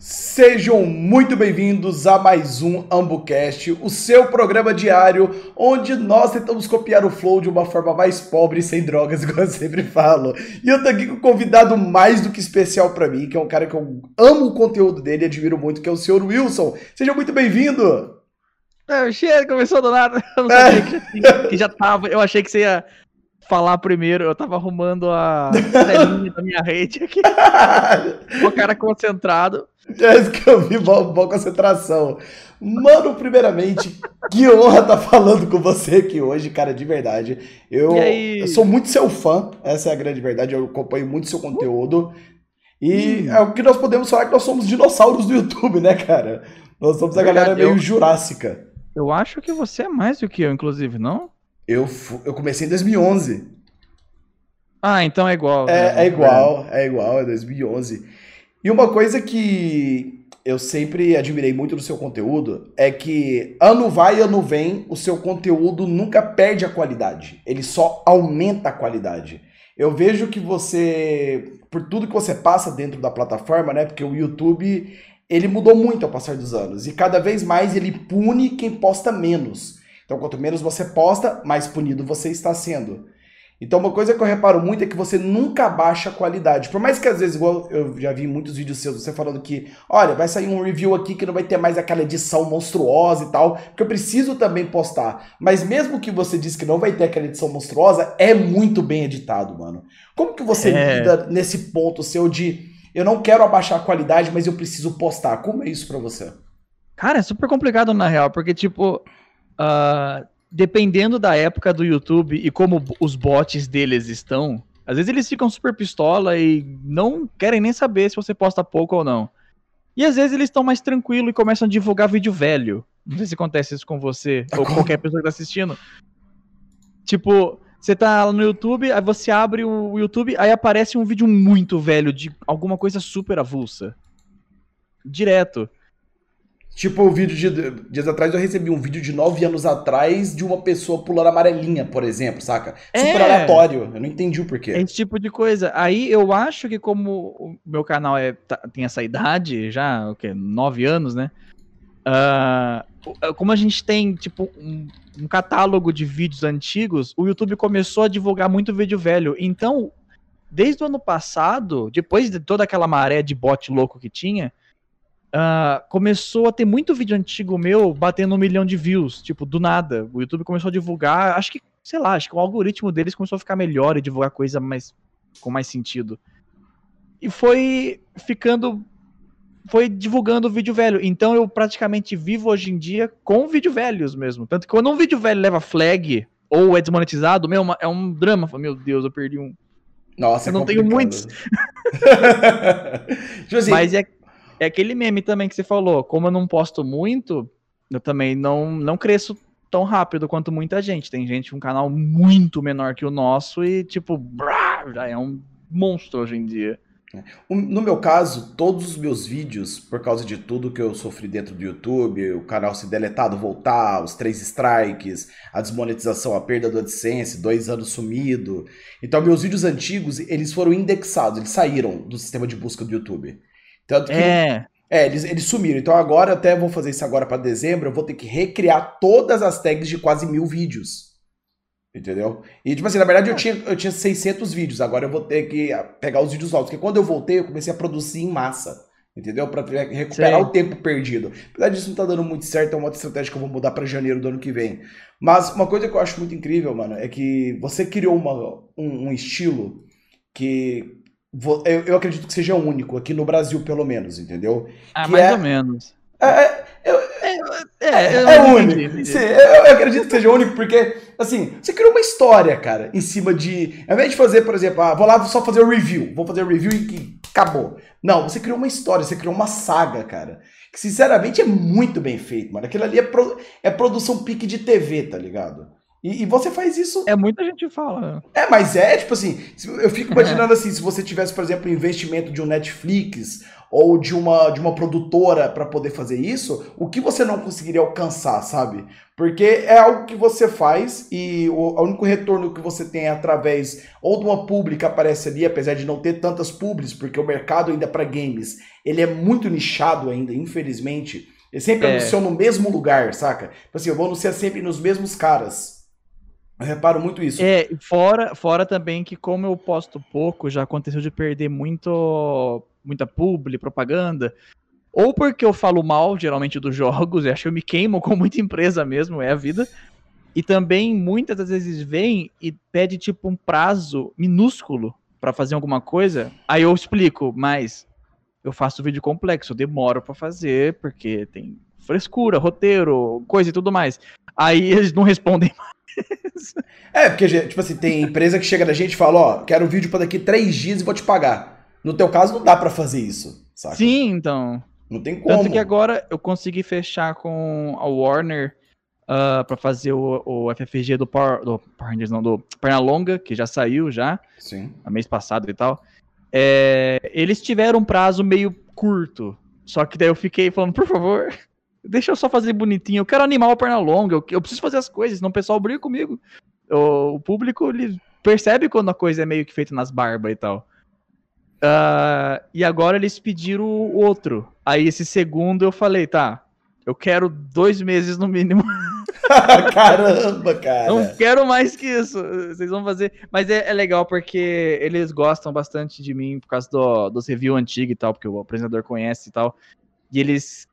Sejam muito bem-vindos a mais um AmbuCast, o seu programa diário onde nós tentamos copiar o flow de uma forma mais pobre e sem drogas, igual eu sempre falo. E eu tô aqui com um convidado mais do que especial para mim, que é um cara que eu amo o conteúdo dele e admiro muito, que é o senhor Wilson. Seja muito bem-vindo! É, o cheiro começou do nada. Eu não sabia que, já, que já tava. Eu achei que você ia falar primeiro. Eu tava arrumando a telinha da minha rede aqui. o cara concentrado. É isso que eu vi, boa, concentração. Mano, primeiramente, que honra estar tá falando com você aqui hoje, cara, de verdade. Eu, eu, sou muito seu fã, essa é a grande verdade. Eu acompanho muito seu conteúdo. E hum. é o que nós podemos falar que nós somos dinossauros do YouTube, né, cara? Nós somos a galera meio eu, jurássica. Eu acho que você é mais do que eu, inclusive, não? Eu, eu comecei em 2011. Ah, então é igual. É, né? é igual, é igual, é 2011. E uma coisa que eu sempre admirei muito no seu conteúdo é que ano vai, ano vem, o seu conteúdo nunca perde a qualidade. Ele só aumenta a qualidade. Eu vejo que você, por tudo que você passa dentro da plataforma, né? Porque o YouTube, ele mudou muito ao passar dos anos. E cada vez mais ele pune quem posta menos. Então, quanto menos você posta, mais punido você está sendo. Então, uma coisa que eu reparo muito é que você nunca baixa a qualidade. Por mais que às vezes, igual eu já vi muitos vídeos seus, você falando que, olha, vai sair um review aqui que não vai ter mais aquela edição monstruosa e tal, porque eu preciso também postar. Mas mesmo que você diz que não vai ter aquela edição monstruosa, é muito bem editado, mano. Como que você é. lida nesse ponto seu de eu não quero abaixar a qualidade, mas eu preciso postar? Como é isso para você? Cara, é super complicado na real, porque tipo. Uh dependendo da época do YouTube e como os bots deles estão, às vezes eles ficam super pistola e não querem nem saber se você posta pouco ou não. E às vezes eles estão mais tranquilos e começam a divulgar vídeo velho. Não sei se acontece isso com você ou com qualquer pessoa que tá assistindo. Tipo, você tá no YouTube, aí você abre o YouTube, aí aparece um vídeo muito velho de alguma coisa super avulsa. Direto. Tipo, o vídeo de. Dias atrás eu recebi um vídeo de nove anos atrás de uma pessoa pulando amarelinha, por exemplo, saca? Super é. aleatório. Eu não entendi o porquê. Esse tipo de coisa. Aí eu acho que, como o meu canal é, tá, tem essa idade, já, o quê? Nove anos, né? Uh, como a gente tem, tipo, um, um catálogo de vídeos antigos, o YouTube começou a divulgar muito vídeo velho. Então, desde o ano passado, depois de toda aquela maré de bot louco que tinha Uh, começou a ter muito vídeo antigo meu batendo um milhão de views, tipo, do nada. O YouTube começou a divulgar, acho que, sei lá, acho que o algoritmo deles começou a ficar melhor e divulgar coisa mais, com mais sentido. E foi ficando. Foi divulgando vídeo velho. Então eu praticamente vivo hoje em dia com vídeo velhos mesmo. Tanto que quando um vídeo velho leva flag ou é desmonetizado, meu, é um drama. Meu Deus, eu perdi um. Nossa, eu não tenho muitos. tipo assim, Mas é é aquele meme também que você falou. Como eu não posto muito, eu também não, não cresço tão rápido quanto muita gente. Tem gente com um canal muito menor que o nosso e, tipo, brá, já é um monstro hoje em dia. É. No meu caso, todos os meus vídeos, por causa de tudo que eu sofri dentro do YouTube, o canal se deletado, voltar, os três strikes, a desmonetização, a perda do AdSense, dois anos sumido. Então, meus vídeos antigos, eles foram indexados, eles saíram do sistema de busca do YouTube. Tanto que. É. É, eles, eles sumiram. Então agora, até vou fazer isso agora para dezembro, eu vou ter que recriar todas as tags de quase mil vídeos. Entendeu? E, tipo assim, na verdade eu tinha, eu tinha 600 vídeos, agora eu vou ter que pegar os vídeos novos. Porque quando eu voltei, eu comecei a produzir em massa. Entendeu? Pra recuperar Sim. o tempo perdido. Apesar disso não tá dando muito certo, é uma outra estratégia que eu vou mudar para janeiro do ano que vem. Mas uma coisa que eu acho muito incrível, mano, é que você criou uma, um, um estilo que eu, eu acredito que seja único, aqui no Brasil, pelo menos, entendeu? Ah, que mais é, ou menos. É, é, é, é, é único. Sim, eu, eu, acredito que seja único, porque, assim, você criou uma história, cara, em cima de. Ao invés de fazer, por exemplo, ah, vou lá só fazer o review, vou fazer o review e que acabou. Não, você criou uma história, você criou uma saga, cara. Que sinceramente é muito bem feito, mano. Aquilo ali é, pro, é produção pique de TV, tá ligado? E, e, você faz isso. É, muita gente fala. É, mas é, tipo assim, eu fico imaginando assim, se você tivesse, por exemplo, um investimento de um Netflix ou de uma, de uma produtora para poder fazer isso, o que você não conseguiria alcançar, sabe? Porque é algo que você faz e o, o único retorno que você tem é através ou de uma pública aparece ali, apesar de não ter tantas públicas, porque o mercado ainda para games, ele é muito nichado ainda, infelizmente. Ele sempre é. anunciou no mesmo lugar, saca? Tipo assim, eu vou anunciar sempre nos mesmos caras. Eu reparo muito isso. É, fora, fora também que como eu posto pouco, já aconteceu de perder muito muita publi, propaganda. Ou porque eu falo mal, geralmente, dos jogos, e acho que eu me queimo com muita empresa mesmo, é a vida. E também muitas das vezes vem e pede tipo um prazo minúsculo para fazer alguma coisa. Aí eu explico, mas eu faço vídeo complexo, eu demoro para fazer, porque tem frescura, roteiro, coisa e tudo mais. Aí eles não respondem. É, porque, tipo assim, tem empresa que chega da gente e fala, ó, quero um vídeo para daqui três dias e vou te pagar. No teu caso, não dá para fazer isso, saca? Sim, então. Não tem como. Tanto que agora eu consegui fechar com a Warner uh, para fazer o, o FFG do Power, do Power Rangers, não, do Pernalonga, que já saiu já. Sim. A mês passado e tal. É, eles tiveram um prazo meio curto. Só que daí eu fiquei falando, por favor, Deixa eu só fazer bonitinho. Eu quero animar o perna longa. Eu, eu preciso fazer as coisas, senão o pessoal briga comigo. O, o, público ele percebe quando a coisa é meio que feita nas barbas e tal. Uh, e agora eles pediram o outro. Aí esse segundo eu falei, tá, eu quero dois meses no mínimo. Caramba, cara. Não quero mais que isso. Vocês vão fazer. Mas é, é, legal porque eles gostam bastante de mim por causa do, dos reviews antigos e tal, porque o apresentador conhece e tal. E eles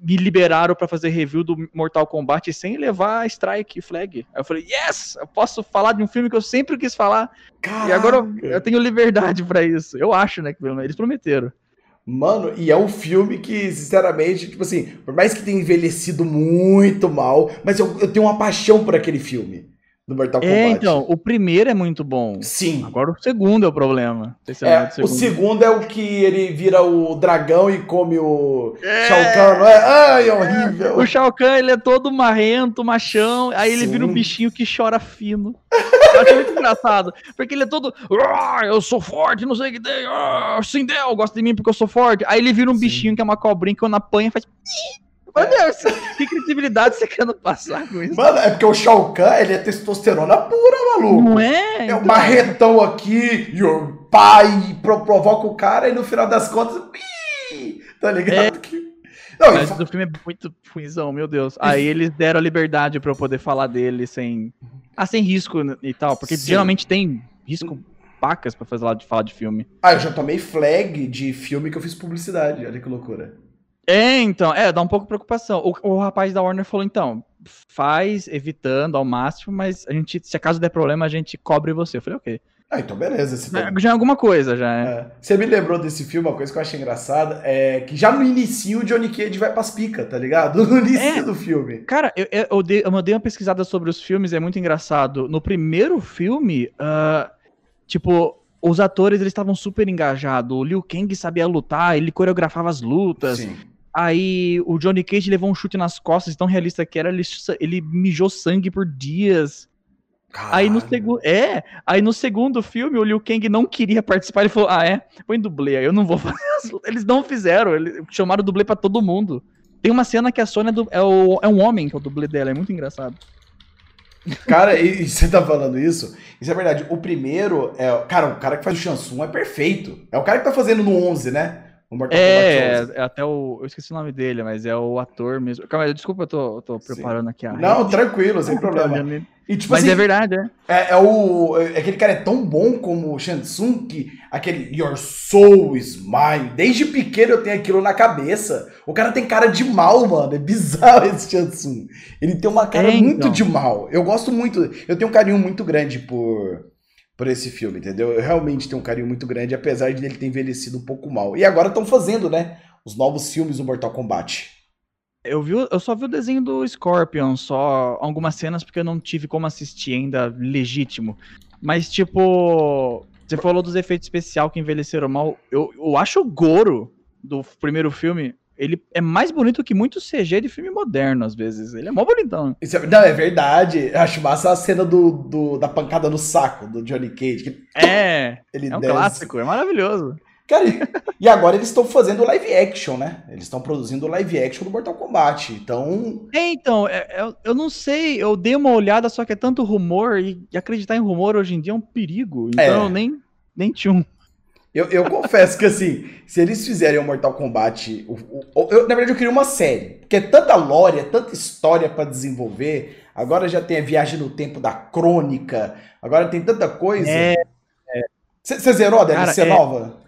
me liberaram para fazer review do Mortal Kombat sem levar strike flag. Aí eu falei, yes! Eu posso falar de um filme que eu sempre quis falar. Caraca. E agora eu, eu tenho liberdade para isso. Eu acho, né? Que eles prometeram. Mano, e é um filme que, sinceramente, tipo assim, por mais que tenha envelhecido muito mal, mas eu, eu tenho uma paixão por aquele filme do Mortal é, Kombat. É, então, o primeiro é muito bom. Sim. Agora o segundo é o problema. Se é, o, segundo. o segundo é o que ele vira o dragão e come o é. Shao Kahn, não é? Ai, é horrível. O Shao Kahn, ele é todo marrento, machão, aí ele Sim. vira um bichinho que chora fino. Eu acho muito engraçado, porque ele é todo, ah, eu sou forte, não sei o que tem, ah, Sindel gosta de mim porque eu sou forte. Aí ele vira um Sim. bichinho que é uma cobrinha que quando apanha faz... Meu Deus, que credibilidade você querendo passar com isso? Mano, é porque o Shao Kahn, ele é testosterona pura, maluco. Não é? É um marretão aqui, o pai provoca o cara e no final das contas, tá ligado? É. Não, Mas o filme é muito ruimzão, meu Deus. Aí eles deram a liberdade pra eu poder falar dele sem. Ah, sem risco e tal. Porque Sim. geralmente tem risco pacas pra fazer lá de falar de filme. Ah, eu já tomei flag de filme que eu fiz publicidade. Olha que loucura. É, então, é, dá um pouco de preocupação. O, o rapaz da Warner falou, então, faz evitando ao máximo, mas a gente, se acaso der problema, a gente cobre você. Eu falei, ok. Ah, então beleza. Já é alguma coisa, já é. é. Você me lembrou desse filme, uma coisa que eu achei engraçada, é que já no início o Johnny Cage vai pras picas, tá ligado? No início é. do filme. Cara, eu, eu, eu, dei, eu mandei uma pesquisada sobre os filmes, é muito engraçado. No primeiro filme, uh, tipo, os atores eles estavam super engajados. O Liu Kang sabia lutar, ele coreografava as lutas. Sim. Aí o Johnny Cage levou um chute nas costas, tão realista que era, ele, ele mijou sangue por dias. Caralho. Aí no segundo. É, aí no segundo filme o Liu Kang não queria participar. Ele falou: Ah, é? Põe dublê aí, eu não vou fazer. Eles não fizeram, eles chamaram dublê pra todo mundo. Tem uma cena que a Sônia é, é, o, é um homem que é o dublê dela, é muito engraçado. Cara, e, e, você tá falando isso? Isso é verdade. O primeiro é. Cara, o cara que faz o Shansung é perfeito. É o cara que tá fazendo no 11, né? O Mortal é, Kombat é, até o. Eu esqueci o nome dele, mas é o ator mesmo. Calma aí, desculpa, eu tô, eu tô preparando aqui a. Não, tranquilo, sem problema. E, tipo, mas assim, é verdade, é. é. É, o. É, aquele cara é tão bom como o Shansung que aquele Your Soul is mine. Desde pequeno eu tenho aquilo na cabeça. O cara tem cara de mal, mano. É bizarro esse Shansung. Ele tem uma cara é, então. muito de mal. Eu gosto muito. Eu tenho um carinho muito grande por por esse filme, entendeu? Eu realmente tenho um carinho muito grande, apesar de ele ter envelhecido um pouco mal. E agora estão fazendo, né? Os novos filmes do Mortal Kombat. Eu, vi, eu só vi o desenho do Scorpion, só algumas cenas, porque eu não tive como assistir ainda legítimo. Mas, tipo, você falou dos efeitos especiais que envelheceram mal. Eu, eu acho o Goro do primeiro filme ele é mais bonito que muito CG de filme moderno, às vezes. Ele é mó bonitão. Isso é, não, é verdade. Eu acho massa a cena do, do, da pancada no saco do Johnny Cage. Que, é, ele é um desce. clássico, é maravilhoso. Cara, e agora eles estão fazendo live action, né? Eles estão produzindo live action do Mortal Kombat. Então. É, então, é, é, eu não sei, eu dei uma olhada, só que é tanto rumor, e, acreditar em rumor hoje em dia é um perigo. Então é. eu nem, nem tinha um. Eu, eu confesso que, assim, se eles fizerem o Mortal Kombat. O, o, eu, na verdade, eu queria uma série. Porque é tanta lore, é tanta história para desenvolver. Agora já tem a viagem no tempo da crônica. Agora tem tanta coisa. É. Você zerou a DLC Cara, é... nova?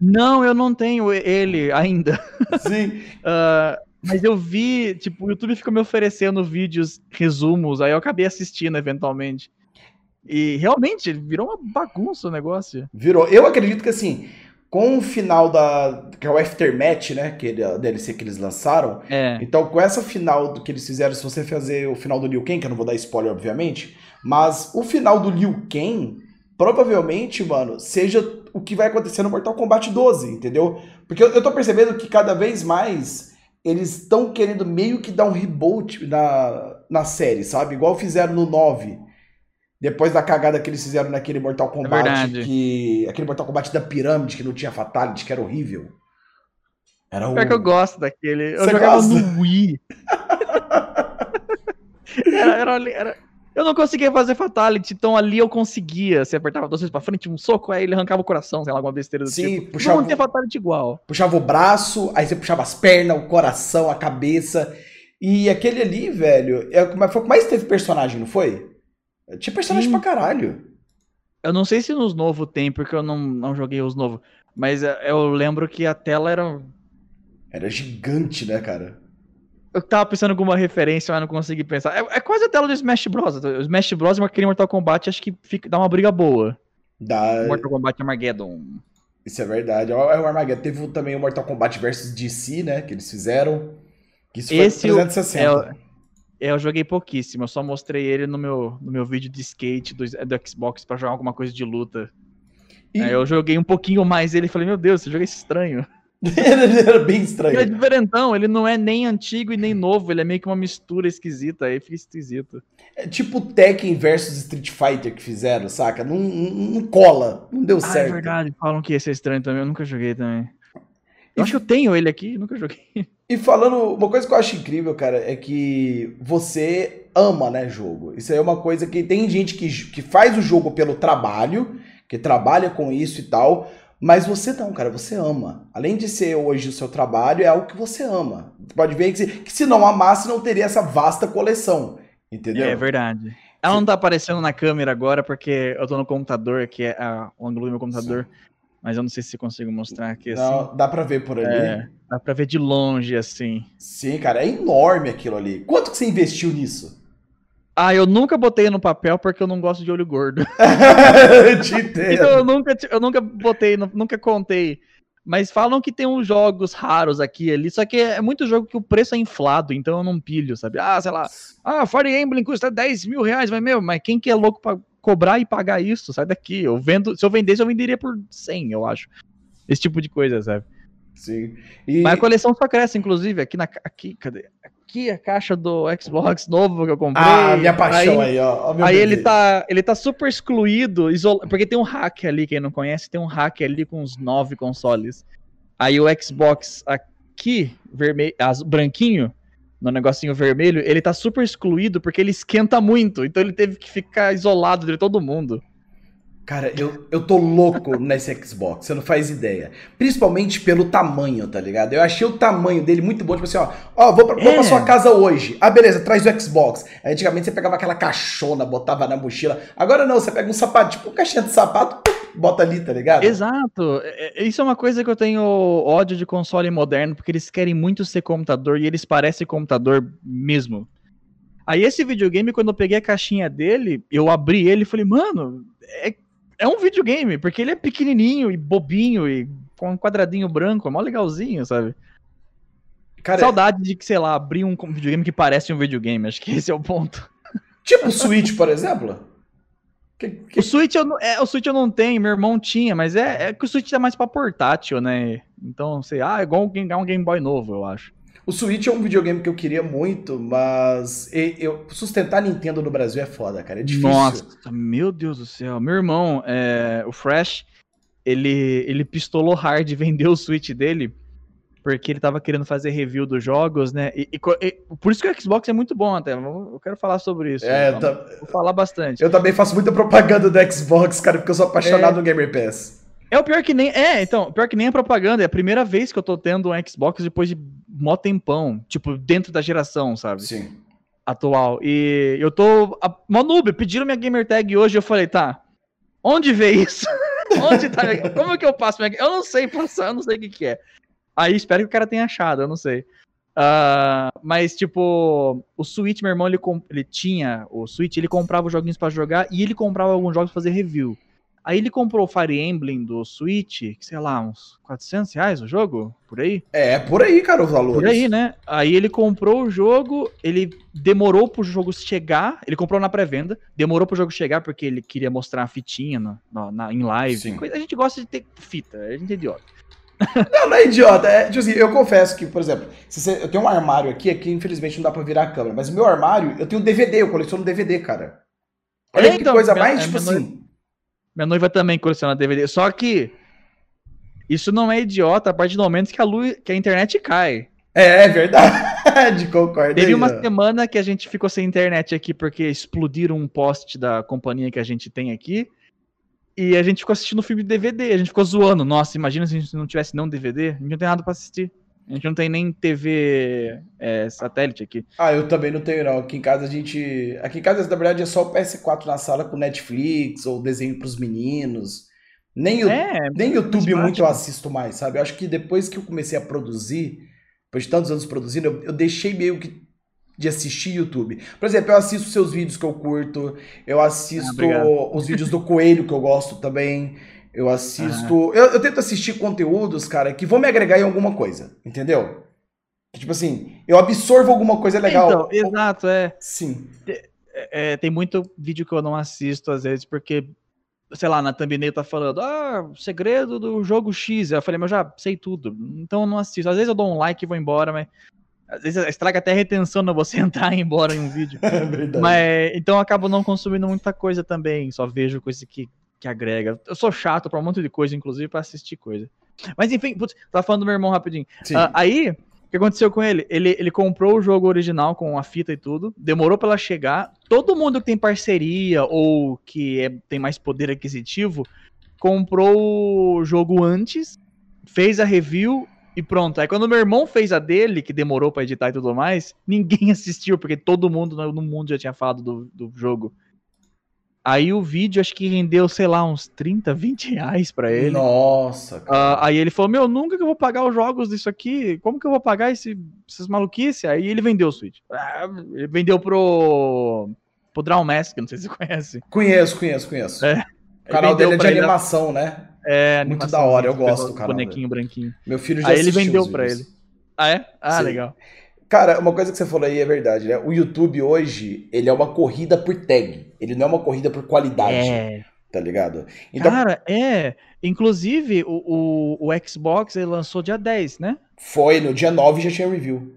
Não, eu não tenho ele ainda. Sim. uh, mas eu vi, tipo, o YouTube fica me oferecendo vídeos, resumos, aí eu acabei assistindo eventualmente. E realmente virou uma bagunça o negócio. Virou. Eu acredito que assim, com o final da. que é o Aftermath, né? Que é a DLC que eles lançaram. É. Então, com essa final do que eles fizeram, se você fazer o final do Liu Kang, que eu não vou dar spoiler, obviamente, mas o final do Liu Kang provavelmente, mano, seja o que vai acontecer no Mortal Kombat 12, entendeu? Porque eu, eu tô percebendo que cada vez mais eles estão querendo meio que dar um reboot na, na série, sabe? Igual fizeram no 9. Depois da cagada que eles fizeram naquele Mortal Kombat. É que, aquele Mortal Kombat da pirâmide que não tinha Fatality, que era horrível. Era um... É que eu gosto daquele. Eu Você jogava gosta? no Wii. era, era, era, eu não conseguia fazer Fatality, então ali eu conseguia. Você apertava duas vezes pra frente, um soco, aí ele arrancava o coração, sei lá, alguma besteira do Sim, tipo. Puxava, não tinha Fatality igual. Puxava o braço, aí você puxava as pernas, o coração, a cabeça. E aquele ali, velho, é, foi o que mais teve personagem, não foi? Tinha personagem Sim. pra caralho. Eu não sei se nos novos tem, porque eu não, não joguei os novos. Mas é, eu lembro que a tela era. Era gigante, né, cara? Eu tava pensando em alguma referência, mas não consegui pensar. É, é, quase a tela do Smash Bros. O Smash Bros. e aquele Mortal Kombat acho que fica, dá uma briga boa. Dá... Mortal Kombat Armageddon. Isso é verdade. É o Armageddon. Teve também o Mortal Kombat versus DC, né? Que eles fizeram. Isso foi Esse 360. É, eu joguei pouquíssimo. Eu só mostrei ele no meu, no meu vídeo de skate do, do Xbox para jogar alguma coisa de luta. E... Aí eu joguei um pouquinho mais ele e falei, meu Deus, esse jogo é estranho. ele era bem estranho. Ele é diferentão, ele não é nem antigo e nem novo, ele é meio que uma mistura esquisita, aí fica esquisito. É tipo Tekken versus Street Fighter que fizeram, saca? Não, não, não cola, não deu ah, é certo. É verdade, falam que esse é estranho também, eu nunca joguei também. Eu e... acho que eu tenho ele aqui, nunca joguei. E falando, uma coisa que eu acho incrível, cara, é que você ama, né, jogo. Isso aí é uma coisa que tem gente que, que faz o jogo pelo trabalho, que trabalha com isso e tal, mas você não, cara, você ama. Além de ser hoje o seu trabalho, é algo que você ama. Você pode ver que se, que se não amasse, não teria essa vasta coleção. Entendeu? É verdade. Ela não tá aparecendo na câmera agora porque eu tô no computador, que é a, o ângulo do meu computador. Sim. Mas eu não sei se consigo mostrar aqui assim. Não, dá pra ver por ali. É, dá pra ver de longe, assim. Sim, cara, é enorme aquilo ali. Quanto que você investiu nisso? Ah, eu nunca botei no papel porque eu não gosto de olho gordo. Então eu nunca, eu nunca botei, nunca contei. Mas falam que tem uns jogos raros aqui ali, só que é muito jogo que o preço é inflado, então eu não pilho, sabe? Ah, sei lá, ah, Fire Emblem custa 10 mil reais, mas meu, mas quem que é louco pra cobrar e pagar isso? Sai daqui. Eu vendo, se eu vendesse, eu venderia por 100, eu acho. Esse tipo de coisa, sabe? Sim. E... Mas a coleção só cresce, inclusive, aqui na. Aqui, cadê? aqui a caixa do Xbox novo que eu comprei. Ah, minha paixão aí, aí ó. aí ele tá, ele tá super excluído, isolado, porque tem um hack ali, quem não conhece, tem um hack ali com uns nove consoles. Aí o Xbox aqui, vermelho, branquinho, no negocinho vermelho, ele tá super excluído porque ele esquenta muito, então ele teve que ficar isolado de todo mundo. Cara, eu, eu tô louco nesse Xbox, você não faz ideia. Principalmente pelo tamanho, tá ligado? Eu achei o tamanho dele muito bom, tipo assim, ó, ó, vou pra, é. vou pra sua casa hoje. Ah, beleza, traz o Xbox. Aí, antigamente você pegava aquela caixona, botava na mochila. Agora não, você pega um sapato, tipo um caixinha de sapato, bota ali, tá ligado? Exato. É, é, isso é uma coisa que eu tenho ódio de console moderno, porque eles querem muito ser computador e eles parecem computador mesmo. Aí esse videogame, quando eu peguei a caixinha dele, eu abri ele e falei, mano, é é um videogame, porque ele é pequenininho e bobinho e com um quadradinho branco, é mó legalzinho, sabe? Cara, Saudade de que, sei lá, abrir um videogame que parece um videogame, acho que esse é o ponto. Tipo o Switch, por exemplo? Que, que... O, Switch eu, é, o Switch eu não tenho, meu irmão tinha, mas é, é que o Switch é mais pra portátil, né? Então, sei, ah, é igual um, um Game Boy novo, eu acho. O Switch é um videogame que eu queria muito, mas eu, sustentar Nintendo no Brasil é foda, cara. É difícil. Nossa, meu Deus do céu. Meu irmão, é, o Fresh, ele, ele pistolou hard e vendeu o Switch dele porque ele tava querendo fazer review dos jogos, né? E, e, e, por isso que o Xbox é muito bom até. Eu quero falar sobre isso. É, vou, tá... vou falar bastante. Eu também faço muita propaganda do Xbox, cara, porque eu sou apaixonado é... no Gamer Pass. É o pior que nem. É, então, pior que nem a propaganda. É a primeira vez que eu tô tendo um Xbox depois de mó tempão. Tipo, dentro da geração, sabe? Sim. Atual. E eu tô. A, noob, pediram minha gamer tag hoje. Eu falei, tá. Onde vê isso? Onde tá? Como é que eu passo minha. Eu não sei passar, eu não sei o que, que é. Aí espero que o cara tenha achado, eu não sei. Uh, mas, tipo, o Switch, meu irmão, ele, ele tinha o Switch, ele comprava os joguinhos para jogar e ele comprava alguns jogos pra fazer review. Aí ele comprou o Fire Emblem do Switch, sei lá, uns 400 reais o jogo? Por aí? É, por aí, cara, os valores. Por aí, né? Aí ele comprou o jogo, ele demorou pro jogo chegar, ele comprou na pré-venda, demorou pro jogo chegar porque ele queria mostrar a fitinha no, na, em live. Sim. A gente gosta de ter fita, a gente é idiota. Não, não é idiota. É, tipo assim, eu confesso que, por exemplo, você, eu tenho um armário aqui, aqui infelizmente não dá pra virar a câmera, mas o meu armário, eu tenho DVD, eu coleciono DVD, cara. Olha é, que então, coisa minha, mais, tipo assim. Noiva, minha noiva também coleciona DVD, só que isso não é idiota a partir do momento que a, luz, que a internet cai. É, é verdade, concordo. Teve aí, uma ó. semana que a gente ficou sem internet aqui porque explodiram um poste da companhia que a gente tem aqui. E a gente ficou assistindo o filme de DVD, a gente ficou zoando. Nossa, imagina se a gente não tivesse não DVD, a gente não tem nada pra assistir. A gente não tem nem TV é, satélite aqui. Ah, eu também não tenho, não. Aqui em casa a gente. Aqui em casa, na verdade, é só o PS4 na sala com Netflix ou desenho pros meninos. Nem, o... é, nem YouTube muito eu assisto mais, sabe? Eu acho que depois que eu comecei a produzir, depois de tantos anos produzindo, eu, eu deixei meio que de assistir YouTube. Por exemplo, eu assisto seus vídeos que eu curto, eu assisto ah, os vídeos do Coelho que eu gosto também. Eu assisto. Ah. Eu, eu, tento assistir conteúdos, cara, que vão me agregar em alguma coisa, entendeu? Tipo assim, eu absorvo alguma coisa legal. Então, exato, é. Sim. É, é, tem muito vídeo que eu não assisto, às vezes, porque, sei lá, na thumbnail tá falando, ah, segredo do jogo X. Eu falei, mas eu já sei tudo, então eu não assisto. Às vezes eu dou um like e vou embora, mas às vezes estraga até a retenção na você entrar e ir embora em um vídeo. É verdade. Mas, então eu acabo não consumindo muita coisa também. Só vejo coisa que, que agrega. Eu sou chato pra um monte de coisa, inclusive pra assistir coisa. Mas enfim, putz, tá falando do meu irmão rapidinho. Uh, aí, o que aconteceu com ele? ele? Ele comprou o jogo original com a fita e tudo, demorou pra ela chegar. Todo mundo que tem parceria ou que é, tem mais poder aquisitivo comprou o jogo antes, fez a review e pronto. Aí quando meu irmão fez a dele, que demorou para editar e tudo mais, ninguém assistiu, porque todo mundo no mundo já tinha falado do, do jogo. Aí o vídeo acho que rendeu, sei lá, uns 30, 20 reais pra ele. Nossa, uh, aí ele falou: Meu, nunca que eu vou pagar os jogos disso aqui. Como que eu vou pagar esse, essas maluquices? Aí ele vendeu o Switch. Uh, ele vendeu pro. pro Drown Mask, não sei se você conhece. Conheço, conheço, conheço. É. O canal dele é de animação, né? É, muito da hora, eu gosto do canal. Bonequinho branquinho. Meu filho já Aí ele vendeu pra ele. Ah, é? Ah, Sim. legal. Cara, uma coisa que você falou aí é verdade, né? O YouTube hoje, ele é uma corrida por tag. Ele não é uma corrida por qualidade. É. Tá ligado? Então... Cara, é. Inclusive, o, o, o Xbox ele lançou dia 10, né? Foi, no dia 9 já tinha review.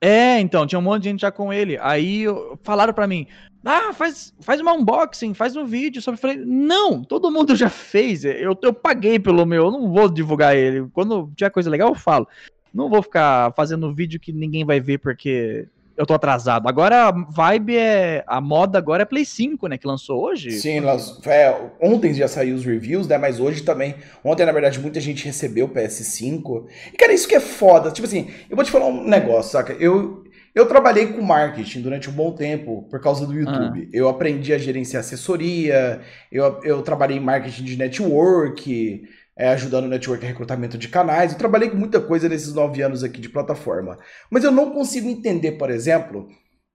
É, então, tinha um monte de gente já com ele. Aí falaram para mim: ah, faz, faz uma unboxing, faz um vídeo sobre. Falei, não, todo mundo já fez. Eu, eu paguei pelo meu, eu não vou divulgar ele. Quando tiver coisa legal, eu falo. Não vou ficar fazendo vídeo que ninguém vai ver porque eu tô atrasado. Agora a vibe é. A moda agora é Play 5, né? Que lançou hoje. Sim, é, ontem já saiu os reviews, né? Mas hoje também. Ontem, na verdade, muita gente recebeu o PS5. E, cara, isso que é foda. Tipo assim, eu vou te falar um negócio, saca? Eu, eu trabalhei com marketing durante um bom tempo por causa do YouTube. Ah. Eu aprendi a gerenciar assessoria, eu, eu trabalhei em marketing de network, é, ajudando o network a recrutamento de canais. Eu trabalhei com muita coisa nesses nove anos aqui de plataforma. Mas eu não consigo entender, por exemplo,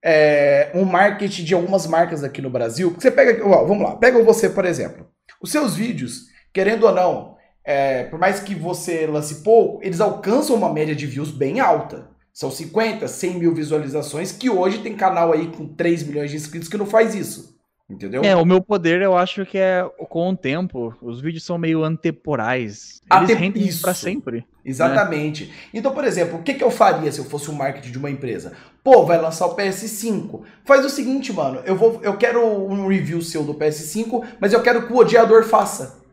é, um marketing de algumas marcas aqui no Brasil. Você pega, ó, vamos lá, pega você, por exemplo. Os seus vídeos, querendo ou não, é, por mais que você lance pouco, eles alcançam uma média de views bem alta. São 50, 100 mil visualizações, que hoje tem canal aí com 3 milhões de inscritos que não faz isso. Entendeu? É, o meu poder eu acho que é com o tempo. Os vídeos são meio antemporais. Eles rendem isso. pra sempre. Né? Exatamente. Né? Então, por exemplo, o que, que eu faria se eu fosse o um marketing de uma empresa? Pô, vai lançar o PS5. Faz o seguinte, mano. Eu, vou, eu quero um review seu do PS5, mas eu quero que o odiador faça.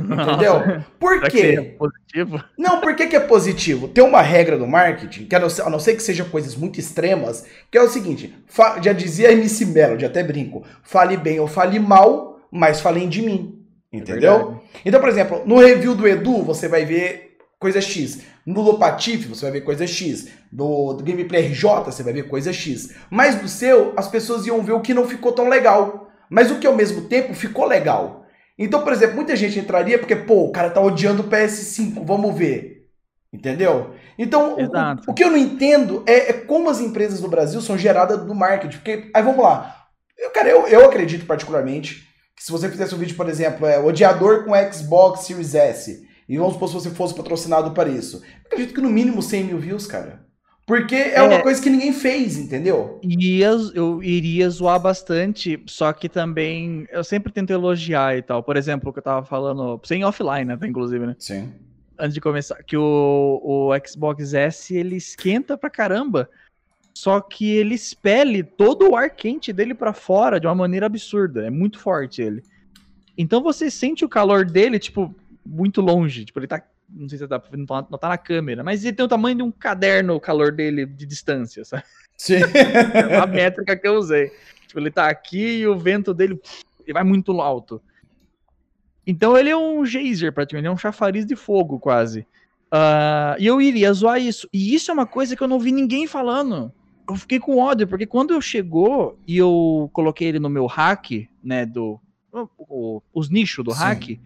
Entendeu? Por Será que quê? positivo? Não, por que, que é positivo? Tem uma regra do marketing, que a não, ser, a não ser que sejam coisas muito extremas, que é o seguinte: já dizia MC Melody, até brinco, fale bem ou fale mal, mas falem de mim. Entendeu? verdade. então, por exemplo, no review do Edu, você vai ver coisa X. No Lopatife, você vai ver coisa X. No do Gameplay RJ, você vai ver coisa X. Mas no seu, as pessoas iam ver o que não ficou tão legal. Mas o que ao mesmo tempo ficou legal. Então, por exemplo, muita gente entraria porque, pô, o cara tá odiando o PS5, vamos ver. Entendeu? Então, o- o que eu não entendo é, é como as empresas do Brasil são geradas do marketing. Porque, aí vamos lá. Eu, cara, eu, eu acredito particularmente que se você fizesse um vídeo, por exemplo, é odiador com Xbox Series S, e vamos supor se você fosse patrocinado para isso, eu acredito que no mínimo 100 mil views, cara. Porque é, É. uma coisa que ninguém fez, entendeu? Eu iria zoar bastante, só que também eu sempre tento elogiar e tal. Por exemplo, o que eu tava falando, sem offline, né, inclusive, né? Sim. Antes de começar, que o, o Xbox S ele esquenta pra caramba, só que ele expele todo o ar quente dele pra fora de uma maneira absurda. É muito forte ele. Então você sente o calor dele, tipo, muito longe. Tipo, ele tá. Não sei se dá pra ver, não não tá na câmera, mas ele tem o tamanho de um caderno, o calor dele de distância, sabe? Sim. É a métrica que eu usei. Tipo, ele tá aqui e o vento dele ele vai muito alto. Então ele é um geyser, praticamente, ele é um chafariz de fogo, quase. Ah, e eu iria zoar isso. E isso é uma coisa que eu não vi ninguém falando. Eu fiquei com ódio, porque quando eu chegou e eu coloquei ele no meu hack, né, do... o- o- os nichos do Sim. hack,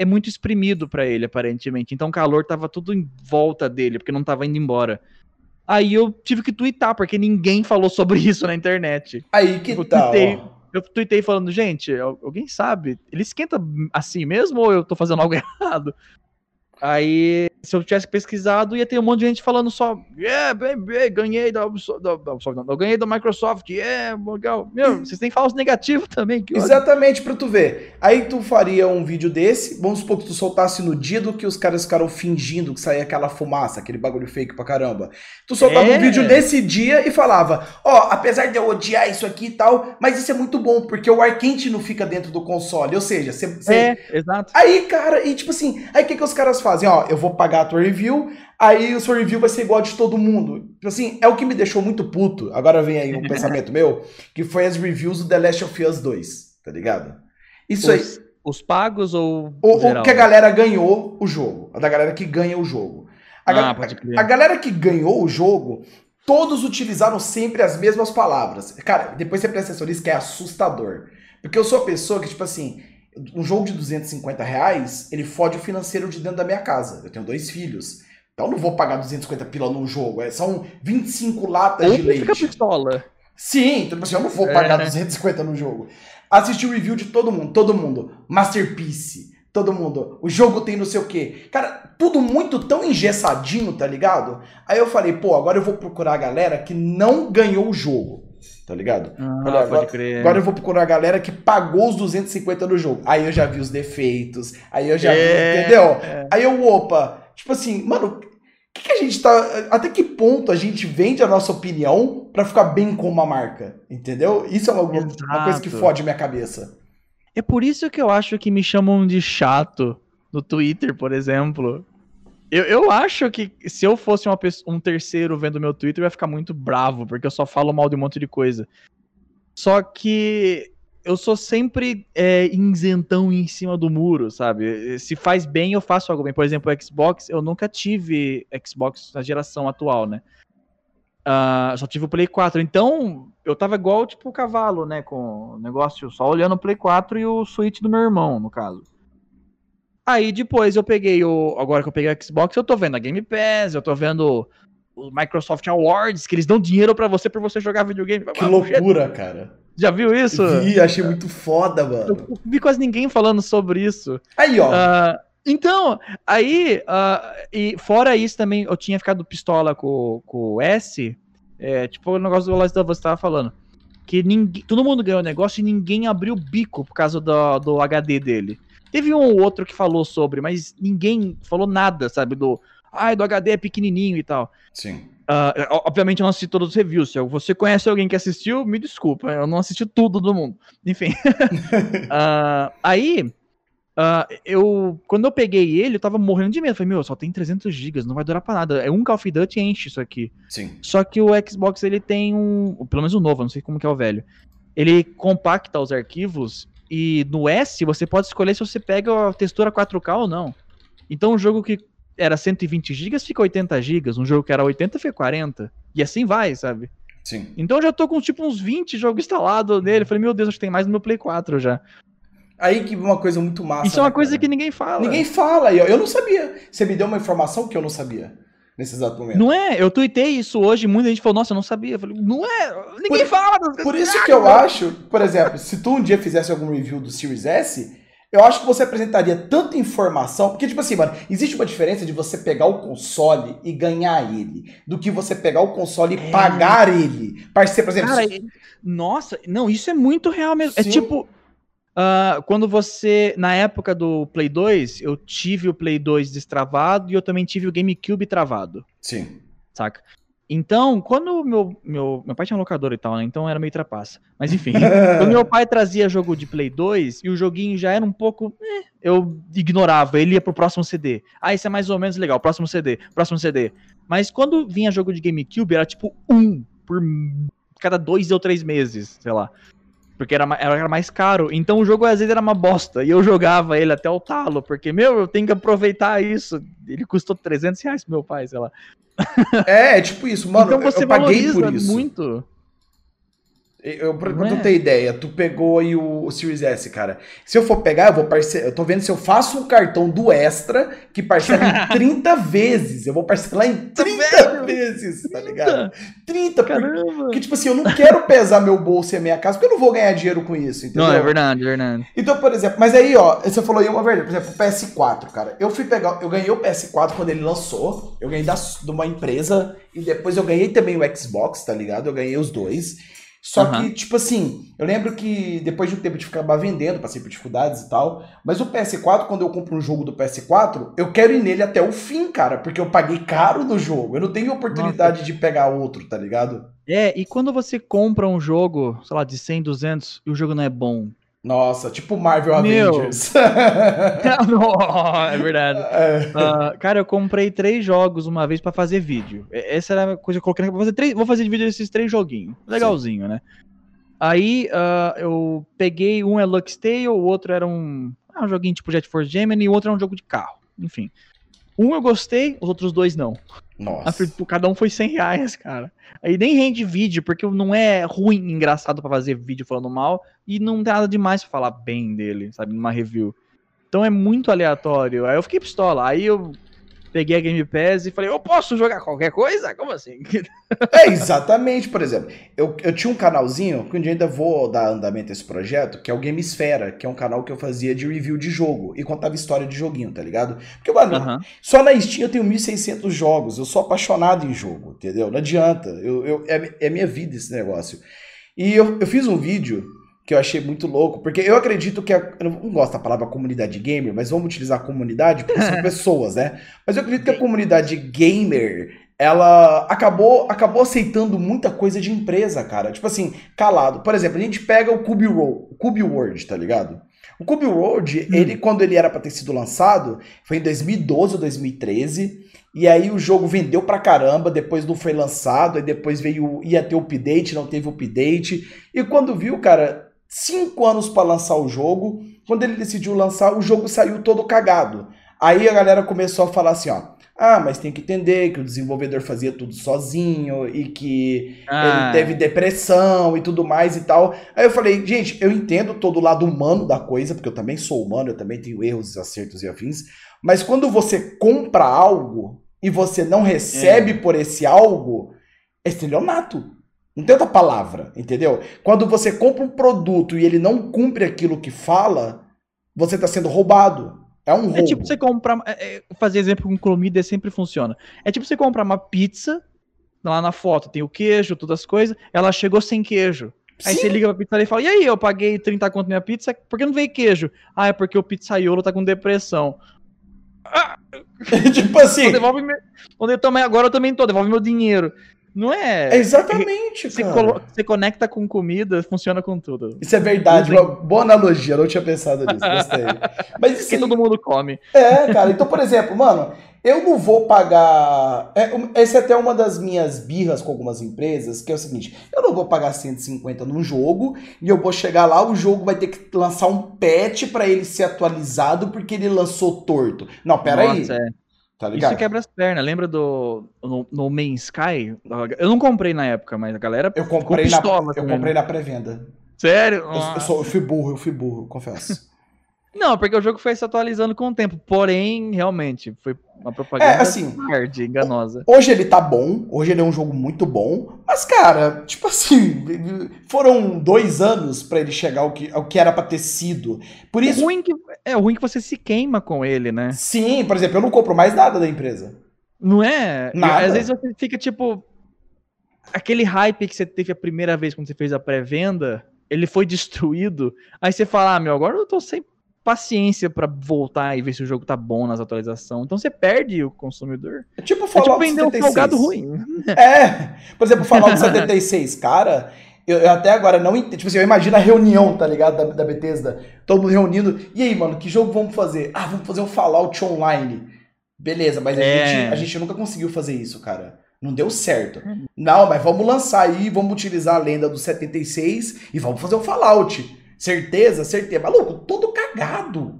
é muito exprimido pra ele, aparentemente. Então o calor tava tudo em volta dele, porque não tava indo embora. Aí eu tive que twittar, porque ninguém falou sobre isso na internet. Aí que Eu tal? tuitei. Eu tuitei falando, gente, al- alguém sabe? Ele esquenta assim mesmo ou eu tô fazendo algo errado? Aí, se eu tivesse pesquisado, ia ter um monte de gente falando só, yeah, baby, ganhei da Ubisoft, da, da Ubisoft, não, eu ganhei da Microsoft, yeah, legal. Meu, vocês têm falso negativo também. Exatamente, pra tu ver. Aí tu faria um vídeo desse, vamos supor que tu soltasse no dia do que os caras ficaram fingindo que saía aquela fumaça, aquele bagulho fake pra caramba. Tu soltava É. um vídeo nesse dia e falava, ó, apesar de eu odiar isso aqui e tal, mas isso é muito bom, porque o ar quente não fica dentro do console, ou seja, você... você- É, exato. Aí, cara, e tipo assim, aí o que, que os caras fazem? Ó, eu vou pagar a tua review, aí o seu review vai ser igual a de todo mundo. Tipo assim, é o que me deixou muito puto. Agora vem aí um pensamento meu, que foi as reviews do The Last of Us 2, tá ligado? Isso aí. Os, os pagos ou O, o que a galera ganhou o jogo. A da galera que ganha o jogo. A, Ah, pode crer. a galera que ganhou o jogo, todos utilizaram sempre as mesmas palavras. Cara, depois você presta atenção nisso que é assustador. Porque eu sou a pessoa que, tipo assim, um jogo de 250 reais, ele fode o financeiro de dentro da minha casa. Eu tenho dois filhos. Então eu não vou pagar 250 pila num jogo. É, são 25 latas Ou de fica leite. pistola. Sim, então, tipo assim, eu não vou É. pagar 250 no jogo. Assisti o review de todo mundo, todo mundo. Masterpiece, todo mundo. O jogo tem não sei o quê. Cara, tudo muito tão engessadinho, tá ligado? Aí eu falei, pô, agora eu vou procurar a galera que não ganhou o jogo, tá ligado? Ah, Olha, crer. Agora eu vou procurar a galera que pagou os 250 no jogo. Aí eu já vi os defeitos, aí eu já vi, É, entendeu? é. Aí eu, opa, tipo assim, mano, o que, que a gente tá. Até que ponto a gente vende a nossa opinião pra ficar bem com uma marca? Entendeu? Isso é uma, uma coisa que fode minha cabeça. É por isso que eu acho que me chamam de chato no Twitter, por exemplo. Eu, eu acho que se eu fosse uma pesso- um terceiro vendo meu Twitter, eu ia ficar muito bravo, porque eu só falo mal de um monte de coisa. Só que eu sou sempre é, isentão em cima do muro, sabe? Se faz bem, eu faço algo bem. Por exemplo, Xbox, eu nunca tive Xbox na geração atual, né? Ah, só tive o Play 4. Então, eu tava igual, tipo, o cavalo, né? Com o negócio só olhando o Play 4 e o Switch do meu irmão, no caso. Aí depois eu peguei o. Agora que eu peguei o Xbox, eu tô vendo a Game Pass, eu tô vendo o Microsoft Awards, que eles dão dinheiro pra você pra você jogar videogame. Que loucura, cara. Já viu isso? Vi, achei muito foda, mano. Eu não vi quase ninguém falando sobre isso. Aí, ó. Ah, então, aí, ah, e fora isso também, eu tinha ficado pistola com, com o S, é, tipo o negócio do Last of Us que você tava falando. Que ninguém, todo mundo ganhou o negócio e ninguém abriu o bico por causa do, do HD dele. Teve um ou outro que falou sobre, mas ninguém falou nada, sabe? Do, ai, do HD é pequenininho e tal. Sim. Ah, obviamente eu não assisti todos os reviews. Se você conhece alguém que assistiu, me desculpa, eu não assisti tudo do mundo. Enfim. Ah, aí, Uh, eu, quando eu peguei ele, eu tava morrendo de medo. Falei, meu, só tem 300 GB, não vai durar pra nada. É um Call of Duty enche isso aqui. Sim. Só que o Xbox, ele tem um. Pelo menos o novo, não sei como que é o velho. Ele compacta os arquivos e no S você pode escolher se você pega a textura 4K ou não. Então um jogo que era 120 GB fica 80 GB, um jogo que era 80 fica 40. E assim vai, sabe? Sim. Então eu já tô com tipo uns 20 jogos instalados nele. Falei, meu Deus, acho que tem mais no meu Play 4 já. Aí que uma coisa muito massa. Isso é uma né, coisa cara? que ninguém fala. Ninguém fala. Eu, eu não sabia. Você me deu uma informação que eu não sabia nesse exato momento. Não é? Eu tuitei isso hoje, muita gente falou, nossa, eu não sabia. Eu falei, não é? Ninguém Por- fala. Por isso que eu acho, por exemplo, se tu um dia fizesse algum review do Series S, eu acho que você apresentaria tanta informação, porque tipo assim, mano, existe uma diferença de você pegar o console e ganhar ele, do que você pegar o console e É. pagar ele. Parceiro, por exemplo, Cara, se- nossa, não, isso é muito real mesmo. É Sim. tipo, ah, quando você, na época do Play 2, eu tive o Play 2 destravado e eu também tive o GameCube travado, sim. saca? Então, quando meu, meu, meu pai tinha um locador e tal, né? Então era meio trapaça. Mas enfim, quando meu pai trazia jogo de Play 2 e o joguinho já era um pouco. eh, eu ignorava, ele ia pro próximo CD. Ah, isso é mais ou menos legal, próximo CD, próximo CD. Mas quando vinha jogo de GameCube, era tipo um por cada dois ou três meses, sei lá. Porque era, era mais caro. Então o jogo às vezes era uma bosta. E eu jogava ele até o talo. Porque, meu, eu tenho que aproveitar isso. Ele custou 300 reais pro meu pai, sei lá. É, é tipo isso, mano. então você eu paguei por isso. muito. Eu, pra, pra Não tu é? ter ideia, tu pegou aí o, o Series S, cara. Se eu for pegar, eu vou parcelar. Eu tô vendo se eu faço um cartão do Extra que parcela em 30 vezes. Eu vou parcelar em 30 velho, vezes, tá ligado? 30, porque, Caramba. porque, tipo assim, eu não quero pesar meu bolso e a minha casa, porque eu não vou ganhar dinheiro com isso, entendeu? Não, é verdade, é verdade. Então, por exemplo, mas aí, ó, você falou aí uma verdade, por exemplo, o PS4, cara. Eu fui pegar, eu ganhei o PS4 quando ele lançou, eu ganhei da, de uma empresa e depois eu ganhei também o Xbox, tá ligado? Eu ganhei os dois. Só Aham. que, tipo assim, eu lembro que depois de um tempo de acabar vendendo, passei por dificuldades e tal, mas o PS4, quando eu compro um jogo do PS4, eu quero ir nele até o fim, cara, porque eu paguei caro no jogo. Eu não tenho oportunidade de pegar outro, tá ligado? É, e quando você compra um jogo, sei lá, de 100, 200 e o jogo não é bom? Nossa, tipo Marvel Meu. Avengers. Não, é verdade. É. Ah, cara, eu comprei três jogos uma vez pra fazer vídeo. Essa era a coisa que eu coloquei. Vou fazer, três, vou fazer vídeo desses três joguinhos. Legalzinho, né? Aí ah, eu peguei um é Lux Tale, o outro era um, ah, um joguinho tipo Jet Force Gemini e o outro era um jogo de carro. Enfim. Um eu gostei, os outros dois não. Nossa. Cada um foi 100 reais, cara. Aí nem rende vídeo, porque não é ruim, engraçado pra fazer vídeo falando mal, e não tem nada demais pra falar bem dele, sabe, numa review. Então é muito aleatório. Aí eu fiquei pistola. Aí eu peguei a Game Pass e falei, eu posso jogar qualquer coisa? Como assim? É, exatamente, por exemplo. Eu, eu tinha um canalzinho, que um dia ainda vou dar andamento a esse projeto, que é o Gamesfera, que é um canal que eu fazia de review de jogo e contava história de joguinho, tá ligado? Porque, mano, só na Steam eu tenho 1.600 jogos, eu sou apaixonado em jogo, entendeu? Não adianta, eu, eu, é, é minha vida esse negócio. E eu, eu fiz um vídeo que eu achei muito louco, porque eu acredito que, a, eu não gosto da palavra comunidade gamer, mas vamos utilizar comunidade porque são pessoas, né? Mas eu acredito que a comunidade gamer, ela acabou, acabou aceitando muita coisa de empresa, cara. Tipo assim, calado. Por exemplo, a gente pega o Cube, Ro- o Cube World, tá ligado? O Cube World, Hum. ele, quando ele era pra ter sido lançado, foi em 2012 ou 2013. E aí o jogo vendeu pra caramba, depois não foi lançado, aí depois veio, ia ter update, não teve update. E quando viu, cara, cinco anos pra lançar o jogo, quando ele decidiu lançar, o jogo saiu todo cagado. Aí a galera começou a falar assim, ó. Ah, mas tem que entender que o desenvolvedor fazia tudo sozinho e que Ah, ele teve depressão e tudo mais e tal. Aí eu falei, gente, eu entendo todo o lado humano da coisa, porque eu também sou humano, eu também tenho erros, acertos e afins. Mas quando você compra algo e você não recebe por esse algo, é estelionato. Não tem outra palavra, entendeu? Quando você compra um produto e ele não cumpre aquilo que fala, você está sendo roubado. É um roubo. É tipo você comprar. é, é, fazer exemplo com comida sempre funciona. É tipo você comprar uma pizza, lá na foto tem o queijo, todas as coisas, ela chegou sem queijo. Aí Sim. você liga pra pizzaria e fala: E aí, eu paguei 30 conto na minha pizza, por que não veio queijo? Ah, é porque o pizzaiolo tá com depressão. tipo assim, Então devolve meu. Onde eu tomei agora, eu também tô, devolve meu dinheiro. Não é. Exatamente, Você, cara. você conecta com comida, funciona com tudo. Isso é verdade, uma boa analogia, eu não tinha pensado nisso, gostei. Mas isso Porque aí- todo mundo come. É, cara. Então, por exemplo, mano, eu não vou pagar. É, essa é até uma das minhas birras com algumas empresas, que é o seguinte: eu não vou pagar 150 num jogo e eu vou chegar lá, o jogo vai ter que lançar um patch pra ele ser atualizado porque ele lançou torto. Não, pera aí. Nossa, é. Tá ligado? Isso quebra as pernas. Lembra do no, no Main Sky? Eu não comprei na época, mas a galera. Eu comprei, na, pistola eu com comprei na pré-venda. Sério? Eu, eu, sou- eu fui burro, eu fui burro, confesso. Não, porque o jogo foi se atualizando com o tempo. Porém, realmente, foi uma propaganda É, assim, enganosa. Hoje ele tá bom, hoje ele é um jogo muito bom, mas, cara, tipo assim, foram dois anos pra ele chegar ao que, ao que era pra ter sido. Por É isso, ruim que, é ruim que você se queima com ele, né? sim, por exemplo, eu não compro mais nada da empresa. Não é? Nada. Às vezes você fica tipo. Aquele hype que você teve a primeira vez quando você fez a pré-venda, ele foi destruído. Aí você fala, ah, meu, agora eu tô sem paciência pra voltar e ver se o jogo tá bom nas atualizações. Então você perde o consumidor. É tipo É Fallout tipo vender um 76. salgado ruim. É, por exemplo, Fallout 76, cara, eu, eu até agora não entendo. Tipo assim, eu imagino a reunião, tá ligado? Da, da Bethesda. Todo mundo reunindo. E aí, mano, que jogo vamos fazer? Ah, vamos fazer um Fallout online. Beleza, mas a, É. gente, a gente nunca conseguiu fazer isso, cara. Não deu certo. Não, mas vamos lançar aí, vamos utilizar a lenda do 76 e vamos fazer um Fallout. Certeza? Certeza. Maluco, todo cagado.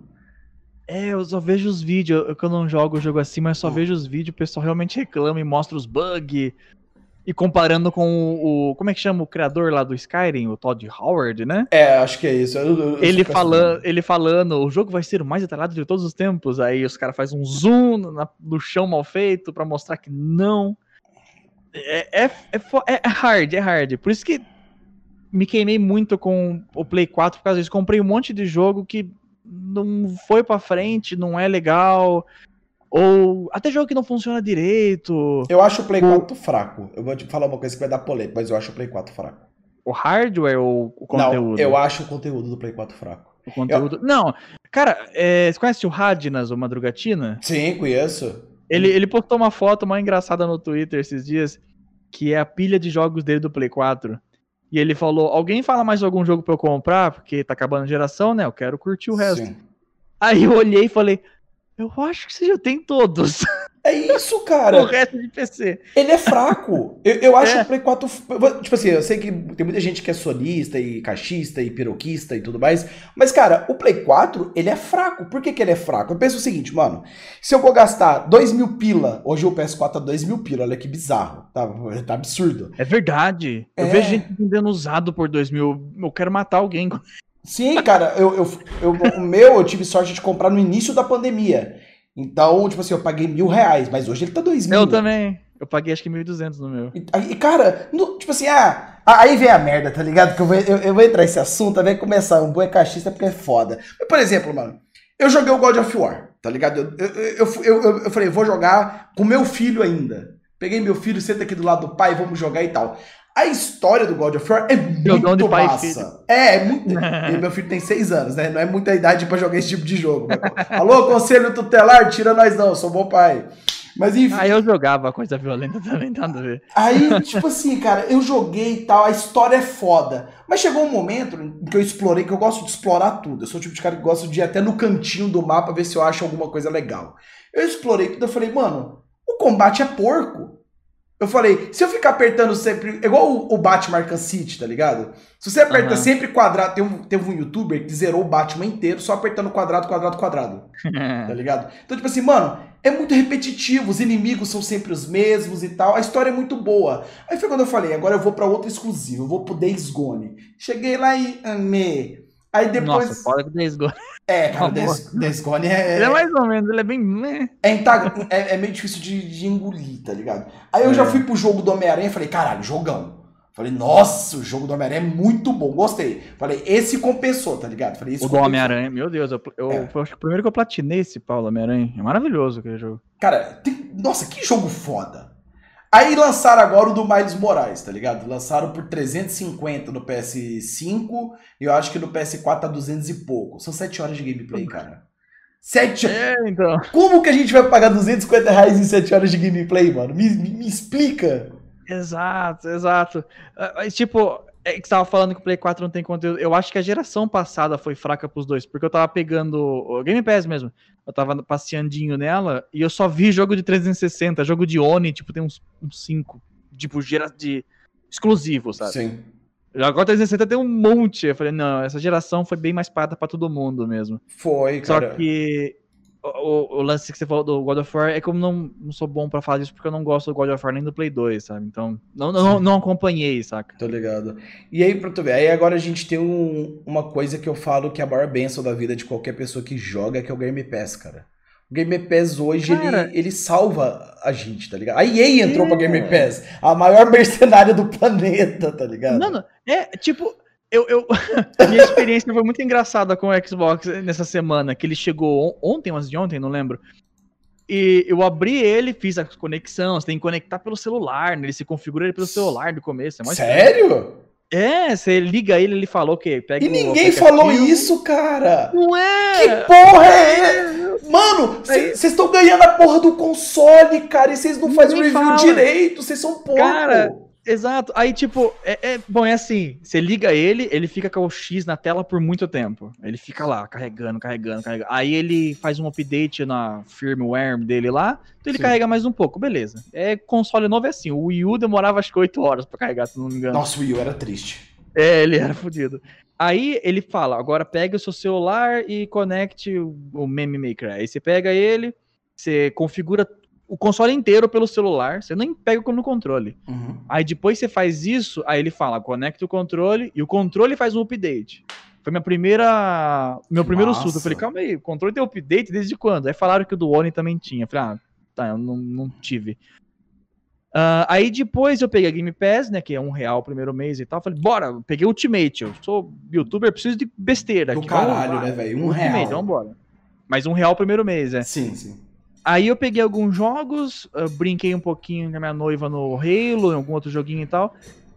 É, eu só vejo os vídeos, eu, eu não jogo o jogo assim, mas só Hum. vejo os vídeos, o pessoal realmente reclama e mostra os bugs. E comparando com o, o- Como é que chama o criador lá do Skyrim, o Todd Howard, né? É, acho que é isso. Eu- eu- ele, falando, ele falando, o jogo vai ser o mais detalhado de todos os tempos. Aí os caras fazem um zoom na- no chão mal feito pra mostrar que não. É, é, é, fo- é hard, é hard. Por isso que me queimei muito com o Play 4 por causa disso. Comprei um monte de jogo que não foi pra frente, não é legal. Ou até jogo que não funciona direito. Eu acho o Play O- 4 fraco. Eu vou te falar uma coisa que vai dar polêmica, mas eu acho o Play 4 fraco. O hardware ou o conteúdo? Não, eu acho o conteúdo do Play 4 fraco. O conteúdo. Não, cara, é, você conhece o Radnas, o Madrugatina? Sim, conheço. Ele, ele postou uma foto mais engraçada no Twitter esses dias, que é a pilha de jogos dele do Play 4. E ele falou: Alguém fala mais algum jogo pra eu comprar? Porque tá acabando a geração, né? Eu quero curtir o resto. Sim. Aí eu olhei e falei: Eu acho que você já tem todos. É isso, o cara. resto de PC. Ele é fraco. Eu, eu acho É. o Play 4. f- eu vou- Tipo assim, eu sei que tem muita gente que é sonista e caixista e piroquista e tudo mais. Mas, cara, o Play 4, ele é fraco. Por que, que ele é fraco? Eu penso o seguinte, mano. Se eu vou gastar 2 mil pila, hoje o PS4 tá 2 mil pila, olha que bizarro. Tá, tá absurdo. É verdade. Eu É. vejo gente vendendo usado por 2 mil. Eu quero matar alguém. Sim, cara, eu, eu, eu- o meu eu tive sorte de comprar no início da pandemia. Então, tipo assim, eu paguei mil reais, mas hoje ele tá dois mil. Eu também. Eu paguei acho que 1.200 no meu. E, cara, no- tipo assim, ah, aí vem a merda, tá ligado? Que eu vou, eu, eu vou entrar nesse assunto, vai começar. Um bom é porque é foda. Mas, por exemplo, mano, eu joguei o God of War, tá ligado? Eu, eu, eu- eu falei, vou jogar com meu filho ainda. Peguei meu filho, senta aqui do lado do pai, vamos jogar e tal. A história do God of War é muito e massa. É, é muito. e meu filho tem seis anos, né? Não é muita idade pra jogar esse tipo de jogo. Alô, conselho tutelar, tira nós não, sou bom pai. Mas enfim. Aí eu jogava coisa violenta também, nada a ver. Aí, tipo assim, cara, eu joguei e tal, a história é foda. Mas chegou um momento em que eu explorei, que eu gosto de explorar tudo. Eu sou o tipo de cara que gosta de ir até no cantinho do mapa ver se eu acho alguma coisa legal. Eu explorei tudo, eu falei, mano, o combate é porco. Eu falei, se eu ficar apertando sempre. Igual o, o Batman Arkham City, tá ligado? Se você aperta Aham. sempre quadrado. Tem um, teve um youtuber que zerou o Batman inteiro só apertando quadrado, quadrado, quadrado tá ligado? Então, tipo assim, mano, é muito repetitivo, os inimigos são sempre os mesmos e tal, a história é muito boa. Aí foi quando eu falei, agora eu vou pra outra exclusiva, eu vou pro Days Gone. Cheguei lá e amei. Aí depois. Nossa, foda que Days Gone. É, cara. Days, Days Gone é, Ele é mais ou menos, ele é bem. meh. é, é- é meio difícil de, de engolir, tá ligado? Aí eu já É. fui pro jogo do Homem-Aranha e falei, caralho, jogão. Falei, nossa, o jogo do Homem-Aranha é muito bom, gostei. Falei, esse compensou, tá ligado? Falei, esse O do compensou. Homem-Aranha, meu Deus, eu, eu, É. foi acho que o primeiro que eu platinei esse Paulo Homem-Aranha. É maravilhoso aquele jogo. Cara, tem- nossa, que jogo foda. Aí lançaram agora o do Miles Moraes, tá ligado? Lançaram por 350 no PS5 e eu acho que no PS4 tá 200 e pouco. São 7 horas de gameplay, cara. 7 É, então. Como que a gente vai pagar 250 reais em 7 horas de gameplay, mano? Me, me- me explica. Exato, exato. Uh, tipo, é que você tava falando que o Play 4 não tem conteúdo. Eu acho que a geração passada foi fraca pros dois, porque eu tava pegando o Game Pass mesmo. Eu tava passeandinho nela e eu só vi jogo de 360, jogo de Oni, tipo, tem uns 5, tipo, gera de exclusivo, sabe? Sim. Agora 360 tem um monte. Eu falei, não, essa geração foi bem mais parada pra todo mundo mesmo. Foi, cara. Só que o, o, lance que você falou do God of War é que eu não, não sou bom pra falar disso porque eu não gosto do God of War nem do Play 2, sabe? Então, não, não, não acompanhei, saca? Tô ligado. E aí, pra tu ver, aí agora a gente tem um, uma coisa que eu falo que é a maior benção da vida de qualquer pessoa que joga, que é o Game Pass, cara. O Game Pass hoje, cara, ele, ele salva a gente, tá ligado? A EA entrou é. pra Game Pass, a maior mercenária do planeta, tá ligado? Não, não, é, tipo, eu, eu... minha experiência foi muito engraçada com o Xbox nessa semana, que ele chegou ontem, mas de ontem, não lembro. E eu abri ele, fiz a conexão, você tem que conectar pelo celular, né? ele se configura ele pelo celular do começo. É Sério? É, você liga ele, ele falou que pega E ninguém falou isso, cara! Não é! Que porra é? é? Mano, vocês estão ganhando a porra do console, cara, e vocês não fazem review fala. direito, vocês são porra. Cara, Exato. Aí, tipo, é, é, bom, é assim: você liga ele, ele fica com o X na tela por muito tempo. Ele fica lá, carregando, carregando, carregando. Aí ele faz um update na firmware dele lá, então ele Sim. carrega mais um pouco, beleza. É console novo é assim. O Wii U demorava acho que 8 horas pra carregar, se não me engano. Nossa, o Wii U era triste. É, ele era fodido. Aí ele fala: agora pega o seu celular e conecte o Meme Maker. Aí você pega ele, você configura o console inteiro pelo celular, você nem pega como no controle. Uhum. Aí depois você faz isso, aí ele fala, conecta o controle e o controle faz um update. Foi minha primeira, meu primeiro susto. Eu falei, calma aí, o controle tem update desde quando? Aí falaram que o do Oni também tinha. Eu falei, ah, tá, eu não, não tive. Uh, aí depois eu peguei a Game Pass, né, que é um real o primeiro mês e tal. Falei, bora, peguei Ultimate. Eu sou youtuber, preciso de besteira. Do caralho, né, velho? Um Ultimate, real. Vambora. Mas um real o primeiro mês, é. Sim, sim. Aí eu peguei alguns jogos, brinquei um pouquinho com a minha noiva no Halo, em algum outro joguinho e tal.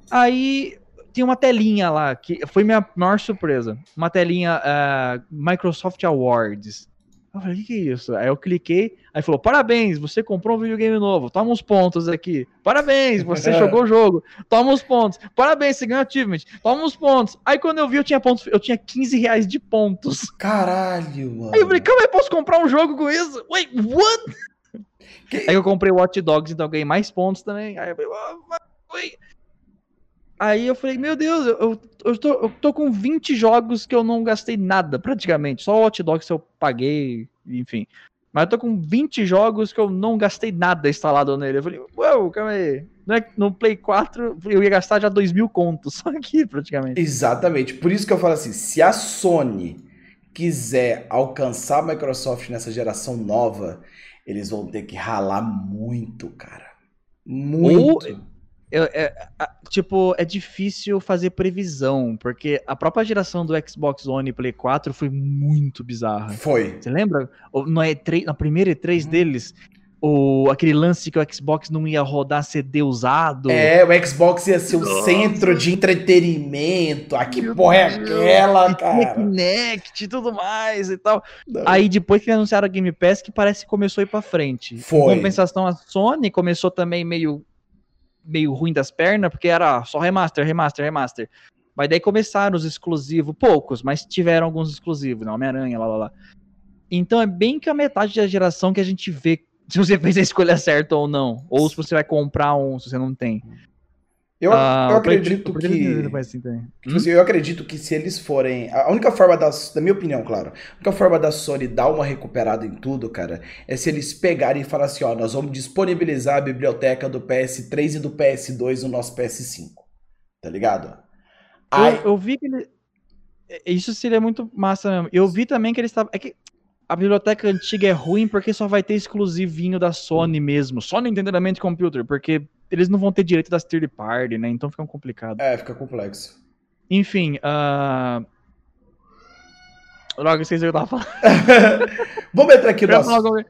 Aí tinha uma telinha lá, que foi minha maior surpresa. Uma telinha uh, Microsoft Awards. Eu falei, o que, que, é isso? Aí eu cliquei, aí falou, parabéns, você comprou um videogame novo, toma uns pontos aqui. Parabéns, você jogou o jogo, toma uns pontos. Parabéns, você ganhou achievement, toma uns pontos. Aí quando eu vi, eu tinha pontos, eu tinha 15 reais de pontos. Caralho, mano. Aí eu falei, que eu posso comprar um jogo com isso? Wait, what? Que... Aí eu comprei o Watch Dogs, então eu ganhei mais pontos também. Aí eu falei, oh, Aí eu falei, meu Deus, eu, eu, tô, eu tô com 20 jogos que eu não gastei nada, praticamente. Só o Hot Dogs eu paguei, enfim. Mas eu tô com 20 jogos que eu não gastei nada instalado nele. Eu falei, uau, calma aí. É no Play 4 eu ia gastar já 2 mil contos só aqui, praticamente. Exatamente. Por isso que eu falo assim, se a Sony quiser alcançar a Microsoft nessa geração nova, eles vão ter que ralar muito, cara. Muito. Ou é, tipo, é difícil fazer previsão, porque a própria geração do Xbox One e Play 4 foi muito bizarra. Foi. Você lembra? No E3, na primeira E3 hum. deles, o, aquele lance que o Xbox não ia rodar CD usado. É, o Xbox ia ser o Nossa. centro de entretenimento. Ah, que porra é aquela, e cara? Kinect e tudo mais e tal. Não. Aí depois que anunciaram a Game Pass, que parece que começou a ir pra frente. Foi. Em compensação, a Sony começou também meio meio ruim das pernas, porque era só remaster, remaster, remaster. Mas daí começaram os exclusivos, poucos, mas tiveram alguns exclusivos, né? Homem-Aranha, lá, lá, lá. Então é bem que a metade da geração que a gente vê se você fez a escolha certa ou não. Ou se você vai comprar um se você não tem. Eu, ah, eu acredito que. Assim, tipo assim, eu acredito que se eles forem. A única forma da. Da minha opinião, claro. A única forma da Sony dar uma recuperada em tudo, cara, é se eles pegarem e falar assim: ó, nós vamos disponibilizar a biblioteca do PS3 e do PS2 no nosso PS5. Tá ligado? Aí... Eu, eu vi que ele. É, isso seria muito massa mesmo. Eu vi também que eles estavam. É que a biblioteca antiga é ruim porque só vai ter exclusivinho da Sony mesmo. Só no Nintendo Computer, porque eles não vão ter direito das third party, né? Então fica complicado. É, fica complexo. Enfim, uh... Logo, vocês eu tava falando. Vamos entrar aqui no assunto.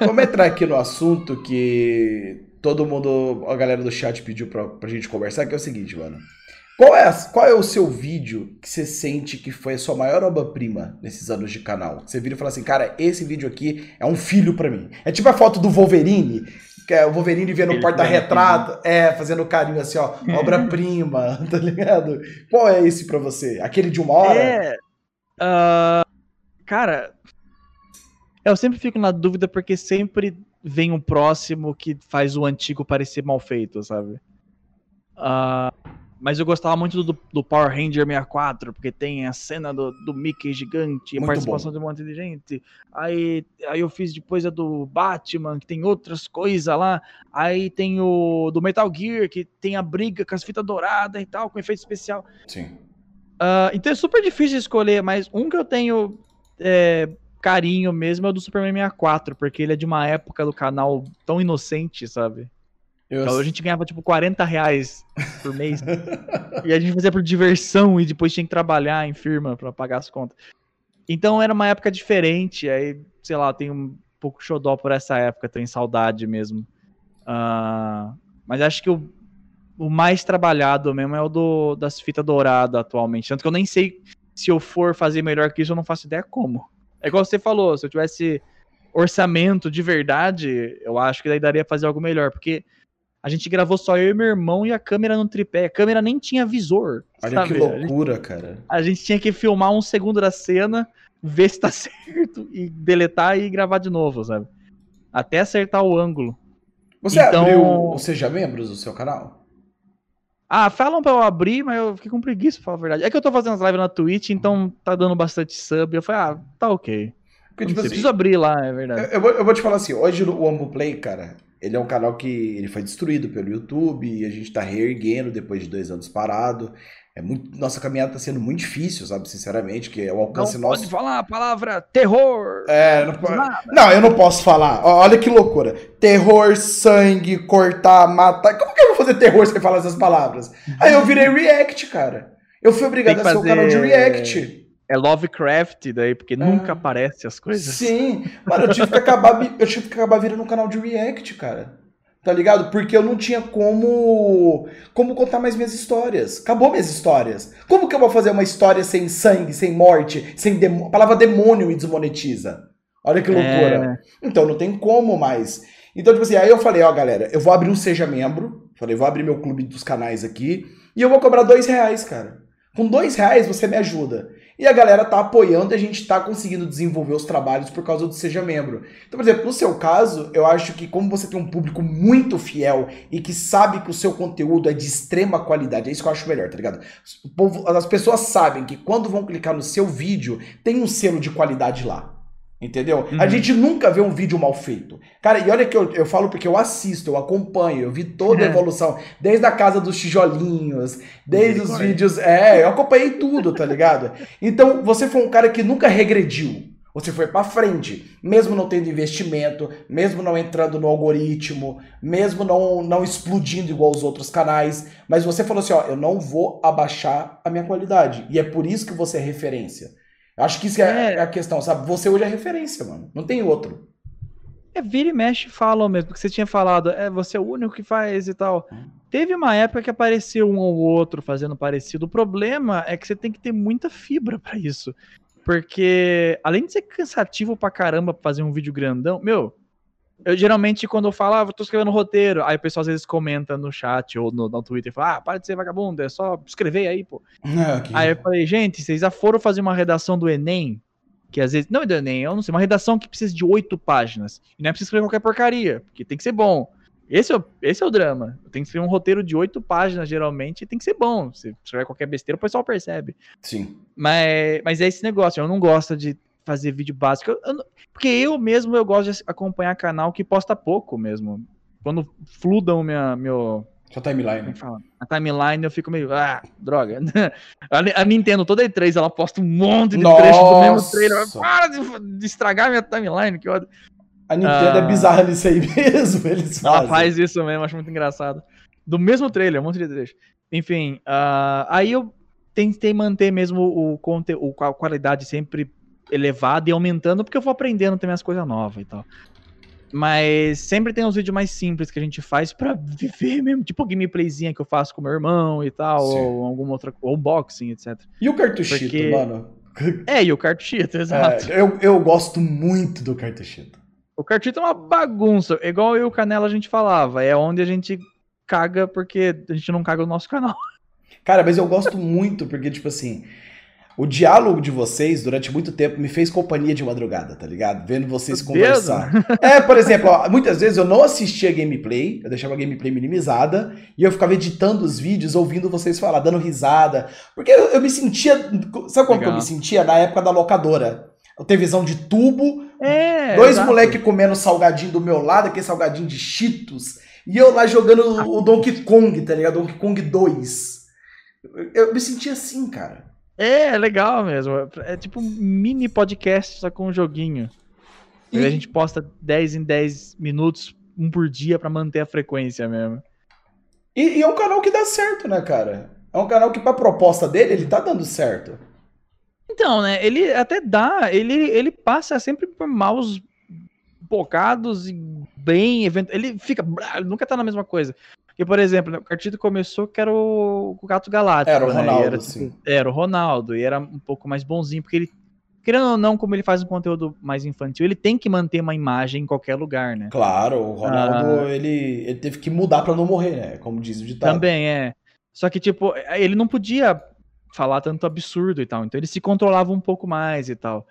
Vamos entrar aqui no assunto que todo mundo, a galera do chat pediu pra, pra gente conversar, que é o seguinte, mano. Qual é, a, qual é o seu vídeo que você sente que foi a sua maior obra-prima nesses anos de canal? Você vira e fala assim, cara, esse vídeo aqui é um filho para mim. É tipo a foto do Wolverine que é o Wolverine vendo o porta-retrato, é, fazendo carinho assim, ó, obra-prima, tá ligado? Qual é esse pra você? Aquele de uma hora? É. Uh, cara, eu sempre fico na dúvida porque sempre vem um próximo que faz o antigo parecer mal feito, sabe? Uh, mas eu gostava muito do, do, Power Ranger 64, porque tem a cena do, do Mickey gigante, a participação bom. de um monte de gente. Aí, aí eu fiz depois a do Batman, que tem outras coisas lá. Aí tem o do Metal Gear, que tem a briga com as fitas douradas e tal, com efeito especial. Sim. Uh, então é super difícil escolher, mas um que eu tenho é, carinho mesmo é o do Superman 64, porque ele é de uma época do canal tão inocente, sabe? Eu... Então, a gente ganhava tipo 40 reais por mês. e a gente fazia por diversão e depois tinha que trabalhar em firma para pagar as contas. Então era uma época diferente. Aí, sei lá, tem um pouco xodó por essa época, tenho saudade mesmo. Uh, mas acho que o, o mais trabalhado mesmo é o do, das fitas douradas atualmente. Tanto que eu nem sei se eu for fazer melhor que isso, eu não faço ideia como. É igual você falou, se eu tivesse orçamento de verdade, eu acho que daí daria fazer algo melhor. Porque a gente gravou só eu e meu irmão e a câmera no tripé. A câmera nem tinha visor. Olha sabe? que loucura, a gente, cara. A gente tinha que filmar um segundo da cena, ver se tá certo e deletar e gravar de novo, sabe? Até acertar o ângulo. Você então... abriu o Seja Membros do seu canal? Ah, falam pra eu abrir, mas eu fiquei com preguiça, pra falar a verdade. É que eu tô fazendo as lives na Twitch, então tá dando bastante sub. Eu falei, ah, tá ok. Porque, tipo assim, preciso abrir lá, é verdade. Eu, eu, vou, eu vou te falar assim, hoje o Ambu Play, cara, ele é um canal que ele foi destruído pelo YouTube e a gente tá reerguendo depois de dois anos parado. É muito, nossa caminhada tá sendo muito difícil, sabe? Sinceramente, que é o alcance não nosso. Pode falar a palavra terror. É, não, pode... não, eu não posso falar. Olha que loucura. Terror, sangue, cortar, matar. Como que eu vou fazer terror sem falar essas palavras? Aí eu virei react, cara. Eu fui obrigado a ser o canal de react. É Lovecraft daí, porque é. nunca aparece as coisas. Sim, mano, eu tive que acabar, eu tive que acabar virando um canal de react, cara. Tá ligado? Porque eu não tinha como como contar mais minhas histórias. Acabou minhas histórias. Como que eu vou fazer uma história sem sangue, sem morte, sem A palavra demônio me desmonetiza. Olha que loucura. É... Então não tem como mais. Então, tipo assim, aí eu falei, ó, galera, eu vou abrir um Seja Membro. Falei, vou abrir meu clube dos canais aqui. E eu vou cobrar dois reais, cara. Com dois reais você me ajuda. E a galera tá apoiando e a gente tá conseguindo desenvolver os trabalhos por causa do Seja Membro. Então, por exemplo, no seu caso, eu acho que como você tem um público muito fiel e que sabe que o seu conteúdo é de extrema qualidade, é isso que eu acho melhor, tá ligado? Povo, as pessoas sabem que quando vão clicar no seu vídeo, tem um selo de qualidade lá. Entendeu? Uhum. A gente nunca vê um vídeo mal feito. Cara, e olha que eu, eu falo porque eu assisto, eu acompanho, eu vi toda a evolução, desde a casa dos tijolinhos, desde os vídeos. É, eu acompanhei tudo, tá ligado? Então, você foi um cara que nunca regrediu. Você foi para frente, mesmo não tendo investimento, mesmo não entrando no algoritmo, mesmo não, não explodindo igual os outros canais, mas você falou assim, ó, eu não vou abaixar a minha qualidade. E é por isso que você é referência. Acho que isso é, é, a questão, sabe? Você hoje é referência, mano. Não tem outro. É, vira e mexe falam mesmo, porque você tinha falado, é, você é o único que faz e tal. Hum. Teve uma época que apareceu um ou outro fazendo parecido. O problema é que você tem que ter muita fibra para isso. Porque, além de ser cansativo pra caramba fazer um vídeo grandão, meu, eu geralmente, quando eu falo, ah, tô escrevendo roteiro, aí o pessoal às vezes comenta no chat ou no, no Twitter, fala, ah, para de ser vagabundo, é só escrever aí, pô. Okay. Aí eu falei, gente, vocês já foram fazer uma redação do Enem, que às vezes, não é do Enem, eu não sei, uma redação que precisa de oito páginas, e não é preciso escrever qualquer porcaria, porque tem que ser bom. Esse é, o, esse é o drama. Tem que escrever um roteiro de oito páginas, geralmente, e tem que ser bom. Se escrever qualquer besteira, o pessoal percebe. Sim. Mas, mas é esse negócio, eu não gosto de fazer vídeo básico. Eu, eu, porque eu mesmo eu gosto de acompanhar canal que posta pouco mesmo. Quando fludam minha, meu. Sua timeline. A timeline eu fico meio. Ah, droga. A, a Nintendo toda E3 ela posta um monte de Nossa. trecho do mesmo trailer. Para de, de, estragar minha timeline, que ódio. A Nintendo é ah, é bizarra nisso aí mesmo. Eles fazem. Ela faz isso mesmo, acho muito engraçado. Do mesmo trailer, um monte de trecho. Enfim, uh, aí eu tentei manter mesmo o conteúdo, a qualidade sempre elevado e aumentando, porque eu vou aprendendo também as coisas novas e tal. Mas sempre tem uns vídeos mais simples que a gente faz para viver mesmo, tipo gameplayzinha que eu faço com meu irmão e tal, Sim. ou alguma outra ou unboxing, etc. E o cartuchito, porque... mano? É, e o cartuchito, exato. É, eu, eu gosto muito do cartuchito. O Cartito é uma bagunça. Igual eu e o Canela a gente falava. É onde a gente caga porque a gente não caga o nosso canal. Cara, mas eu gosto muito porque, tipo assim, o diálogo de vocês durante muito tempo me fez companhia de madrugada, tá ligado? Vendo vocês Meu conversar. Deus. É, por exemplo, ó, muitas vezes eu não assistia gameplay, eu deixava a gameplay minimizada e eu ficava editando os vídeos, ouvindo vocês falar, dando risada. Porque eu, eu me sentia. Sabe como que eu me sentia? Na época da locadora. Eu tenho visão de tubo, é, dois exato. moleque comendo salgadinho do meu lado, aquele salgadinho de Cheetos, e eu lá jogando o Donkey Kong, tá ligado? Donkey Kong 2. Eu me sentia assim, cara. É, é legal mesmo. É tipo um mini podcast, só com um joguinho. E... a gente posta 10 em 10 minutos, um por dia, para manter a frequência mesmo. E, e, é um canal que dá certo, né, cara? É um canal que, pra proposta dele, ele tá dando certo. Então, né, ele até dá, ele, ele passa sempre por maus bocados e bem, ele fica, nunca tá na mesma coisa. Porque, por exemplo, o Cartito começou que era o, o Gato Galáctico. Era o né? Ronaldo, era, tipo, era o Ronaldo, e era um pouco mais bonzinho, porque ele, querendo ou não, como ele faz um conteúdo mais infantil, ele tem que manter uma imagem em qualquer lugar, né? Claro, o Ronaldo, ah, ele, ele teve que mudar para não morrer, né? Como diz o ditado. Também, é. Só que, tipo, ele não podia falar tanto absurdo e tal, então ele se controlava um pouco mais e tal.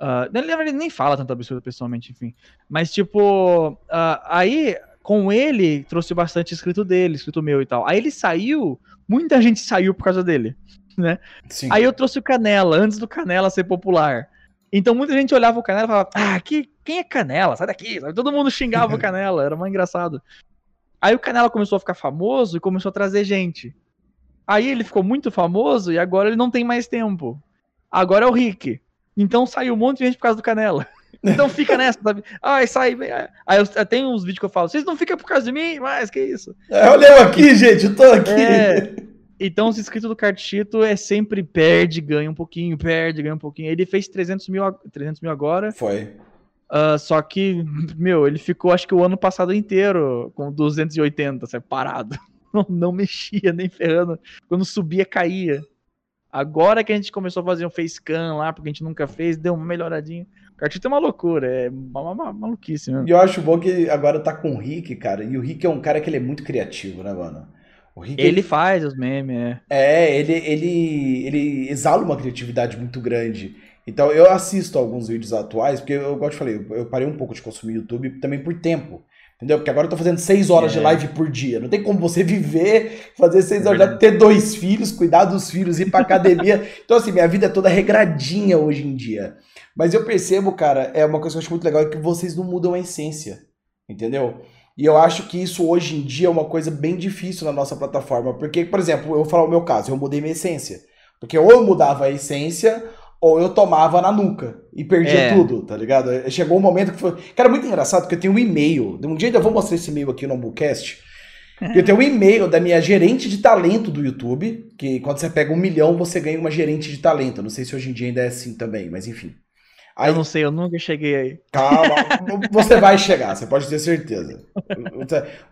Uh, ele nem fala tanto absurdo pessoalmente, enfim. Mas, tipo, uh, aí com ele, trouxe bastante escrito dele, escrito meu e tal. Aí ele saiu, muita gente saiu por causa dele, né? Sim. Aí eu trouxe o Canela, antes do Canela ser popular. Então muita gente olhava o Canela e falava, ah, que, quem é Canela? Sai daqui. Todo mundo xingava o Canela, era mais engraçado. Aí o Canela começou a ficar famoso e começou a trazer gente. Aí ele ficou muito famoso e agora ele não tem mais tempo. Agora é o Rick. Então saiu um monte de gente por causa do Canela. Então fica nessa, sabe? Ai, sai. Aí eu, tem uns vídeos que eu falo, vocês não ficam por causa de mim, mas que isso? É, olha eu aqui, gente, eu tô aqui. É, então os inscritos do Cartito é sempre perde, ganha um pouquinho, perde, ganha um pouquinho. Ele fez 300 mil, 300 mil agora. Foi. Uh, só que, meu, ele ficou acho que o ano passado inteiro com 280, sabe, parado. Não, não mexia, nem ferrando. Quando subia, caía. Agora que a gente começou a fazer um facecam lá, porque a gente nunca fez, deu uma melhoradinha. Cartito é uma loucura, é uma, uma maluquice mesmo. E eu acho bom que agora tá com o Rick, cara. E o Rick é um cara que ele é muito criativo, né, mano? O Rick, ele, ele faz os memes, é. É, ele, ele, ele exala uma criatividade muito grande. Então eu assisto alguns vídeos atuais, porque eu, eu te falei, eu parei um pouco de consumir YouTube também por tempo. Entendeu? Porque agora eu tô fazendo seis horas é. de live por dia. Não tem como você viver, fazer seis horas, de ter dois filhos, cuidar dos filhos, ir pra academia. então, assim, minha vida é toda regradinha hoje em dia. Mas eu percebo, cara, é uma coisa que eu acho muito legal, é que vocês não mudam a essência. Entendeu? E eu acho que isso hoje em dia é uma coisa bem difícil na nossa plataforma. Porque, por exemplo, eu vou falar o meu caso, eu mudei minha essência. Porque ou eu mudava a essência, ou eu tomava na nuca e perdia é. tudo, tá ligado? Chegou um momento que foi. Cara, muito engraçado, porque eu tenho um e-mail. Um dia ainda vou mostrar esse e-mail aqui no Ambucast. Eu tenho um e-mail da minha gerente de talento do YouTube, que quando você pega um milhão, você ganha uma gerente de talento. Não sei se hoje em dia ainda é assim também, mas enfim. Aí, eu não sei, eu nunca cheguei aí. Calma, você vai chegar, você pode ter certeza.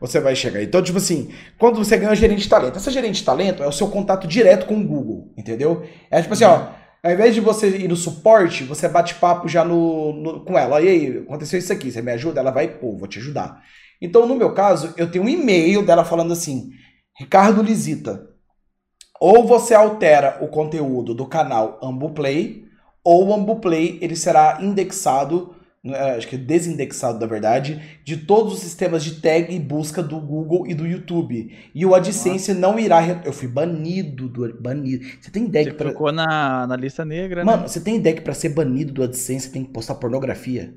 Você vai chegar. Então, tipo assim, quando você ganha gerente de talento, essa gerente de talento é o seu contato direto com o Google, entendeu? É tipo assim, ó ao invés de você ir no suporte, você bate papo já no, no, com ela. E aí, aconteceu isso aqui, você me ajuda? Ela vai, pô, vou te ajudar. Então, no meu caso, eu tenho um e-mail dela falando assim: Ricardo Lisita, ou você altera o conteúdo do canal Ambuplay, ou o Ambuplay ele será indexado é, acho que desindexado da verdade, de todos os sistemas de tag e busca do Google e do YouTube. E o AdSense Nossa. não irá. Eu fui banido do. Banido. Você tem ideia você que. Pra... Trocou na, na lista negra, Mano, né? você tem ideia que pra ser banido do AdSense você tem que postar pornografia?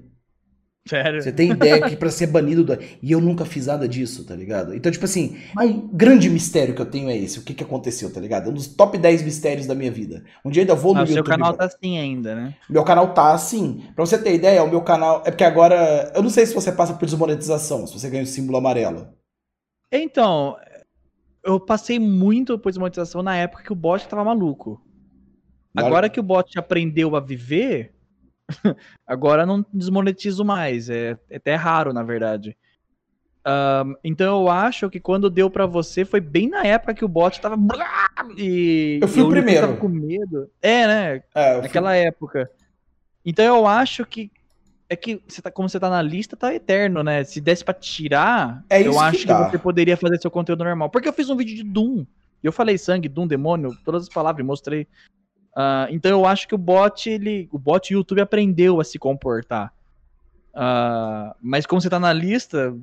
Sério? Você tem ideia que pra ser banido do... E eu nunca fiz nada disso, tá ligado? Então, tipo assim, é um grande mistério que eu tenho é esse. O que que aconteceu, tá ligado? É um dos top 10 mistérios da minha vida. Um dia ainda vou no ah, YouTube. seu canal tá assim ainda, né? Meu canal tá assim. Pra você ter ideia, o meu canal... É porque agora... Eu não sei se você passa por desmonetização, se você ganha o símbolo amarelo. Então, eu passei muito por desmonetização na época que o bot tava maluco. Agora que o bot aprendeu a viver Agora não desmonetizo mais. É, é até raro, na verdade. Um, então eu acho que quando deu para você foi bem na época que o bot tava. E eu fui o primeiro. Tava com medo. É, né? É, Naquela fui... época. Então eu acho que é que você tá, como você tá na lista, tá eterno, né? Se desse pra tirar, É eu que acho que, dá. você poderia fazer seu conteúdo normal. Porque eu fiz um vídeo de Doom. E eu falei sangue, Doom, demônio, todas as palavras, mostrei. Ah, então eu acho que o bot, ele. O bot YouTube aprendeu a se comportar. Ah, mas como você tá na lista,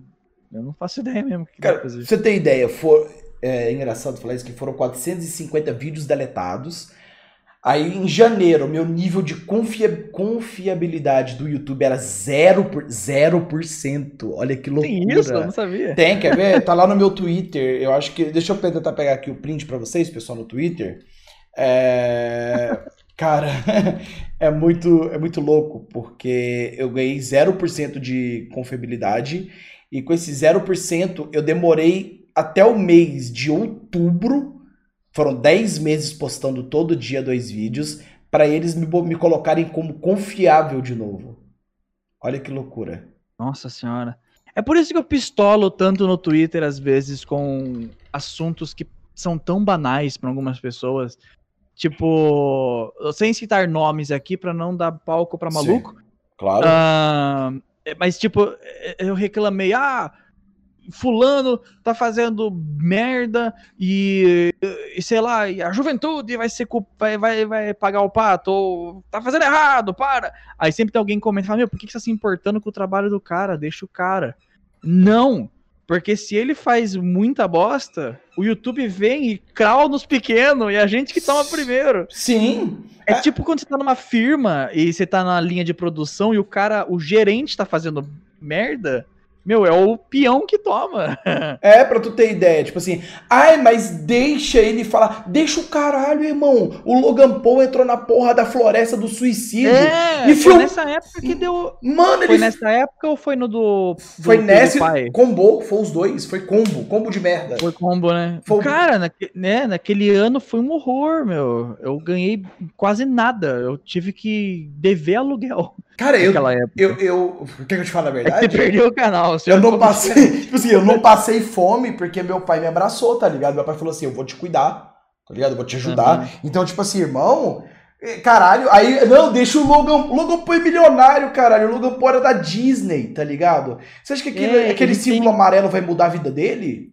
eu não faço ideia mesmo. Cara, pra você ter ideia, for, é engraçado falar isso, que foram 450 vídeos deletados. Aí em janeiro, meu nível de confia- confiabilidade do YouTube era 0%. Por, 0%. Olha que loucura. Tem isso? Eu não sabia. Tem, quer ver? Tá lá no meu Twitter. Eu acho que. Deixa eu tentar pegar aqui o print pra vocês, pessoal, no Twitter. É, Cara, é muito, é muito louco, porque eu ganhei 0% de confiabilidade, e com esse 0% eu demorei até o mês de outubro, foram 10 meses postando todo dia dois vídeos, para eles me, me colocarem como confiável de novo. Olha que loucura. Nossa senhora. É por isso que eu pistolo tanto no Twitter, às vezes, com assuntos que são tão banais para algumas pessoas. Tipo, sem citar nomes aqui para não dar palco para maluco. Claro. Ah, é, mas, tipo, eu reclamei, ah, fulano tá fazendo merda e, e, sei lá, e a juventude vai ser vai, vai, vai pagar o pato, ou tá fazendo errado, para. Aí sempre tem alguém que comenta, fala, meu, por que que você tá se importando com o trabalho do cara? Deixa o cara. Não, porque se ele faz muita bosta, o YouTube vem e crau nos pequenos e a gente que toma primeiro. Sim. É, É. tipo quando você tá numa firma e você tá na linha de produção e o cara, o gerente tá fazendo merda, meu, é o peão que toma. É, pra tu ter ideia, tipo assim, ai, mas deixa ele falar, deixa o caralho, irmão. O Logan Paul entrou na porra da floresta do suicídio. É, E foi film- nessa época que deu. Mano, ele Foi nessa época ou foi no do. do foi do nesse, pai? combou, foi os dois, foi combo, combo de merda. Foi combo, né? Foi- Cara, naque- né, naquele ano foi um horror, meu. Eu ganhei quase nada. Eu tive que dever aluguel Cara, eu, eu, eu, quer que eu te fale a É verdade? você perdeu o canal. Eu não passei, tipo assim, eu não passei fome porque meu pai me abraçou, tá ligado? Meu pai falou assim, eu vou te cuidar, tá ligado? Eu vou te ajudar. Uhum. Então, tipo assim, irmão, eh, caralho, aí, não, deixa o Logan, Logan Paul é milionário, caralho, o Logan Paul era da Disney, tá ligado? Você acha que aquele, É, aquele ele símbolo tem- amarelo vai mudar a vida dele?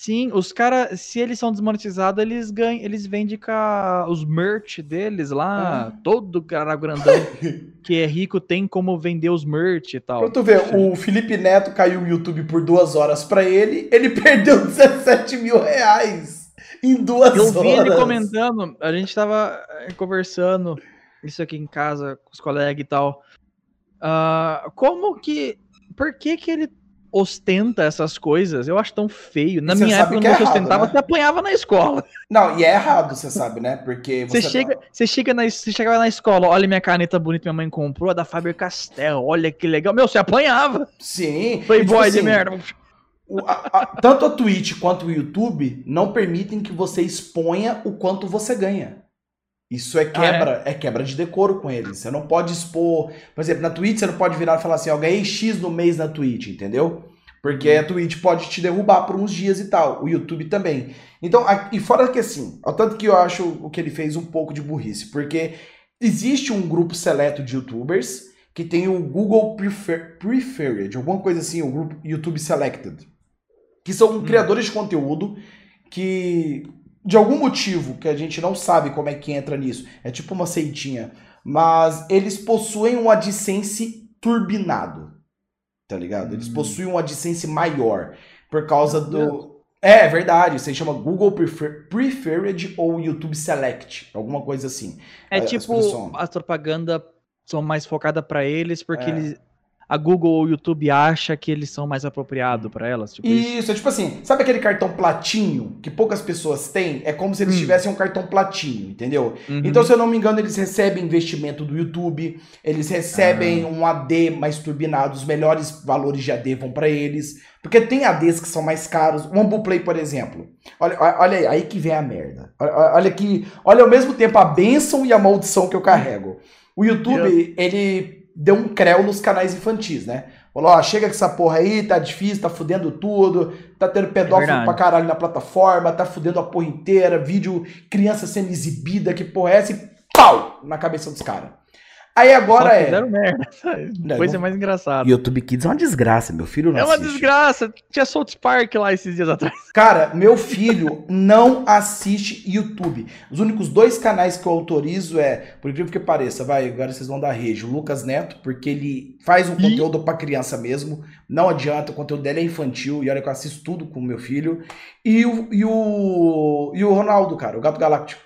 Sim, os caras, se eles são desmonetizados, eles ganham, eles vendem com a- os merch deles lá. Todo cara grandão que é rico tem como vender os merch e tal. Pra tu ver, o Felipe Neto caiu o YouTube por duas horas pra ele, ele perdeu 17 mil reais em duas Eu horas. vi ele comentando, a gente tava eh, conversando isso aqui em casa com os colegas e tal. Ah, como que. Por que que ele ostenta essas coisas? Eu acho tão feio. Na Você minha época, que é errado, ostentava, né? você apanhava na escola. Não, e é errado, você sabe, né? Porque Você, você, chega, você chega na, você chegava na escola, olha minha caneta bonita minha mãe comprou, a da Faber Castell, olha que legal. Meu, você apanhava. Sim. Playboy tipo de assim, merda. o- a- a- tanto a Twitch quanto o YouTube não permitem que você exponha o quanto você ganha. Isso é quebra, é? quebra de decoro com eles. Você não pode expor. Por exemplo, na Twitch você não pode virar e falar assim, ó, ganhei X no mês na Twitch, entendeu? Porque a Twitch pode te derrubar por uns dias e tal. O YouTube também. Então, a- e fora que assim, ao tanto que eu acho o que ele fez um pouco de burrice, porque existe um grupo seleto de youtubers que tem o Google Prefer- Preferred, alguma coisa assim, o grupo YouTube Selected, que são criadores de conteúdo que, de algum motivo que a gente não sabe como é que entra nisso, é tipo uma seitinha, mas eles possuem um AdSense turbinado, tá ligado? Eles Hum. possuem um AdSense maior por causa do... É, é verdade, isso aí chama Google Prefer- Preferred ou YouTube Select, alguma coisa assim. É as tipo, pessoas as propagandas são mais focadas pra eles, porque É. eles, a Google ou o YouTube acha que eles são mais apropriados pra elas. Tipo isso. Isso, é tipo assim, sabe aquele cartão platinho que poucas pessoas têm? É como se eles Hum. tivessem um cartão platinho, entendeu? Uhum. Então, se eu não me engano, eles recebem investimento do YouTube, eles recebem Ah. um AD mais turbinado, os melhores valores de AD vão pra eles, porque tem ADs que são mais caros. O Ambuplay, por exemplo. Olha, olha aí, aí que vem a merda. Olha, olha que, olha ao mesmo tempo a bênção e a maldição que eu carrego. O YouTube, ele deu um creu nos canais infantis, né? Falou, ó, chega com essa porra aí, tá difícil, tá fudendo tudo, tá tendo pedófilo verdade. pra caralho na plataforma, tá fudendo a porra inteira, vídeo criança sendo exibida, que porra é essa? E pau! Na cabeça dos caras. Aí agora é. Fizeram merda. Depois é mais engraçado. YouTube Kids é uma desgraça, meu filho não É uma assiste. desgraça. Tinha South Park lá esses dias atrás. Cara, meu filho não assiste YouTube. Os únicos dois canais que eu autorizo é, por incrível que pareça, vai, agora vocês vão dar rage, o Lucas Neto, porque ele faz um Ih. conteúdo pra criança mesmo. Não adianta, o conteúdo dele é infantil, e olha que eu assisto tudo com o meu filho. E o, e o, e o Ronaldo, cara, o Gato Galáctico.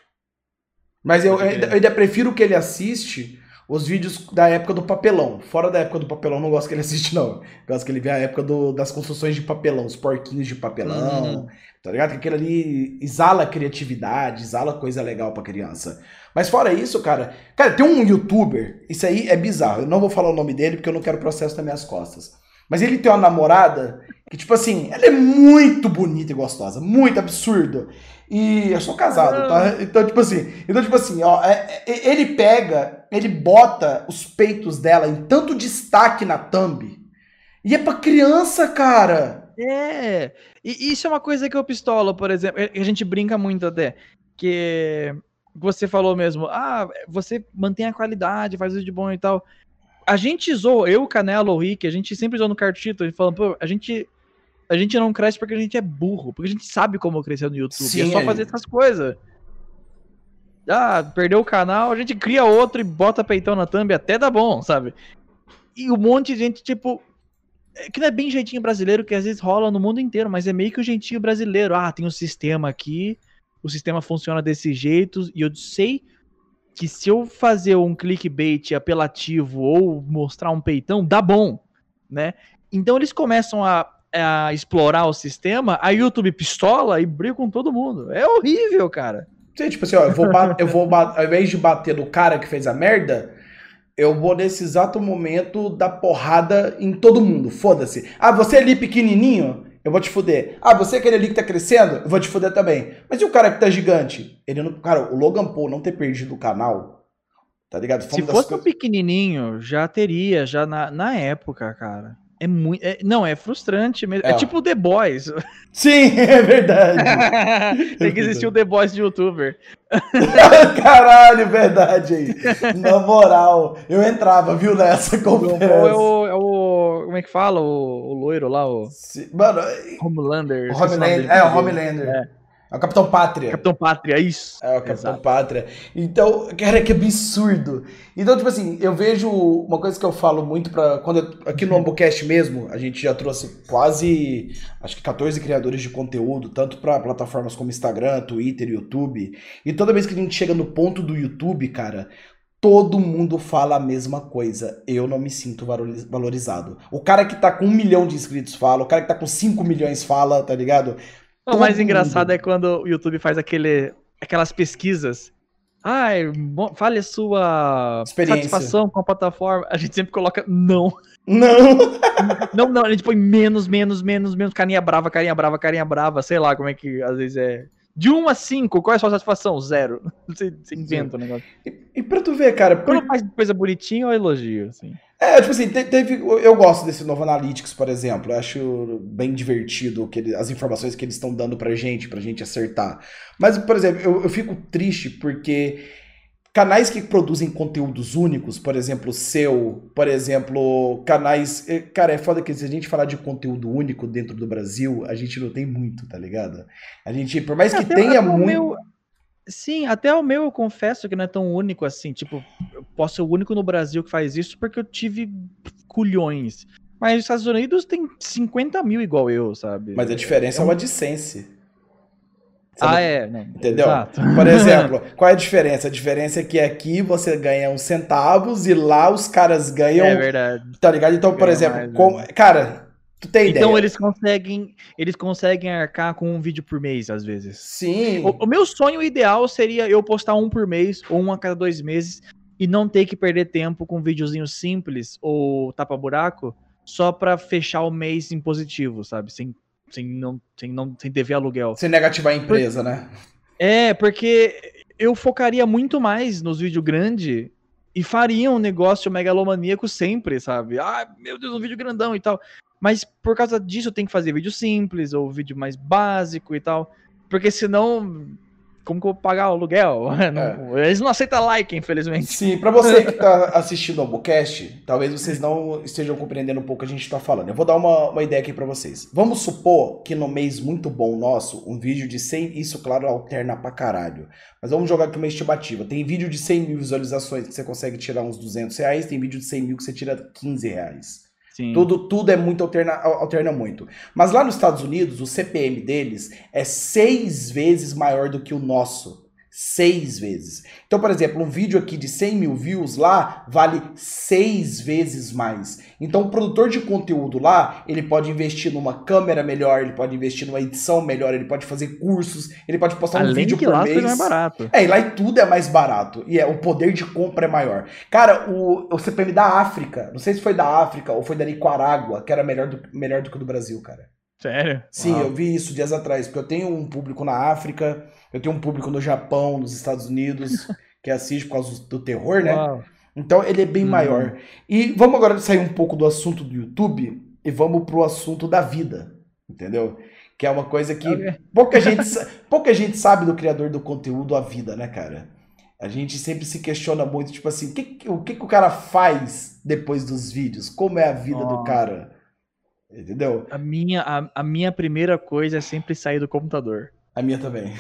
Mas eu, eu ainda, eu ainda prefiro que ele assiste os vídeos da época do papelão. Fora da época do papelão, não gosto que ele assiste, não. Gosto que ele vê a época do- das construções de papelão, os porquinhos de papelão. Uhum. Tá ligado? Que aquilo ali exala criatividade, exala coisa legal pra criança. Mas fora isso, cara. Cara, tem um youtuber, isso aí é bizarro. Eu não vou falar o nome dele porque eu não quero processo nas minhas costas. Mas ele tem uma namorada que, tipo assim, ela é muito bonita e gostosa. Muito absurdo. E eu sou casado, tá? Então, tipo assim, então, tipo assim, ó, é- é- ele pega, ele bota os peitos dela em tanto destaque na thumb. E é pra criança, cara. É. E isso é uma coisa que eu pistolo, por exemplo. A gente brinca muito até. Que você falou mesmo, ah, você mantém a qualidade, faz vídeo bom e tal. A gente zoou, eu, Canelo, o Rick, a gente sempre zoou no Cartito, falando, pô, a gente. A gente não cresce porque a gente é burro, porque a gente sabe como crescer no YouTube. Sim, é só é. fazer essas coisas. Ah, perdeu o canal, a gente cria outro e bota peitão na thumb, até dá bom, sabe? E um monte de gente, tipo, é que não é bem jeitinho brasileiro, que às vezes rola no mundo inteiro, mas é meio que o jeitinho brasileiro. Ah, tem um sistema aqui, o sistema funciona desse jeito, e eu sei que se eu fazer um clickbait apelativo ou mostrar um peitão, dá bom, né? Então eles começam a, a explorar o sistema, a YouTube pistola e briga com todo mundo. É horrível, cara. Sim, tipo assim, ó, eu vou, eu vou ao invés de bater no cara que fez a merda, eu vou nesse exato momento dar porrada em todo mundo. Foda-se. Ah, você ali pequenininho, eu vou te fuder. Ah, você aquele ali que tá crescendo, eu vou te fuder também. Mas e o cara que tá gigante? Ele não, cara, o Logan Paul não ter perdido o canal, tá ligado? Foi Se fosse um coisas- pequenininho, já teria, já na, na época, cara. É muito. é- não, é frustrante mesmo. É, É. tipo The Boys. Sim, é verdade. Tem que existir o The Boys de youtuber. Caralho, verdade aí. Na moral, eu entrava, viu, nessa O Paul é o, é o. Como é que fala? O, o loiro lá, o Sim, Mano, Homelander. o esqueci nome Homelander, é, o Homelander. É. É o Capitão Pátria. Capitão Pátria, isso. É o Capitão Exato. Pátria. Então, cara, que absurdo. Então, tipo assim, eu vejo uma coisa que eu falo muito para quando eu- aqui no Ambocast mesmo, a gente já trouxe quase acho que 14 criadores de conteúdo, tanto para plataformas como Instagram, Twitter, YouTube. E toda vez que a gente chega no ponto do YouTube, cara, todo mundo fala a mesma coisa. Eu não me sinto valoriz- valorizado. O cara que tá com um milhão de inscritos fala, o cara que tá com 5 milhões fala, tá ligado? O mais engraçado é quando o YouTube faz aquele, aquelas pesquisas. Ai, fale a sua satisfação com a plataforma. A gente sempre coloca não. Não. Não, não, a gente põe menos, menos, menos, menos, carinha brava, carinha brava, carinha brava, sei lá como é que às vezes é. De 1 a 5, qual é a sua satisfação? Zero. Você, você inventa o negócio. E, e pra tu ver, cara, por Quando faz coisa bonitinha, eu elogio, assim. É, tipo assim, te- teve, eu gosto desse novo Analytics, por exemplo. Eu acho bem divertido que ele- as informações que eles estão dando pra gente, pra gente acertar. Mas, por exemplo, eu, eu fico triste porque canais que produzem conteúdos únicos, por exemplo, o seu, por exemplo, canais. eh, Cara, é foda que se a gente falar de conteúdo único dentro do Brasil, a gente não tem muito, tá ligado? A gente, por mais que Até- tenha muito. meu- Sim, até o meu eu confesso que não é tão único assim. Tipo, eu posso ser o único no Brasil que faz isso porque eu tive culhões. Mas os Estados Unidos tem 50 mil igual eu, sabe? Mas a diferença é, um- uma AdSense. Você não- Ah, é. Não, Entendeu? Exato. Por exemplo, qual é a diferença? A diferença é que aqui você ganha uns centavos e lá os caras ganham. É verdade. tá ligado? Então, por exemplo, mais, com- né? cara, tu tem ideia? Então eles conseguem, eles conseguem arcar com um vídeo por mês, às vezes. Sim. O, o meu sonho ideal seria eu postar um por mês ou um a cada dois meses e não ter que perder tempo com um videozinho simples ou tapa-buraco só pra fechar o mês em positivo, sabe? Sem, sem, não, sem, não, sem dever aluguel. Sem negativar a empresa, né? É, porque eu focaria muito mais nos vídeos grandes e faria um negócio megalomaníaco sempre, sabe? Ah, meu Deus, um vídeo grandão e tal. Mas por causa disso eu tenho que fazer vídeo simples ou vídeo mais básico e tal. Porque senão como que eu vou pagar o aluguel? Não, é. Eles não aceitam like, infelizmente. Sim, para você que tá assistindo ao Bookcast, talvez vocês não estejam compreendendo um pouco o que a gente tá falando. Eu vou dar uma, uma ideia aqui para vocês. Vamos supor que no mês muito bom nosso, um vídeo de 100, isso claro alterna pra caralho, mas vamos jogar aqui uma estimativa. Tem vídeo de 100 mil visualizações que você consegue tirar uns 200 reais, tem vídeo de 100 mil que você tira 15 reais. Tudo, tudo é muito alterna, alterna muito. Mas lá nos Estados Unidos, o CPM deles é seis vezes maior do que o nosso seis vezes. Então, por exemplo, um vídeo aqui de 100 mil views lá vale seis vezes mais. Então, o produtor de conteúdo lá, ele pode investir numa câmera melhor, ele pode investir numa edição melhor, ele pode fazer cursos, ele pode postar Além um vídeo que por lá mês. É, barato. é, e lá tudo é mais barato. E é, o poder de compra é maior. Cara, o, o CPM da África, não sei se foi da África ou foi da Nicarágua, que era melhor do, melhor do que o do Brasil, cara. Sério? Sim, Uau. eu vi isso dias atrás, porque eu tenho um público na África, eu tenho um público no Japão, nos Estados Unidos, que assiste por causa do terror, né? Uau. Então ele é bem hum. maior. E vamos agora sair um pouco do assunto do YouTube e vamos pro assunto da vida, entendeu? Que é uma coisa que okay. pouca, gente, pouca gente sabe do criador do conteúdo, a vida, né, cara? A gente sempre se questiona muito, tipo assim, o que, o que, que o cara faz depois dos vídeos? Como é a vida oh. do cara? Entendeu? A minha, a, a minha primeira coisa é sempre sair do computador. A minha também.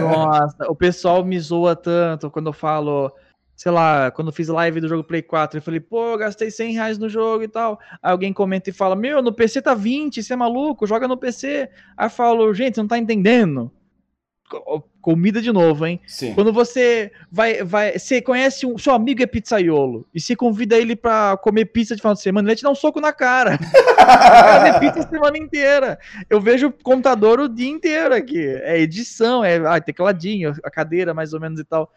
Nossa, o pessoal me zoa tanto quando eu falo, sei lá, quando eu fiz live do jogo Play 4, eu falei, pô, gastei 100 reais no jogo e tal. Aí alguém comenta e fala, meu, no PC tá 20, você é maluco, joga no PC. Aí eu falo, gente, você não tá entendendo comida de novo, hein? Sim. Quando você vai, vai, você conhece um, seu amigo é pizzaiolo e se convida ele para comer pizza de final de semana, ele te dá um soco na cara. comer pizza a semana inteira. Eu vejo o computador o dia inteiro aqui. É edição, é ah, tecladinho, a cadeira mais ou menos e tal.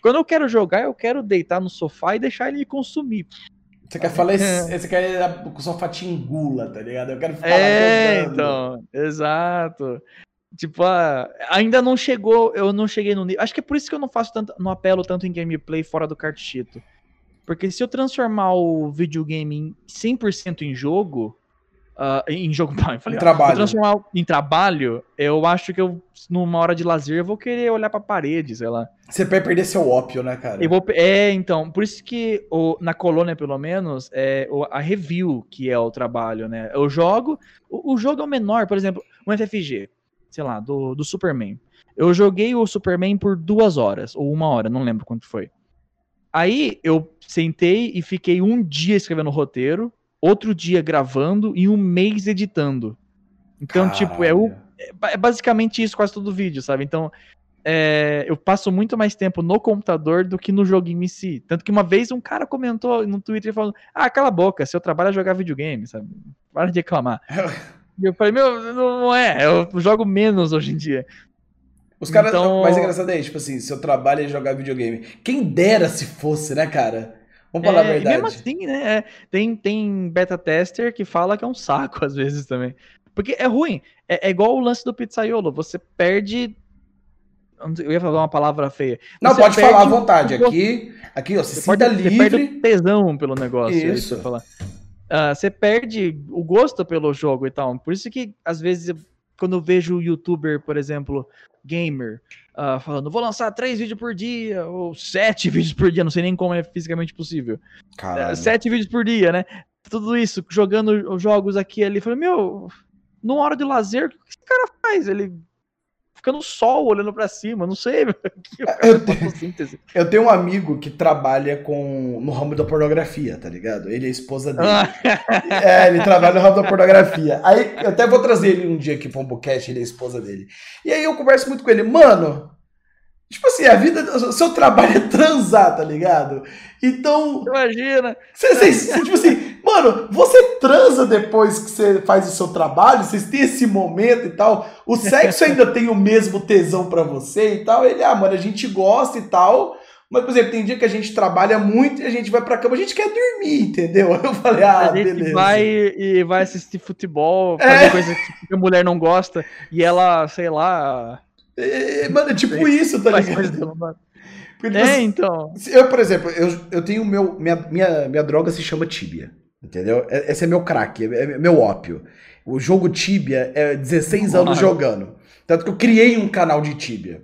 Quando eu quero jogar, eu quero deitar no sofá e deixar ele consumir. Você quer falar, você quer que o sofá te engula, tá ligado? Eu quero ficar É, então, exato. Tipo, ah, ainda não chegou, eu não cheguei no nível. Acho que é por isso que eu não faço tanto, não apelo tanto em gameplay fora do cartito. Porque se eu transformar o videogame 100% em jogo, uh, em jogo, eu falei, em trabalho. transformar em trabalho, eu acho que eu numa hora de lazer eu vou querer olhar para parede, sei lá. Você vai perder seu ópio, né, cara? Eu vou, é, então, por isso que o, na colônia, pelo menos, é a review que é o trabalho, né? Eu jogo, o, o jogo é o menor, por exemplo, um FFG sei lá, do, do Superman. Eu joguei o Superman por duas horas, ou uma hora, não lembro quanto foi. Aí eu sentei e fiquei um dia escrevendo o roteiro, outro dia gravando e um mês editando. Então, Caralho. tipo, é, o, é, é basicamente isso quase todo vídeo, sabe? Então, é, eu passo muito mais tempo no computador do que no joguinho em si. Tanto que uma vez um cara comentou no Twitter falando: Ah, cala a boca, seu trabalho é jogar videogame, sabe? Para de reclamar. Eu falei, meu, não é, eu jogo menos hoje em dia. Os caras. Então... Mais engraçado é, tipo assim, seu trabalho é jogar videogame. Quem dera se fosse, né, cara? Vamos falar é, a verdade. mesmo assim, né? É, tem, tem beta tester que fala que é um saco às vezes também. Porque é ruim. É, é igual o lance do pizzaiolo. Você perde. Eu ia falar uma palavra feia. Não, você pode falar à vontade. Aqui, aqui, ó, você, você sinta livre. Você perde tesão pelo negócio. É isso. isso falar. Uh, você perde o gosto pelo jogo e tal. Por isso que, às vezes, quando eu vejo o youtuber, por exemplo, gamer, uh, falando, vou lançar três vídeos por dia, ou sete vídeos por dia, não sei nem como é fisicamente possível. Uh, sete vídeos por dia, né? Tudo isso, jogando jogos aqui e ali. Falei, meu, numa hora de lazer, o que esse cara faz? Ele fica no sol olhando para cima, não sei. Eu tenho, eu tenho, um amigo que trabalha com no ramo da pornografia, tá ligado? Ele é a esposa dele. é, ele trabalha no ramo da pornografia. Aí eu até vou trazer ele um dia aqui pra um boquete, ele é a esposa dele. E aí eu converso muito com ele, mano, Tipo assim, a vida, o seu trabalho é transar, tá ligado? Então. Imagina! Você, você, tipo assim, mano, você transa depois que você faz o seu trabalho, vocês têm esse momento e tal. O sexo ainda tem o mesmo tesão para você e tal. Ele, ah, mano, a gente gosta e tal. Mas, por exemplo, tem dia que a gente trabalha muito e a gente vai pra cama, a gente quer dormir, entendeu? Eu falei, ah, a gente beleza. vai e vai assistir futebol, fazer é. coisa que a mulher não gosta, e ela, sei lá, é, mano, é tipo isso, tá ligado? Porque, é, então. Eu, por exemplo, eu, eu tenho meu. Minha, minha, minha droga se chama Tibia. Entendeu? É, esse é meu crack, é, é meu ópio. O jogo Tibia é 16 Uau. anos jogando. Tanto que eu criei um canal de Tibia.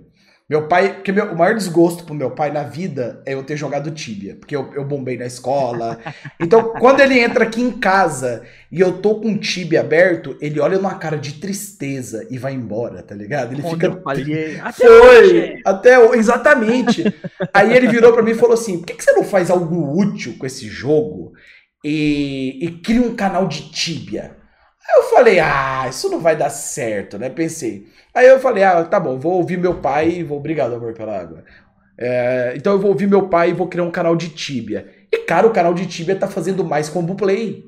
Meu pai, porque meu, o maior desgosto pro meu pai na vida é eu ter jogado Tibia, porque eu, eu bombei na escola. Então, quando ele entra aqui em casa e eu tô com o Tibia aberto, ele olha numa cara de tristeza e vai embora, tá ligado? Ele Onde fica. eu falhei. Até Foi! hoje. Até exatamente. Aí ele virou pra mim e falou assim: por que, que você não faz algo útil com esse jogo e, e cria um canal de Tibia? Aí eu falei, ah, isso não vai dar certo, né? Pensei. Aí eu falei, ah, tá bom, vou ouvir meu pai e vou. Obrigado, amor, pela água. É, então eu vou ouvir meu pai e vou criar um canal de Tibia. E, cara, o canal de Tibia tá fazendo mais combo play.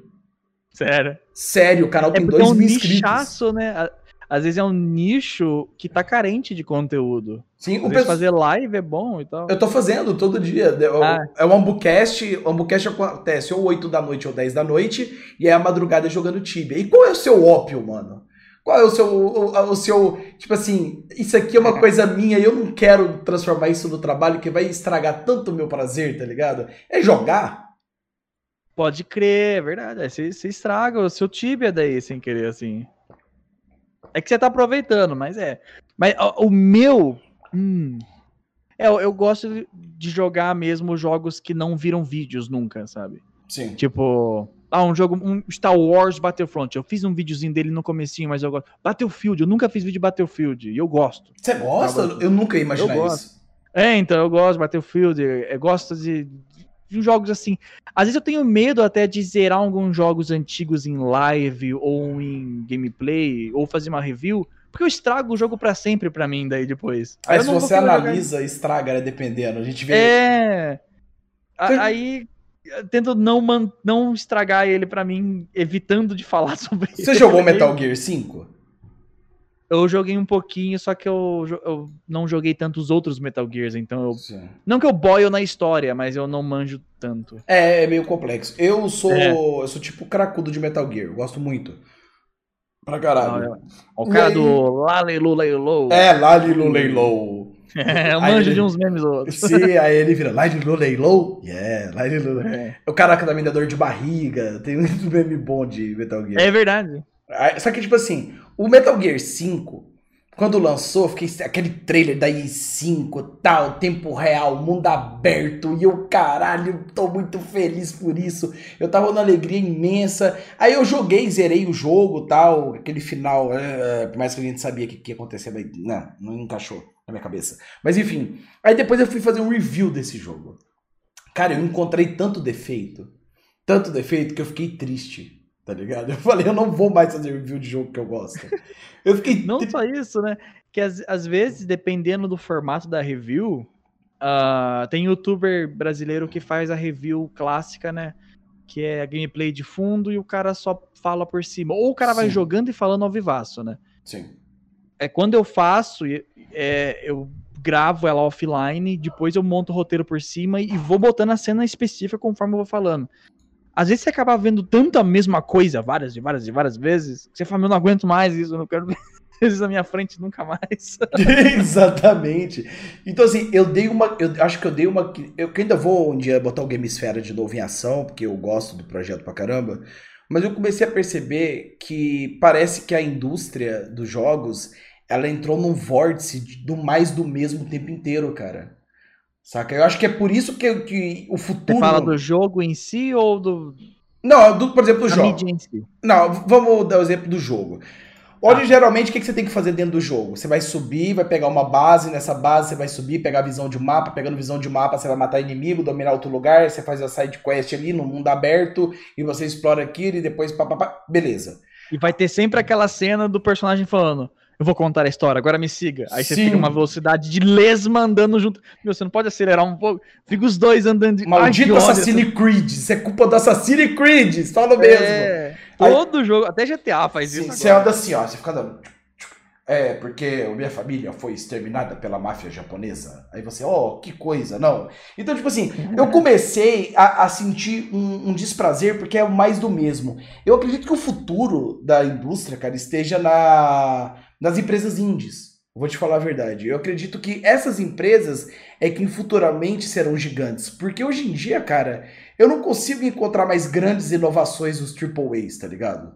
Sério. Sério, o canal É tem é 2 um mil inscritos. nichaço, né? Às vezes é um nicho que tá carente de conteúdo. Sim, Às o pessoal. fazer live é bom e tal. Eu tô fazendo todo dia. Eu- Ah. É o Ambucast. O Ambucast acontece ou 8 da noite ou 10 da noite. E é a madrugada jogando Tibia. E qual é o seu ópio, mano? Qual é o seu, o, o seu. Tipo assim, isso aqui é uma coisa minha e eu não quero transformar isso no trabalho que vai estragar tanto o meu prazer, tá ligado? É jogar. Pode crer, é verdade. Você, você estraga o seu tibia daí, sem querer, assim. É que você tá aproveitando, mas é. Mas ó, o meu. hum, é, eu, eu gosto de jogar mesmo jogos que não viram vídeos nunca, sabe? Sim. Tipo. Ah, um jogo. Um Star Wars Battlefront. Eu fiz um videozinho dele no comecinho, mas eu gosto. Battlefield, eu nunca fiz vídeo de Battlefield. E eu gosto. Você gosta? Eu nunca ia imaginar Eu gosto. isso. É, então, eu gosto de Battlefield, eu gosto de, de jogos assim. Às vezes eu tenho medo até de zerar alguns jogos antigos em live ou em gameplay, ou fazer uma review, porque eu estrago o jogo pra sempre pra mim daí depois. Aí Eu se você querer jogar analisa, estraga, né? Dependendo. A gente vê. É. Aí tento não, man- não estragar ele pra mim, evitando de falar sobre Você ele. jogou Metal Gear 5? Eu joguei um pouquinho, só que eu, eu não joguei tanto os outros Metal Gears, então eu. Sim. Não que eu boio na história, mas eu não manjo tanto. É, é meio complexo. Eu sou. É. Eu sou tipo cracudo de Metal Gear. Eu gosto muito. Pra caralho. O E cara aí- do Lalilu. É, Lalilu Leilou. É, eu manjo ele- de uns memes ou outros. Sim, aí ele vira Lalilu Leilou. Yeah, Lalilu. É. O caraca da minha dor de barriga. Tem muito meme bom de Metal Gear. É verdade. Só que, tipo assim, o Metal Gear 5, quando lançou, fiquei aquele trailer da i5 tal, tempo real, mundo aberto, e eu, caralho, tô muito feliz por isso. Eu tava numa alegria imensa. Aí eu joguei, zerei o jogo tal, aquele final, é, por mais que a gente sabia que, que ia acontecer, mas não, não encaixou na minha cabeça. Mas enfim, aí depois eu fui fazer um review desse jogo. Cara, eu encontrei tanto defeito, tanto defeito que eu fiquei triste. Tá ligado? Eu falei, eu não vou mais fazer review de jogo que eu gosto. Eu fiquei. Não só isso, né? Que às, às vezes, dependendo do formato da review, ah, tem youtuber brasileiro que faz a review clássica, né? Que é a gameplay de fundo e o cara só fala por cima. Ou o cara vai Sim. jogando e falando ao vivaço, né? Sim. É quando eu faço, é, eu gravo ela offline, depois eu monto o roteiro por cima e vou botando a cena específica conforme eu vou falando. Às vezes você acaba vendo tanto a mesma coisa várias e várias e várias vezes, que você fala, eu não aguento mais isso, eu não quero ver isso na minha frente nunca mais. Exatamente. Então, assim, eu dei uma. Eu acho que eu dei uma. Eu ainda vou um dia botar o Gamesfera de novo em ação, porque eu gosto do projeto pra caramba. Mas eu comecei a perceber que parece que a indústria dos jogos ela entrou num vórtice do mais do mesmo o tempo inteiro, cara. Saca? Eu acho que é por isso que, que o Você futuro. fala do jogo em si ou do Não, do, por exemplo, do jogo. si? Não, vamos dar o exemplo do jogo. Hoje, geralmente, o que você tem que fazer dentro do jogo? Você vai subir, vai pegar uma base, nessa base você vai subir, pegar a visão de mapa, pegando visão de mapa, você vai matar inimigo, dominar outro lugar, você faz a side quest ali no mundo aberto, e você explora aquilo, e depois pá, pá, pá. beleza. E vai ter sempre aquela cena do personagem falando: Eu vou contar a história, agora me siga. Aí você Sim. fica uma velocidade de lesma andando junto. Meu, você não pode acelerar um pouco. Fica os dois andando de. Maldito Ai, Assassin's Creed, isso é culpa do Assassin's Creed, fala mesmo. É, Aí- todo jogo, até GTA faz Sim, isso. você agora. anda assim, ó, você fica andando. É, porque a minha família foi exterminada pela máfia japonesa. Aí você, ó, que coisa, não. Então, tipo assim, eu comecei a, a sentir um, um desprazer porque é mais do mesmo. Eu acredito que o futuro da indústria, cara, esteja na, nas empresas indies. Vou te falar a verdade. Eu acredito que essas empresas é que futuramente serão gigantes. Porque hoje em dia, cara, eu não consigo encontrar mais grandes inovações nos AAAs, tá ligado?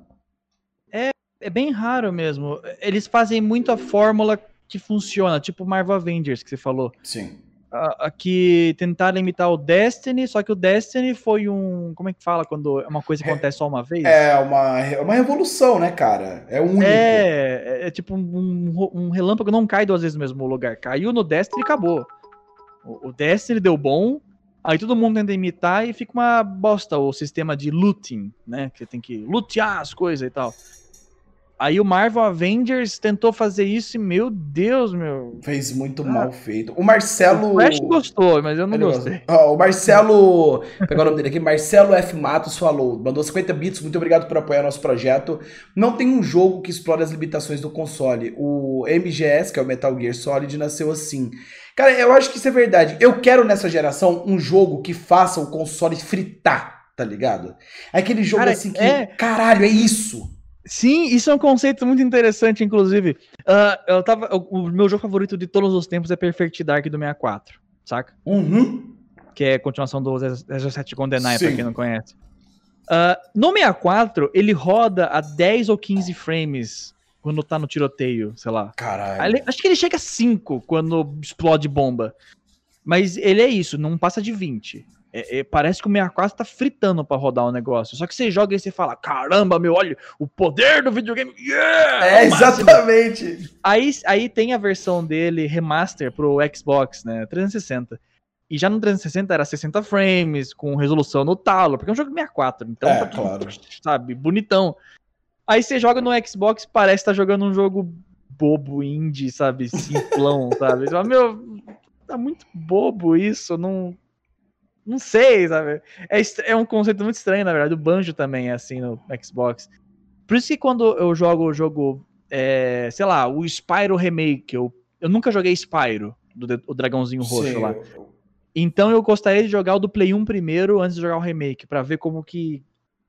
É bem raro mesmo. Eles fazem muito a fórmula que funciona, tipo Marvel Avengers que você falou. Sim. Uh, que tentaram imitar o Destiny, só que o Destiny foi um. Como é que fala quando é uma coisa que acontece só uma vez? É uma, é uma revolução, né, cara? É único. É, é tipo um, um relâmpago não cai duas vezes no mesmo lugar. Caiu no Destiny e acabou. O, o Destiny deu bom, aí todo mundo tenta imitar e fica uma bosta o sistema de looting, né? Que tem que lutear as coisas e tal. Aí o Marvel Avengers tentou fazer isso e, meu Deus, meu. Fez muito ah. mal feito. O Marcelo. O Flash gostou, mas eu não Ele gostei. Ó, o Marcelo. Pegar o nome dele aqui. Marcelo F. Matos falou. Mandou 50 bits. Muito obrigado por apoiar nosso projeto. Não tem um jogo que explore as limitações do console. O MGS, que é o Metal Gear Solid, nasceu assim. Cara, eu acho que isso é verdade. Eu quero nessa geração um jogo que faça o console fritar, tá ligado? É aquele jogo Cara, assim que. É... Caralho, é isso! Sim, isso é um conceito muito interessante, inclusive. Uh, eu tava, o, o, meu jogo favorito de todos os tempos é Perfect Dark do 64, saca? Uhum. Que é a continuação do 07 GoldenEye, pra quem não conhece. Uh, no 64, ele roda a 10 ou 15 frames quando tá no tiroteio, sei lá. Caralho. Acho que ele chega a 5 quando explode bomba. Mas ele é isso, não passa de 20. É, é, parece que o 64 tá fritando para rodar o negócio. Só que você joga e você fala: caramba, meu, olha, o poder do videogame. Yeah! É, exatamente. Aí, aí tem a versão dele remaster pro Xbox, né? 360. E já no 360 era 60 frames, com resolução no talo, porque é um jogo 64, então é, tá tudo, claro. sabe, bonitão. Aí você joga no Xbox, parece que tá jogando um jogo bobo, indie, sabe, simplão, sabe? Você fala, meu, tá muito bobo isso, não não sei, sabe? É, é um conceito muito estranho, na verdade. O Banjo também é assim no Xbox. Por isso que quando eu jogo o jogo, é, sei lá, o Spyro Remake, eu, eu nunca joguei Spyro, do, o dragãozinho roxo Sim. lá. Então eu gostaria de jogar o do Play 1 primeiro, antes de jogar o remake, para ver como que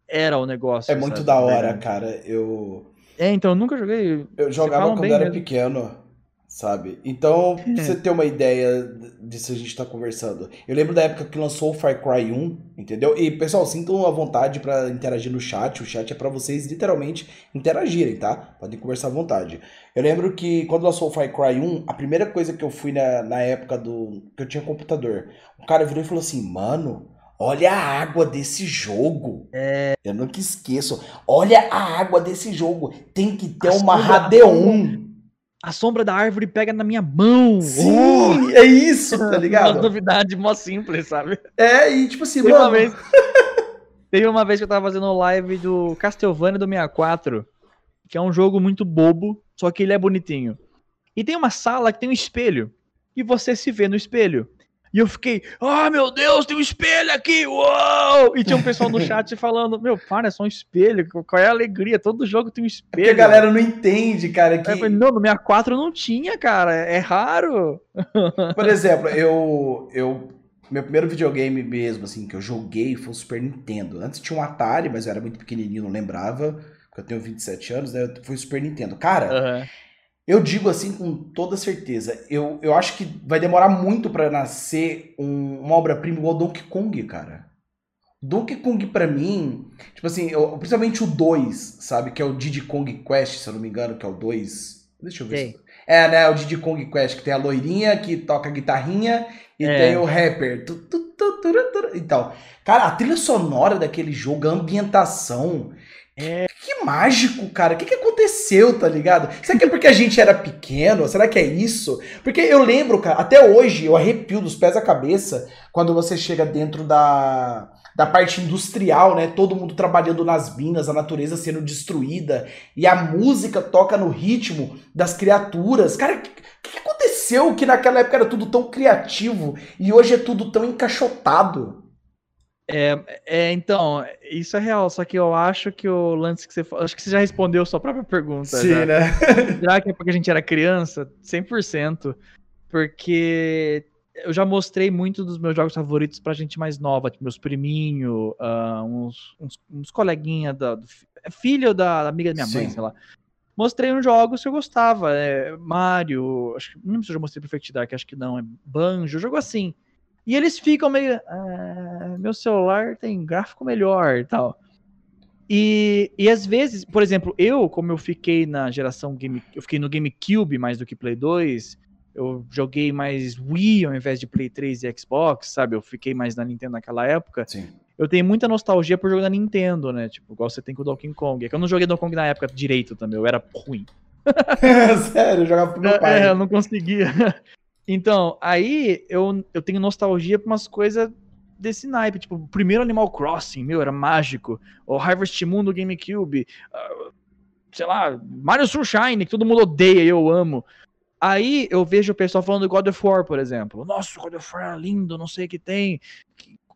era o negócio. É muito sabe? da hora, cara. Eu. É, então eu nunca joguei. Eu jogava quando era mesmo. pequeno sabe? Então, pra você ter uma ideia disso a gente tá conversando. Eu lembro da época que lançou o Far Cry 1, entendeu? E, pessoal, sintam a vontade para interagir no chat. O chat é para vocês literalmente interagirem, tá? Podem conversar à vontade. Eu lembro que quando lançou o Far Cry 1, a primeira coisa que eu fui na, na época do que eu tinha computador, o cara virou e falou assim: "Mano, Olha a água desse jogo. É... Eu nunca esqueço. Olha a água desse jogo. Tem que ter uma Radeon a sombra da árvore pega na minha mão. Sim, oh! é isso, tá ligado? Uma novidade mó simples, sabe? É, e tipo assim, teve mano... Uma vez, teve uma vez que eu tava fazendo live do Castlevania do 64, que é um jogo muito bobo, só que ele é bonitinho. E tem uma sala que tem um espelho, e você se vê no espelho. E eu fiquei, ah, oh, meu Deus, tem um espelho aqui, uou! E tinha um pessoal no chat falando, meu, para, é só um espelho, qual é a alegria? Todo jogo tem um espelho. É porque a galera não entende, cara. Que... Falei, não, no 64 não tinha, cara, é raro. Por exemplo, eu, eu, meu primeiro videogame mesmo, assim, que eu joguei foi o Super Nintendo. Antes tinha um Atari, mas eu era muito pequenininho, não lembrava, porque eu tenho 27 anos, né, foi o Super Nintendo. Cara... Uhum eu digo assim com toda certeza. Eu, eu acho que vai demorar muito para nascer um, uma obra-prima igual Donkey Kong, cara. Donkey Kong para mim, tipo assim, eu, principalmente o 2, sabe? Que é o Diddy Kong Quest, se eu não me engano, que é o 2. Deixa eu ver. Se... É, né? O Diddy Kong Quest, que tem a loirinha que toca guitarrinha e é. tem o rapper. Tu, tu, tu, então, cara, a trilha sonora daquele jogo, a ambientação. É... Mágico, cara. O que, que aconteceu, tá ligado? Será que é porque a gente era pequeno? Será que é isso? Porque eu lembro, cara, até hoje eu arrepio dos pés à cabeça quando você chega dentro da, da parte industrial, né? Todo mundo trabalhando nas minas, a natureza sendo destruída e a música toca no ritmo das criaturas. Cara, o que, que aconteceu que naquela época era tudo tão criativo e hoje é tudo tão encaixotado? É, é, então, isso é real, só que eu acho que o lance que você acho que você já respondeu sua própria pergunta. Sim, já. né? Será que é porque a gente era criança? 100%. Porque eu já mostrei muito dos meus jogos favoritos pra gente mais nova, tipo meus priminhos, uh, uns, uns, uns coleguinhas da. Do, é filho da, da amiga da minha Sim. mãe, sei lá. Mostrei uns jogos que eu gostava. É, Mario, acho que. Não lembro se eu já mostrei Perfect Dark, acho que não. É Banjo, jogo assim. E eles ficam meio. Ah, meu celular tem gráfico melhor e tal. E, e às vezes, por exemplo, eu, como eu fiquei na geração Game, eu fiquei no GameCube mais do que Play 2, eu joguei mais Wii ao invés de Play 3 e Xbox, sabe? Eu fiquei mais na Nintendo naquela época. Sim. Eu tenho muita nostalgia por jogar na Nintendo, né? Tipo, igual você tem com o Donkey Kong. É que eu não joguei Donkey Kong na época direito também, eu era ruim. Sério, eu jogava pro meu pai. É, eu não conseguia. Então, aí eu, eu tenho nostalgia por umas coisas desse naipe. Tipo, o primeiro Animal Crossing, meu, era mágico. O Harvest Moon do GameCube. Uh, sei lá, Mario Sunshine, que todo mundo odeia e eu amo. Aí eu vejo o pessoal falando do God of War, por exemplo. Nossa, o God of War é lindo, não sei o que tem.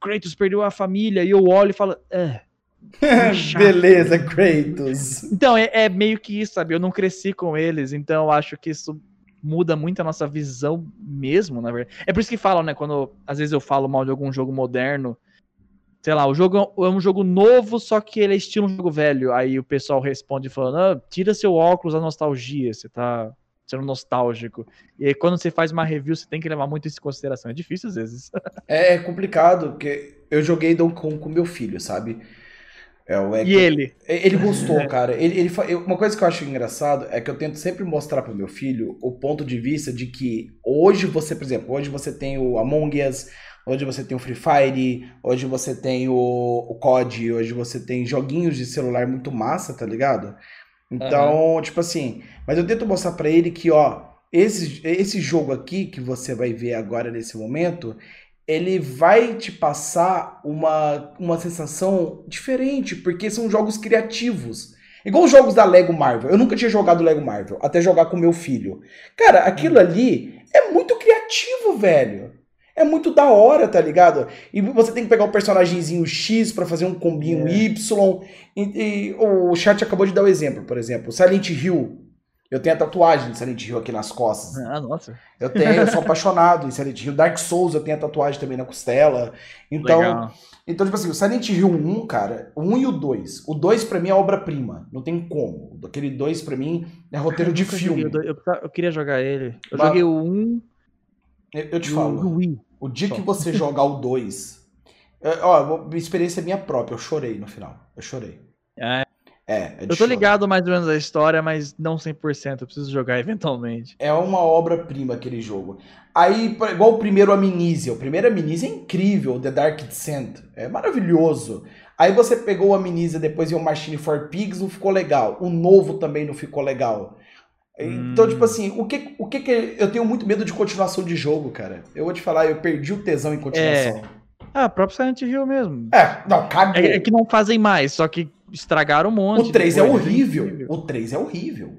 Kratos perdeu a família. E eu olho e falo, é. Beleza, Kratos. Então, é, é, meio que isso, sabe? Eu não cresci com eles, então eu acho que isso muda muito a nossa visão mesmo, na verdade. É por isso que falam, né? Quando às vezes eu falo mal de algum jogo moderno, sei lá, o jogo é um jogo novo, só que ele é estilo um jogo velho. Aí o pessoal responde falando: ah, tira seu óculos da nostalgia, você tá sendo nostálgico. E aí, quando você faz uma review, você tem que levar muito isso em consideração. É difícil às vezes. é, complicado, porque eu joguei Donkey Kong com meu filho, sabe? É, é, e ele? Ele gostou, cara. Ele, ele, uma coisa que eu acho engraçado é que eu tento sempre mostrar pro meu filho o ponto de vista de que hoje você, por exemplo, hoje você tem o Among Us, hoje você tem o Free Fire, hoje você tem o, o COD, hoje você tem joguinhos de celular muito massa, tá ligado? Então, uhum. tipo assim, mas eu tento mostrar para ele que, ó, esse, esse jogo aqui que você vai ver agora nesse momento, ele vai te passar uma, uma sensação diferente, porque são jogos criativos. Igual os jogos da Lego Marvel. Eu nunca tinha jogado Lego Marvel, até jogar com meu filho. Cara, aquilo ali é muito criativo, velho. É muito da hora, tá ligado? E você tem que pegar o personagemzinho X para fazer um combinho é. Y. E, e, o chat acabou de dar o um exemplo, por exemplo. Silent Hill. Eu tenho a tatuagem de Silent Hill aqui nas costas. Ah, nossa. Eu tenho, eu sou apaixonado em Silent Hill. Dark Souls eu tenho a tatuagem também na costela. Então, Legal. então tipo assim, o Silent Hill 1, cara, o 1 e o 2. O 2 para mim é obra-prima, não tem como. Aquele 2 para mim é roteiro de filme. Eu, eu, eu, queria jogar ele. Eu Mas... joguei o 1 eu, eu te falo. Wii. O dia Só. que você jogar o 2. É, ó, experiência minha própria, eu chorei no final. Eu chorei. É. É, é eu tô ligado mais ou menos a história, mas não 100%. Eu preciso jogar eventualmente. É uma obra-prima aquele jogo. Aí, igual o primeiro Amnesia. O primeiro Amnesia é incrível, The Dark Descent. É maravilhoso. Aí você pegou o Amnesia depois o Machine for Pigs, não ficou legal. O novo também não ficou legal. Então, tipo hum. assim, o que, o que que. Eu tenho muito medo de continuação de jogo, cara. Eu vou te falar, eu perdi o tesão em continuação. É. Ah, próprio Silent Hill mesmo. É, não, cagou. É, é, que não fazem mais, só que estragaram um monte. O 3 é horrível. O 3 é horrível.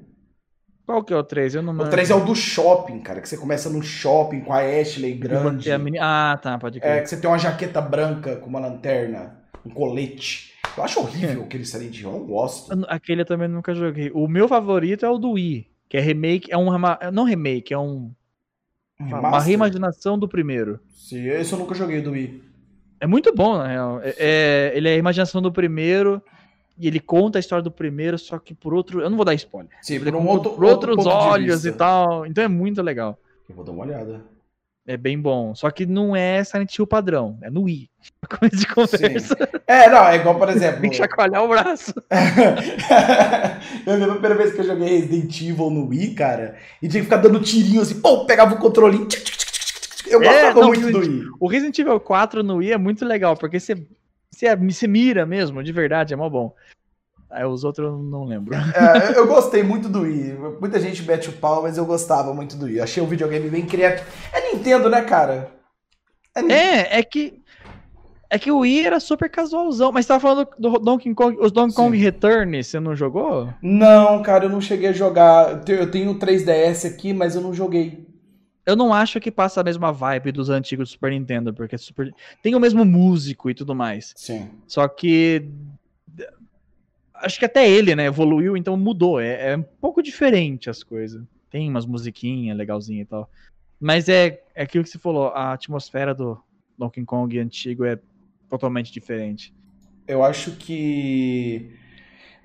Qual que é o 3? Eu não O 3 é o do shopping, cara. Que você começa no shopping com a Ashley grande. A mini... Ah, tá, pode crer. É, que você tem uma jaqueta branca com uma lanterna, um colete. Eu acho horrível aquele Silent Hill, eu não gosto. Aquele eu também nunca joguei. O meu favorito é o do Wii. Que é remake, é um. Não remake, é um. Remaster? Uma reimaginação do primeiro. Sim, esse eu nunca joguei do Wii. É muito bom, na real. É, é, ele é a imaginação do primeiro e ele conta a história do primeiro, só que por outro. Eu não vou dar spoiler. Sim, por, um outro, por outros outro olhos e tal. Então é muito legal. Eu vou dar uma olhada. É bem bom. Só que não é Silent Hill padrão, é no Wii. Coisa de conversa. Sim. É, não, é igual, por exemplo. Tem que chacoalhar o braço. eu lembro a primeira vez que eu joguei Resident Evil no Wii, cara, e tinha que ficar dando tirinho assim, pô, pegava o controle. Eu é, gostava é, não, muito do Wii. O Resident Evil 4 no Wii é muito legal, porque você, você, você mira mesmo, de verdade, é mó bom. Aí os outros eu não lembro. É, eu gostei muito do Wii. Muita gente mete o pau, mas eu gostava muito do Wii. achei o videogame bem criativo. É Nintendo, né, cara? É, é, é, que. É que o Wii era super casualzão. Mas você tava falando do Donkey Kong. Os Donkey Kong Return, você não jogou? Não, cara, eu não cheguei a jogar. Eu tenho o 3DS aqui, mas eu não joguei. Eu não acho que passa a mesma vibe dos antigos do Super Nintendo, porque Super... tem o mesmo músico e tudo mais. Sim. Só que acho que até ele, né, evoluiu, então mudou. É, é um pouco diferente as coisas. Tem umas musiquinhas legalzinha e tal. Mas é, é aquilo que você falou, a atmosfera do Donkey Kong antigo é totalmente diferente. Eu acho que.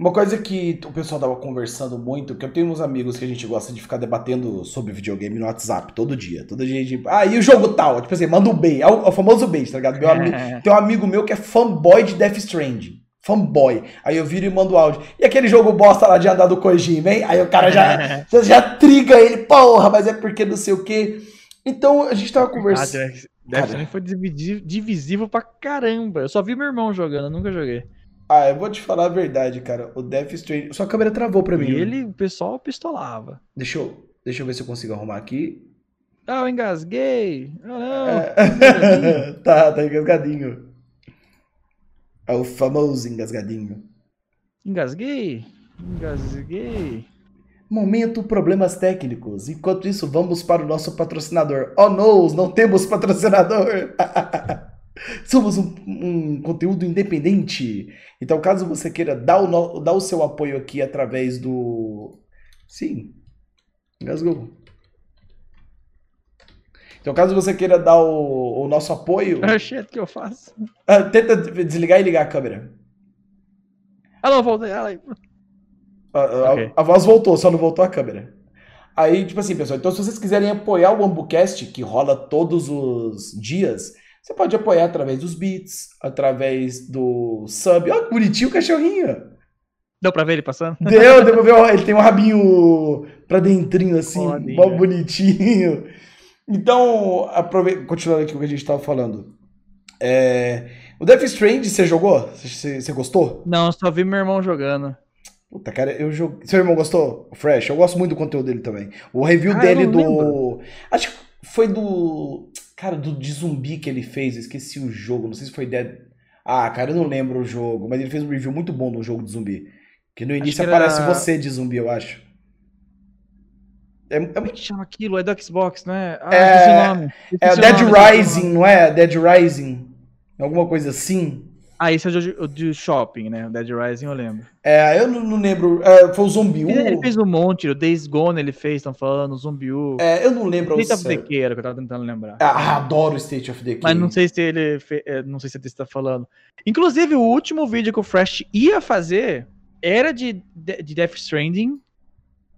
Uma coisa que o pessoal tava conversando muito, que eu tenho uns amigos que a gente gosta de ficar debatendo sobre videogame no WhatsApp todo dia. Todo dia a gente. Ah, e o jogo tal? Tipo assim, manda um. É o, é o famoso bait, tá ligado? Meu amigo, tem um amigo meu que é fanboy de Death Stranding. fanboy. Aí eu viro e mando áudio. E aquele jogo bosta lá de andar do Kojima, hein? Aí o cara já, já, já triga ele, porra, mas é porque não sei o quê. Então a gente tava conversando. Ah, Death Stranding foi divisível pra caramba. Eu só vi meu irmão jogando, eu nunca joguei. Ah, eu vou te falar a verdade, cara. O Death Stranding. Sua câmera travou pra mim. E ele, o pessoal pistolava. Deixa eu, deixa eu ver se eu consigo arrumar aqui. Ah, eu engasguei. Ah, não. É... tá, tá engasgadinho. É o famoso engasgadinho. Engasguei? Engasguei. Momento problemas técnicos. Enquanto isso, vamos para o nosso patrocinador. Oh, não, não temos patrocinador. Somos um, um, conteúdo independente. Então, caso você queira dar o, dar o seu apoio aqui através do. Sim. Engasgou. Então, caso você queira dar o, o nosso apoio. É o que eu faço. Uh, tenta desligar e ligar a câmera. Ah, não, voltei. Ah, a, okay. a, a, voz voltou, só não voltou a câmera. Aí, tipo assim, pessoal, então se vocês quiserem apoiar o Ambucast, que rola todos os dias, você pode apoiar através dos beats, através do sub. Olha que bonitinho o cachorrinho. Deu pra ver ele passando? Deu, deu pra ver. Ele tem um rabinho pra dentrinho, assim, mó bonitinho. Então, aprove... continuando aqui o que a gente tava falando. É... O Death Strand, você jogou? Você, você gostou? Não, só vi meu irmão jogando. Puta, cara, eu joguei. Seu irmão gostou? O Fresh? Eu gosto muito do conteúdo dele também. O review ah, dele do. Lembro. Acho que foi do. Cara, do de zumbi que ele fez. Eu esqueci o jogo. Não sei se foi Dead. Ah, cara, eu não lembro o jogo. Mas ele fez um review muito bom do jogo de zumbi. Que no início que aparece era... você de zumbi, eu acho. É, é... Como é que chama aquilo? É do Xbox, não é? Ah, é, nome. é Dead nome, Rising, não é? Dead Rising. Alguma coisa assim. Ah, esse é o de, shopping, né? O Dead Rising eu lembro. É, eu não, não lembro. É, foi o Zumbi Ele, ele, fez um monte, o Days Gone ele fez, estão falando, o Zumbi U. É, eu não lembro. State of Decay era que eu tava tentando lembrar. Ah, adoro State of Decay. Mas não sei se ele. Fe... É, não sei se você tá falando. Inclusive, o último vídeo que o Fresh ia fazer era de, de Death Stranding.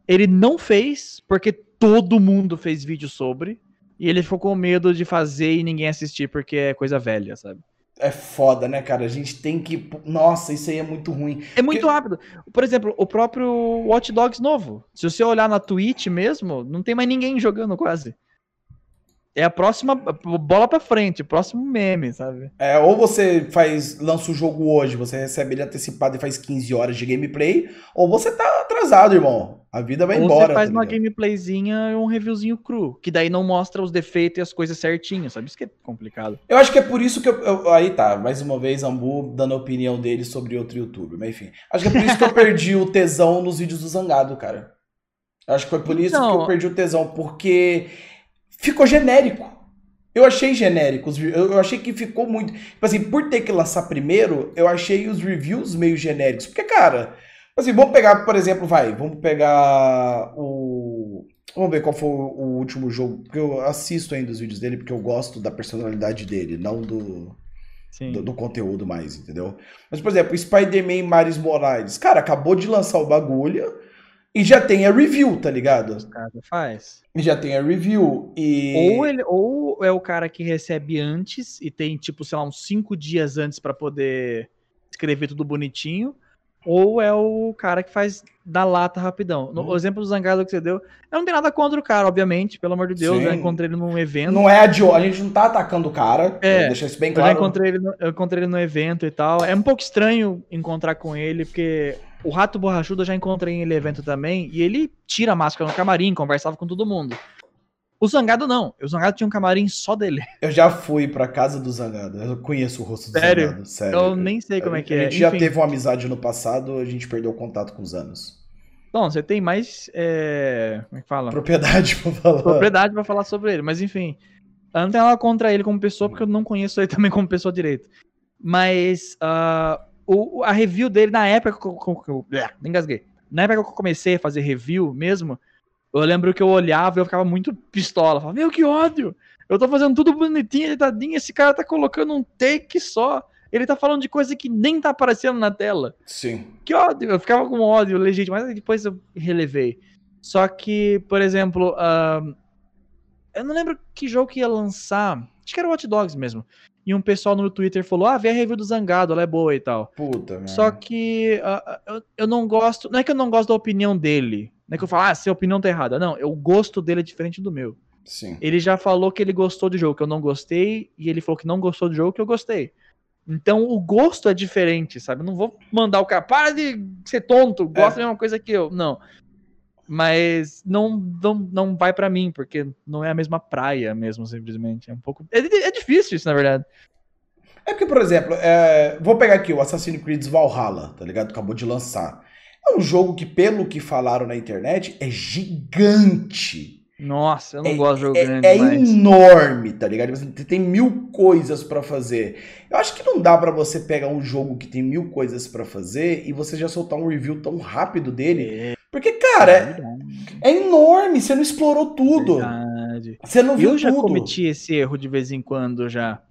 Ele não fez, porque todo mundo fez vídeo sobre. E ele ficou com medo de fazer e ninguém assistir, porque é coisa velha, sabe? É foda, né, cara? A gente tem que. Nossa, isso aí é muito ruim. É muito Porque... rápido. Por exemplo, o próprio Watch Dogs novo. Se você olhar na Twitch mesmo, não tem mais ninguém jogando quase. É a próxima bola para frente, próximo meme, sabe? É, ou você faz, lança o jogo hoje, você recebe ele antecipado e faz 15 horas de gameplay, ou você tá atrasado, irmão. A vida vai ou embora. Você faz tá uma gameplayzinha e um reviewzinho cru, que daí não mostra os defeitos e as coisas certinho, sabe? Isso que é complicado. Eu acho que é por isso que eu, eu aí tá, mais uma vez Ambu dando a opinião dele sobre outro youtuber, mas enfim. Acho que é por isso que eu perdi o tesão nos vídeos do Zangado, cara. Acho que foi por isso não. que eu perdi o tesão, porque ficou genérico. Eu achei genéricos, eu achei que ficou muito. Tipo assim, por ter que lançar primeiro, eu achei os reviews meio genéricos. Porque, cara, assim, vamos pegar, por exemplo, vai, vamos pegar o. Vamos ver qual foi o último jogo. Porque eu assisto ainda os vídeos dele, porque eu gosto da personalidade dele, não do. Do, do, conteúdo mais, entendeu? Mas, por exemplo, Spider-Man Miles Morales. Cara, acabou de lançar o bagulho. E já tem a review, tá ligado? Os faz. E já tem a review. E... Ou, ele, ou é o cara que recebe antes e tem, tipo, sei lá, uns cinco dias antes para poder escrever tudo bonitinho. Ou é o cara que faz da lata rapidão. No, hum. O exemplo do Zangado que você deu, eu não tenho nada contra o cara, obviamente, pelo amor de Deus. Sim. Eu encontrei ele num evento. Não é a, de, a gente não tá atacando o cara, é, deixa isso bem claro. Eu encontrei, ele no, eu encontrei ele no evento e tal. É um pouco estranho encontrar com ele, porque o Rato Borrachudo eu já encontrei em ele evento também, e ele tira a máscara no camarim, conversava com todo mundo. O Zangado não. O Zangado tinha um camarim só dele. Eu já fui pra casa do Zangado. Eu conheço o rosto do sério? Zangado. Sério? Eu nem sei como é que é. A gente já teve uma amizade no passado, a gente perdeu o contato com os anos. Bom, você tem mais. É... Como é que fala? Propriedade pra falar. Propriedade pra falar sobre ele. Mas enfim. Eu não tenho nada contra ele como pessoa, porque eu não conheço ele também como pessoa direito. Mas. Uh, o, a review dele, na época que eu, nem engasguei. Na época que eu comecei a fazer review mesmo, eu lembro que eu olhava e eu ficava muito pistola. Falava, meu, que ódio! Eu tô fazendo tudo bonitinho, editadinho, esse cara tá colocando um take só. Ele tá falando de coisa que nem tá aparecendo na tela. Sim. Que ódio! Eu ficava com ódio legítimo, mas depois eu relevei. Só que, por exemplo, uh, eu não lembro que jogo que ia lançar. Acho que era Watch Dogs mesmo. E um pessoal no Twitter falou: ah, vê a review do Zangado, ela é boa e tal. Puta, mano. Só que uh, eu, eu não gosto. Não é que eu não gosto da opinião dele. Não é que eu falo, ah, se a opinião tá errada. Não, o gosto dele é diferente do meu. Sim. Ele já falou que ele gostou do jogo, que eu não gostei, e ele falou que não gostou do jogo, que eu gostei. Então o gosto é diferente, sabe? Eu não vou mandar o cara, para de ser tonto, gosta é. da mesma coisa que eu. Não. Mas não, não, não vai para mim, porque não é a mesma praia mesmo, simplesmente. É um pouco. É, é difícil isso, na verdade. É porque, por exemplo, é... vou pegar aqui o Assassin's Creed Valhalla, tá ligado? Acabou de lançar. É um jogo que, pelo que falaram na internet, é gigante. Nossa, eu não é, gosto de jogo é, grande. É mas... enorme, tá ligado? Você tem mil coisas para fazer. Eu acho que não dá para você pegar um jogo que tem mil coisas para fazer e você já soltar um review tão rápido dele. É. Porque, cara, é, é, enorme, você não explorou tudo. Verdade. Você não viu Eu já tudo. cometi esse erro de vez em quando já.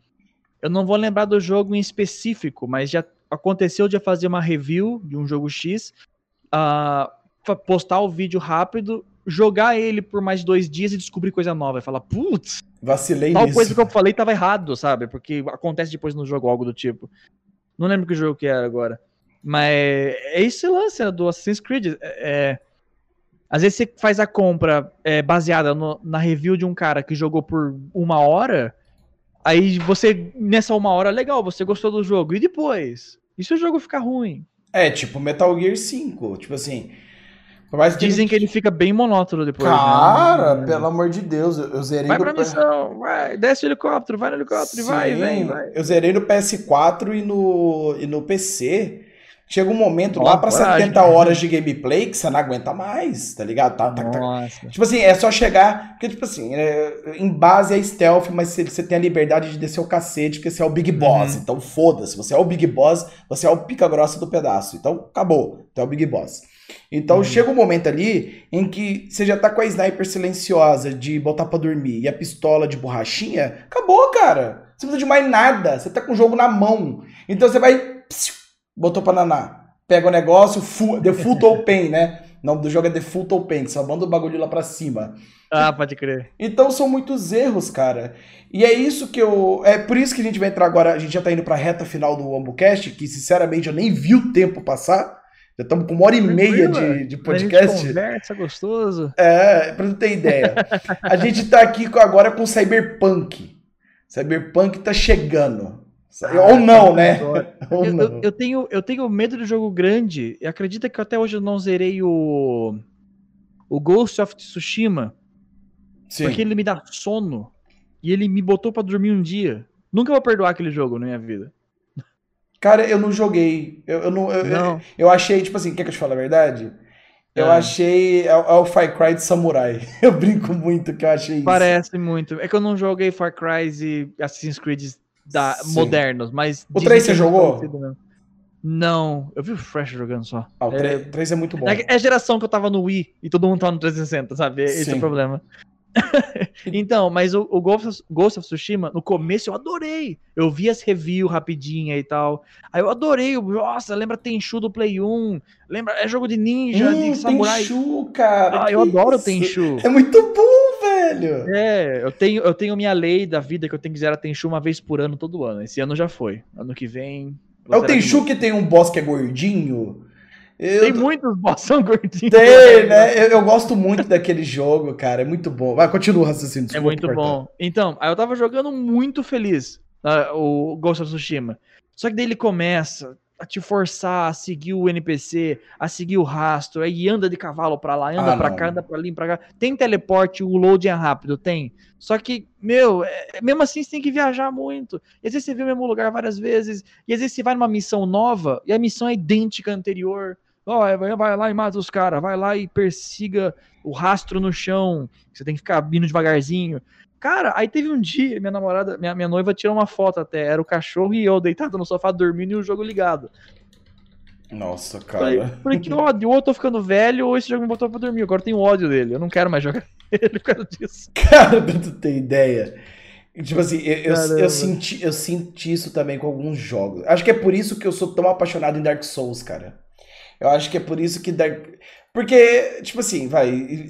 Eu não vou lembrar do jogo em específico, mas já aconteceu de fazer uma review de um jogo X, uh, postar o vídeo rápido jogar ele por mais dois dias e descobrir coisa nova. E falar, putz, vacilei tal nisso. coisa que eu falei tava errado, sabe? Porque acontece depois no jogo algo do tipo. Não lembro que jogo que era agora. Mas é esse lance né, do Assassin's Creed. É, é, às vezes você faz a compra é, baseada no, na review de um cara que jogou por uma hora. Aí você, nessa uma hora, legal, você gostou do jogo. E depois? E se o jogo ficar ruim? É, tipo Metal Gear 5. Tipo assim, Dizem que ele... que ele... fica bem monótono depois. Né? Cara, né? pelo amor de Deus, eu, eu zerei vai no. Vai pra missão, vai, desce o helicóptero, vai no helicóptero, Sim, vai, vem, vai. Eu zerei no PS4 e no, e no PC. Chega um momento lá pra coragem, 70 horas de gameplay que você não aguenta mais, tá ligado? Tá, tá, tá. Tipo assim, é só chegar. Porque, tipo assim, é, em base é stealth, mas você, você tem a liberdade de descer o cacete, porque você é o Big Boss. Uhum. Então foda-se, você é o Big Boss, você é o pica grossa do pedaço. Então acabou, você é o Big Boss. Então uhum. chega um momento ali em que você já tá com a sniper silenciosa de botar pra dormir e a pistola de borrachinha, acabou, cara. Você não precisa de mais nada. Você tá com o jogo na mão. Então você vai. Psiu, botou pra naná. Pega o negócio, full, the full open, né? O nome do jogo é The Full Open, só manda o bagulho lá pra cima. Ah, pode crer. Então são muitos erros, cara. E é isso que eu. É por isso que a gente vai entrar agora. A gente já tá indo pra reta final do AmbuCast, que sinceramente eu nem vi o tempo passar. Já estamos com uma hora e meia de, de podcast. Conversa gostoso. É, pra não ter ideia. a gente tá aqui agora com Cyberpunk. Cyberpunk tá chegando. Ah, Ou não, né? Ou eu, não. Eu, eu, tenho, eu tenho medo de jogo grande. E acredita que até hoje eu não zerei o, o Ghost of Tsushima. Sim. Porque ele me dá sono. E ele me botou para dormir um dia. Nunca vou perdoar aquele jogo na minha vida. Cara, eu não joguei. Eu, eu não, eu, não. Eu, eu, achei, tipo assim, quer que eu te fale a verdade? Eu é. achei. É, é, o Far Cry de Samurai. Eu brinco muito que eu achei isso. Parece muito. É que eu não joguei Far Cry e Assassin's Creed da, modernos, mas. O 3 você é jogou? Não, eu vi o Fresh jogando só. Ah, o 3 é, 3 é muito bom. É, é a geração que eu tava no Wii e todo mundo tava no 360, sabe? Esse Sim. é o problema. então, mas o, o Ghost, of, Ghost, of, Tsushima, no começo eu adorei. Eu vi as reviews rapidinha e tal. Aí eu adorei. Nossa, lembra Tenchu do Play 1. Lembra, é jogo de ninja, hum, de samurai. Tenchu, cara. Ah, eu adoro isso? Tenchu. É muito bom, velho. É, eu tenho, eu tenho minha lei da vida que eu tenho que zerar Tenchu uma vez por ano, todo ano. Esse ano já foi. Ano que vem. É o Tenchu que tem um boss que é gordinho? Eu... Tem muitos boss são gordinhos. Tem, né? Eu, eu, gosto muito daquele jogo, cara. É muito bom. Vai, continua o raciocínio. é muito bom. Então, aí eu tava jogando muito feliz uh, o Ghost of Tsushima. Só que daí ele começa a te forçar a seguir o NPC, a seguir o rastro, aí anda de cavalo pra lá, anda ah, pra não. cá, anda pra ali, pra cá. Tem teleporte, o load é rápido, tem. Só que, meu, é, mesmo assim você tem que viajar muito. E às vezes você vê o mesmo lugar várias vezes, e às vezes você vai numa missão nova e a missão é idêntica à anterior. Ó, oh, vai lá e mata os caras, vai lá e persiga o rastro no chão. Você tem que ficar vindo devagarzinho. Cara, aí teve um dia, minha namorada, minha, minha noiva tirou uma foto até. Era o cachorro e eu deitado no sofá dormindo e o jogo ligado. Nossa, cara. Falei, que ódio, ou eu tô ficando velho, ou esse jogo me botou pra dormir. Agora eu tenho ódio dele. Eu não quero mais jogar ele por causa disso. Cara, tu tem ideia. Tipo assim, eu, eu, eu, senti, eu senti isso também com alguns jogos. Acho que é por isso que eu sou tão apaixonado em Dark Souls, cara. Eu acho que é por isso que Dark. Porque, tipo assim, vai.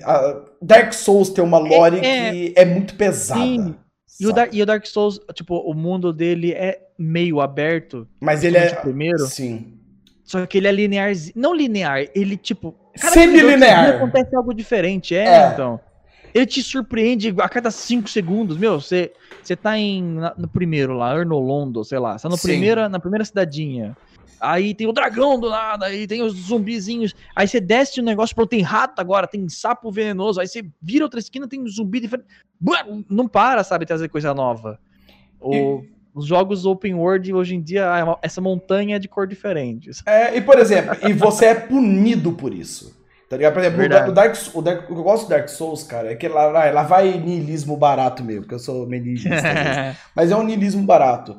Dark Souls tem uma lore é, é... que é muito pesada. Sim. E o, Dark, e o Dark Souls, tipo, o mundo dele é meio aberto. Mas ele é. Primeiro. Sim. Só que ele é linear. Não linear, ele, tipo. Semi-linear. Acontece algo diferente, é, é, então. Ele te surpreende a cada 5 segundos. Meu, você, você tá em, na, no primeiro lá, Ernolondo, sei lá. Você tá no primeira, na primeira cidadinha. Aí tem o dragão do nada, aí tem os zumbizinhos. Aí você desce o um negócio, pronto, tem rato agora, tem sapo venenoso. Aí você vira outra esquina, tem um zumbi diferente. Não para, sabe, trazer coisa nova. O, e... Os jogos open world hoje em dia, é essa montanha é de cor diferente. É, e por exemplo, e você é punido por isso. Tá ligado? Por exemplo, o Dark, o Dark, eu gosto do Dark Souls, cara, é que lá, lá vai niilismo barato mesmo, porque eu sou meio mas é um niilismo barato.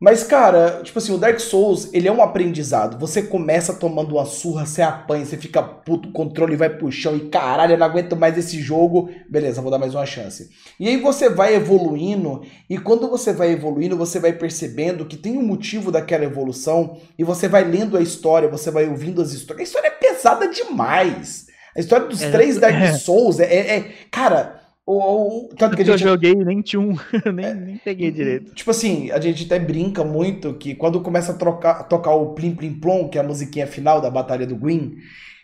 Mas, cara, tipo assim, o Dark Souls, ele é um aprendizado. Você começa tomando uma surra, você apanha, você fica puto, o controle vai pro chão e caralho, eu não aguento mais esse jogo. Beleza, vou dar mais uma chance. E aí você vai evoluindo, e quando você vai evoluindo, você vai percebendo que tem um motivo daquela evolução, e você vai lendo a história, você vai ouvindo as histórias. A história é pesada demais. A história dos é, três Dark é. Souls é, é, é cara, ou, tanto que a gente... Eu joguei nem tinha um, nem, é, nem peguei direito. Tipo assim, a gente até brinca muito que quando começa a trocar, tocar o Plim Plim Plom, que é a musiquinha final da Batalha do Gwyn,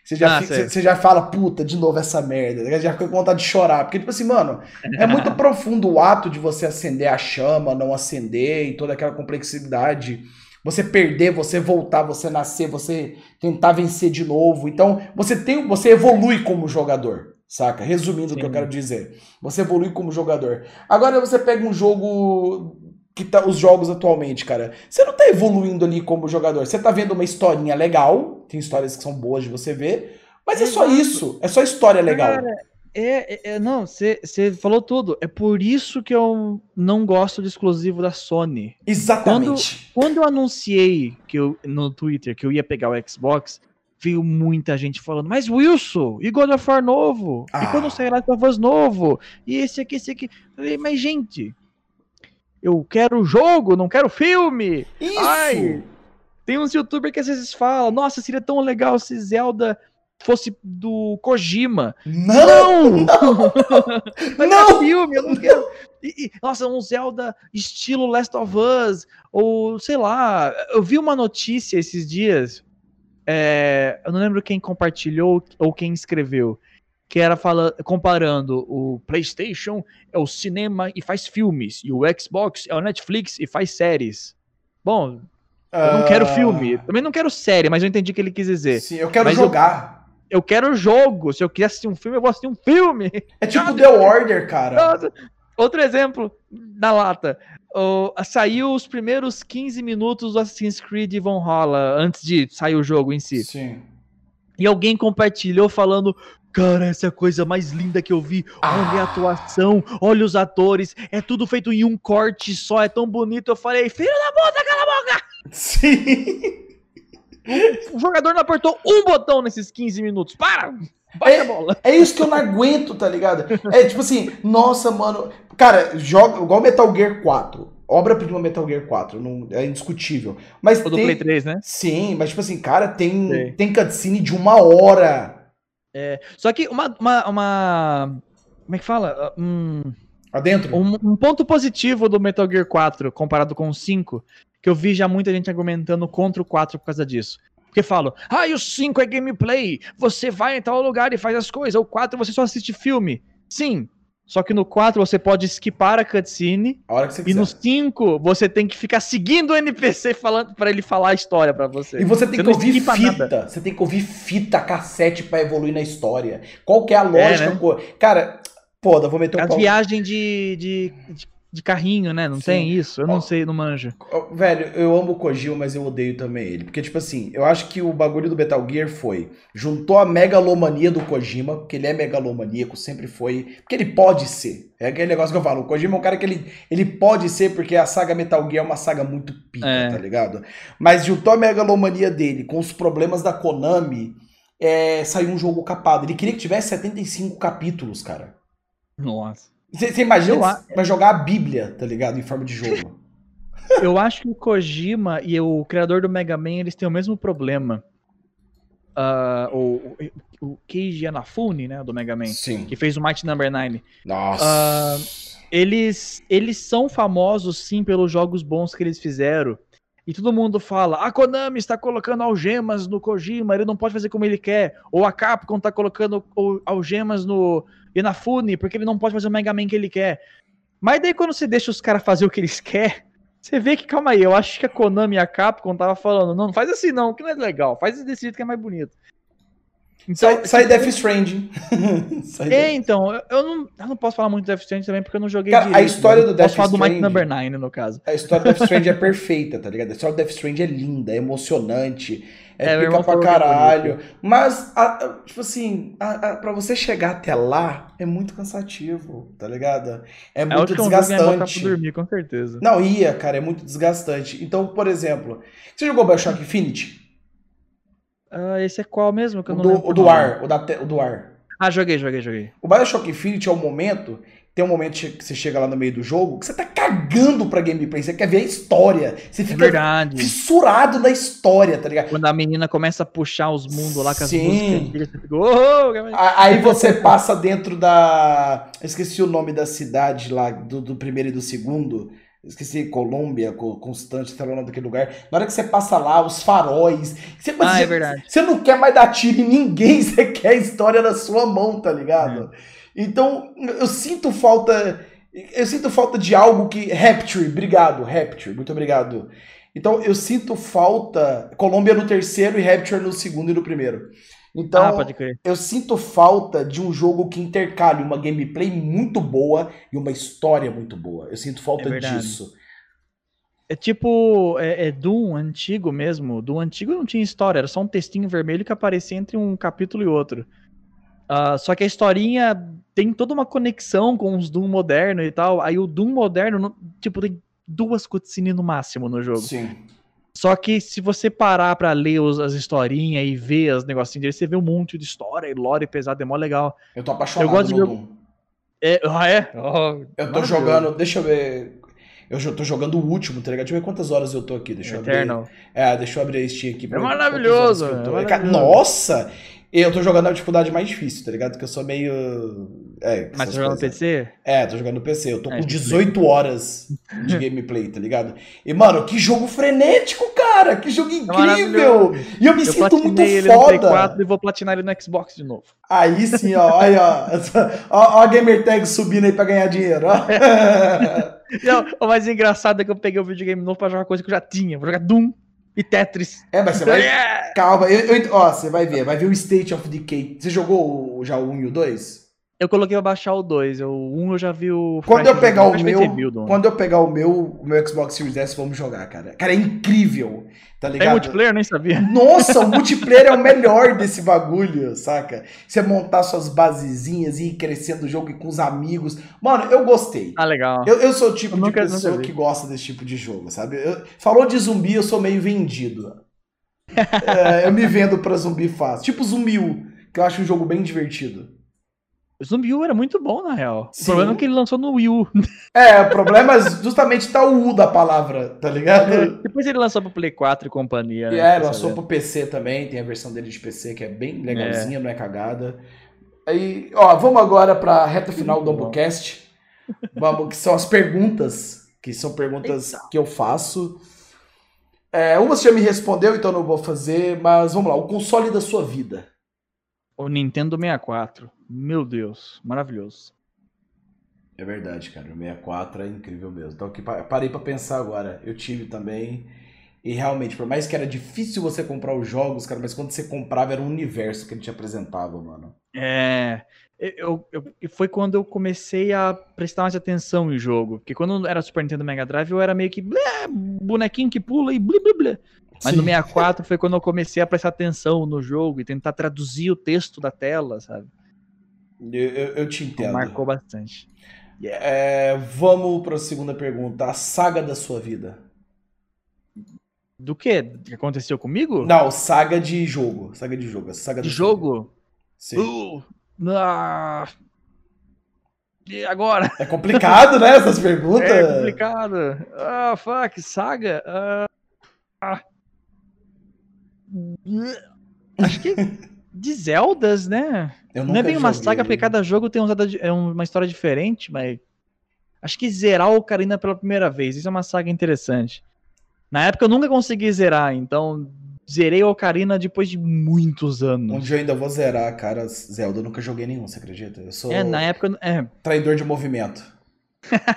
você já, ah, fica, você já fala, puta, de novo essa merda. Já fica com vontade de chorar. Porque, tipo assim, mano, é muito profundo o ato de você acender a chama, não acender e toda aquela complexidade. Você perder, você voltar, você nascer, você tentar vencer de novo. Então, você tem, você evolui como jogador. Saca? Resumindo Sim. o que eu quero dizer. Você evolui como jogador. Agora você pega um jogo que tá os jogos atualmente, cara. Você não tá evoluindo ali como jogador. Você tá vendo uma historinha legal, tem histórias que são boas de você ver, mas é, é só isso, é só história legal. Cara, é, é, é não, você falou tudo. É por isso que eu não gosto de exclusivo da Sony. Exatamente. Quando, quando eu anunciei que eu, no Twitter que eu ia pegar o Xbox, veio muita gente falando, mas Wilson, e God of War novo? Ah. E quando sair Last of Us novo? E esse aqui, esse aqui. falei, mas gente, eu quero jogo, não quero filme. Isso! Ai, tem uns youtubers que às vezes falam, nossa, seria tão legal se Zelda fosse do Kojima. Não! Não! não! não. filme, eu não quero. E, e, nossa, um Zelda estilo Last of Us, ou sei lá. Eu vi uma notícia esses dias é, eu não lembro quem compartilhou ou quem escreveu, que era fala, comparando o PlayStation é o cinema e faz filmes, e o Xbox é o Netflix e faz séries. Bom, eu não quero ah. filme, também não quero série, mas eu entendi o que ele quis dizer. Sim, eu quero mas jogar. Eu, eu, quero jogo. Se eu quiser assistir um filme, eu vou assistir um filme. É tipo The Order, cara. Nossa. Outro exemplo na lata uh, saiu os primeiros 15 minutos do Assassin's Creed Valhalla antes de sair o jogo em si. Sim. E alguém compartilhou falando: Cara, essa é a coisa mais linda que eu vi. Olha ah. a atuação, olha os atores. É tudo feito em um corte só, é tão bonito. Eu falei: Filho da puta, cala a boca! Sim. O, o jogador não apertou um botão nesses 15 minutos. Para! É, é, isso que eu não aguento, tá ligado? É tipo assim, nossa, mano. Cara, joga igual Metal Gear 4. Obra-prima Metal Gear 4, não, é indiscutível. Mas o tem, do Play 3, né? Sim, mas tipo assim, cara, tem, tem cutscene de uma hora. É, só que uma, uma, uma. Como é que fala? Um, Adentro? Um, um ponto positivo do Metal Gear 4 comparado com o 5, que eu vi já muita gente argumentando contra o 4 por causa disso. Porque falam, ah, o 5 é gameplay, você vai em tal lugar e faz as coisas, o 4 você só assiste filme. Sim, só que no 4 você pode skipar a cutscene. A hora que você quiser. E no 5 você tem que ficar seguindo o NPC falando para ele falar a história para você. E você tem você que ouvir fita. Nada. Você tem que ouvir fita, cassete para evoluir na história. Qual que é a lógica? É, né? Cara, pô, eu vou meter um A viagem de, de, de de carrinho, né? Não Sim. tem isso? Eu não sei, não manjo. Velho, eu amo o Kojima, mas eu odeio também ele. Porque, tipo assim, eu acho que o bagulho do Metal Gear foi. Juntou a megalomania do Kojima, porque ele é megalomaníaco, sempre foi. Porque ele pode ser. É aquele negócio que eu falo. O Kojima é um cara que ele, ele pode ser, porque a saga Metal Gear é uma saga muito pica, é. tá ligado? Mas juntou a megalomania dele com os problemas da Konami, é, saiu um jogo capado. Ele queria que tivesse 75 capítulos, cara. Nossa. Você imagina eu, vai jogar a Bíblia, tá ligado? Em forma de jogo. Eu acho que o Kojima e o criador do Mega Man, eles têm o mesmo problema. Uh, o, o Keiji Anafune, né, do Mega Man, Sim. que fez o Might Number 9. Nossa. Uh, eles, eles são famosos sim pelos jogos bons que eles fizeram. E todo mundo fala: a Konami está colocando algemas no Kojima, ele não pode fazer como ele quer. Ou a Capcom está colocando algemas no Inafune, porque ele não pode fazer o Mega Man que ele quer. Mas daí quando você deixa os caras fazer o que eles querem, você vê que, calma aí, eu acho que a Konami e a Capcom tava falando: não, não faz assim não, que não é legal, faz desse jeito que é mais bonito. Então, sai, sai Death Stranding. é, então, eu, não, eu não posso falar muito de Death Stranding também porque eu não joguei Cara, direito, a história né? do Death Stranding... Posso falar do Might Number 9, no caso. A história do Death Stranding é perfeita, tá ligado? A história do Death Stranding é linda, é emocionante, é, é pica pra caralho. Mas, a, a, tipo assim, a, pra você chegar até lá, é muito cansativo, tá ligado? É, é muito desgastante. Pra dormir, com certeza. Não, ia, cara, é muito desgastante. Então, por exemplo, você jogou Bioshock Infinity? Uh, esse é qual mesmo? Que eu o, do, o do ar, o, da, o do ar. Ah, joguei, joguei, joguei. O Bioshock Infinite é o momento. Tem um momento que você chega lá no meio do jogo que você tá cagando pra gameplay, você quer ver a história. Você é fica Verdade. fissurado na história, tá ligado? Quando a menina começa a puxar os mundos lá com as Sim. músicas, você fica, oh, Aí você passa dentro da. Eu esqueci o nome da cidade lá, do, do primeiro e do segundo esqueci, Colômbia, Constante, sei lá o nome daquele lugar. Na hora que você passa lá, os faróis. Você, ah, é verdade. Você não quer mais dar tiro em ninguém, você quer a história na sua mão, tá ligado? É. Então, eu sinto falta. Eu sinto falta de algo que. Rapture, obrigado, Rapture, muito obrigado. Então, eu sinto falta. Colômbia no terceiro e Rapture no segundo e no primeiro. Então, ah, eu sinto falta de um jogo que intercale uma gameplay muito boa e uma história muito boa. Eu sinto falta é disso. É tipo, é, é, Doom antigo mesmo. Doom antigo não tinha história, era só um textinho vermelho que aparecia entre um capítulo e outro. Uh, só que a historinha tem toda uma conexão com os Doom moderno e tal. Aí o Doom moderno, tipo, tem duas cutscenes no máximo no jogo. Sim. Só que se você parar pra ler os, as historinhas e ver os negocinhos dele, você vê um monte de história e lore pesado, é mó legal. Eu tô apaixonado eu gosto no de... Doom. É, ah, é? Oh, eu tô jogando, deixa eu ver. Eu tô jogando o último, tá ligado? Deixa eu ver quantas horas eu tô aqui. Deixa eu Eternal. abrir. É, deixa eu abrir a Steam aqui. É maravilhoso. É maravilhoso. Nossa! Eu tô jogando na dificuldade mais difícil, tá ligado? Porque eu sou meio. É, Mas tá jogando no PC? É, tô jogando no PC. Eu tô é, com 18 horas de gameplay, tá ligado? E, mano, que jogo frenético, cara! Que jogo é incrível! E eu me eu sinto muito ele foda. No Play 4 e vou platinar ele no Xbox de novo. Aí sim, ó. Aí, ó. ó, ó a gamer tag subindo aí pra ganhar dinheiro, ó. Não, o mais engraçado é que eu peguei o videogame novo pra jogar coisa que eu já tinha. Vou jogar Doom e Tetris. É, mas você vai. Calma, eu, eu, ó, você vai ver, vai ver o State of Decay. Você jogou já o 1 e o 2? Eu coloquei pra baixar o 2. O 1 eu já vi o. Quando eu pegar o meu. Quando eu pegar o meu, o meu Xbox Series S, vamos jogar, cara. Cara, é incrível. Tá ligado? É multiplayer, nem sabia. Nossa, o multiplayer é o melhor desse bagulho, saca? Você montar suas basezinhas e ir crescendo o jogo e com os amigos. Mano, eu gostei. Ah, legal. Eu, eu sou o tipo eu de pessoa que gosta desse tipo de jogo, sabe? Eu, falou de zumbi, eu sou meio vendido. é, eu me vendo pra zumbi fácil. Tipo Zumbi U, que eu acho um jogo bem divertido. O Zumbi U era muito bom, na real. Sim. O problema é que ele lançou no Wii U. É, o problema é justamente tá o U da palavra, tá ligado? É, depois ele lançou pro Play 4 e companhia. Né, é, lançou saber. pro PC também, tem a versão dele de PC que é bem legalzinha, é. não é cagada. Aí, ó, vamos agora pra reta final do Doublecast. Vamos, que são as perguntas, que são perguntas Eita. que eu faço. É, uma você já me respondeu, então não vou fazer, mas vamos lá, o console da sua vida. O Nintendo 64. Meu Deus, maravilhoso. É verdade, cara. O 64 é incrível mesmo. Então, aqui, parei para pensar agora. Eu tive também. E realmente, por mais que era difícil você comprar os jogos, cara, mas quando você comprava era um universo que ele te apresentava, mano. É. Eu, eu, foi quando eu comecei a prestar mais atenção em jogo. Porque quando era Super Nintendo Mega Drive, eu era meio que blé, bonequinho que pula e blé, blé, blé. Mas Sim. no 64 foi quando eu comecei a prestar atenção no jogo e tentar traduzir o texto da tela, sabe? Eu, eu, eu te entendo. Marcou bastante. É, vamos para a segunda pergunta. A saga da sua vida. Do que? que aconteceu comigo? Não, saga de jogo. Saga de jogo. Saga de jogo? Sim. Uh, ah, e agora? É complicado, né? Essas perguntas. É complicado. Ah, fuck, saga. Ah, ah. Acho que de Zeldas, né? não é bem uma saga, porque cada jogo tem é uma história diferente, mas. Acho que zerar o Ocarina pela primeira vez. Isso é uma saga interessante. Na época eu nunca consegui zerar, então zerei o Ocarina depois de muitos anos. Um dia eu ainda vou zerar, cara. Zelda, eu nunca joguei nenhum, você acredita? Eu sou É, na época. É, traidor de movimento.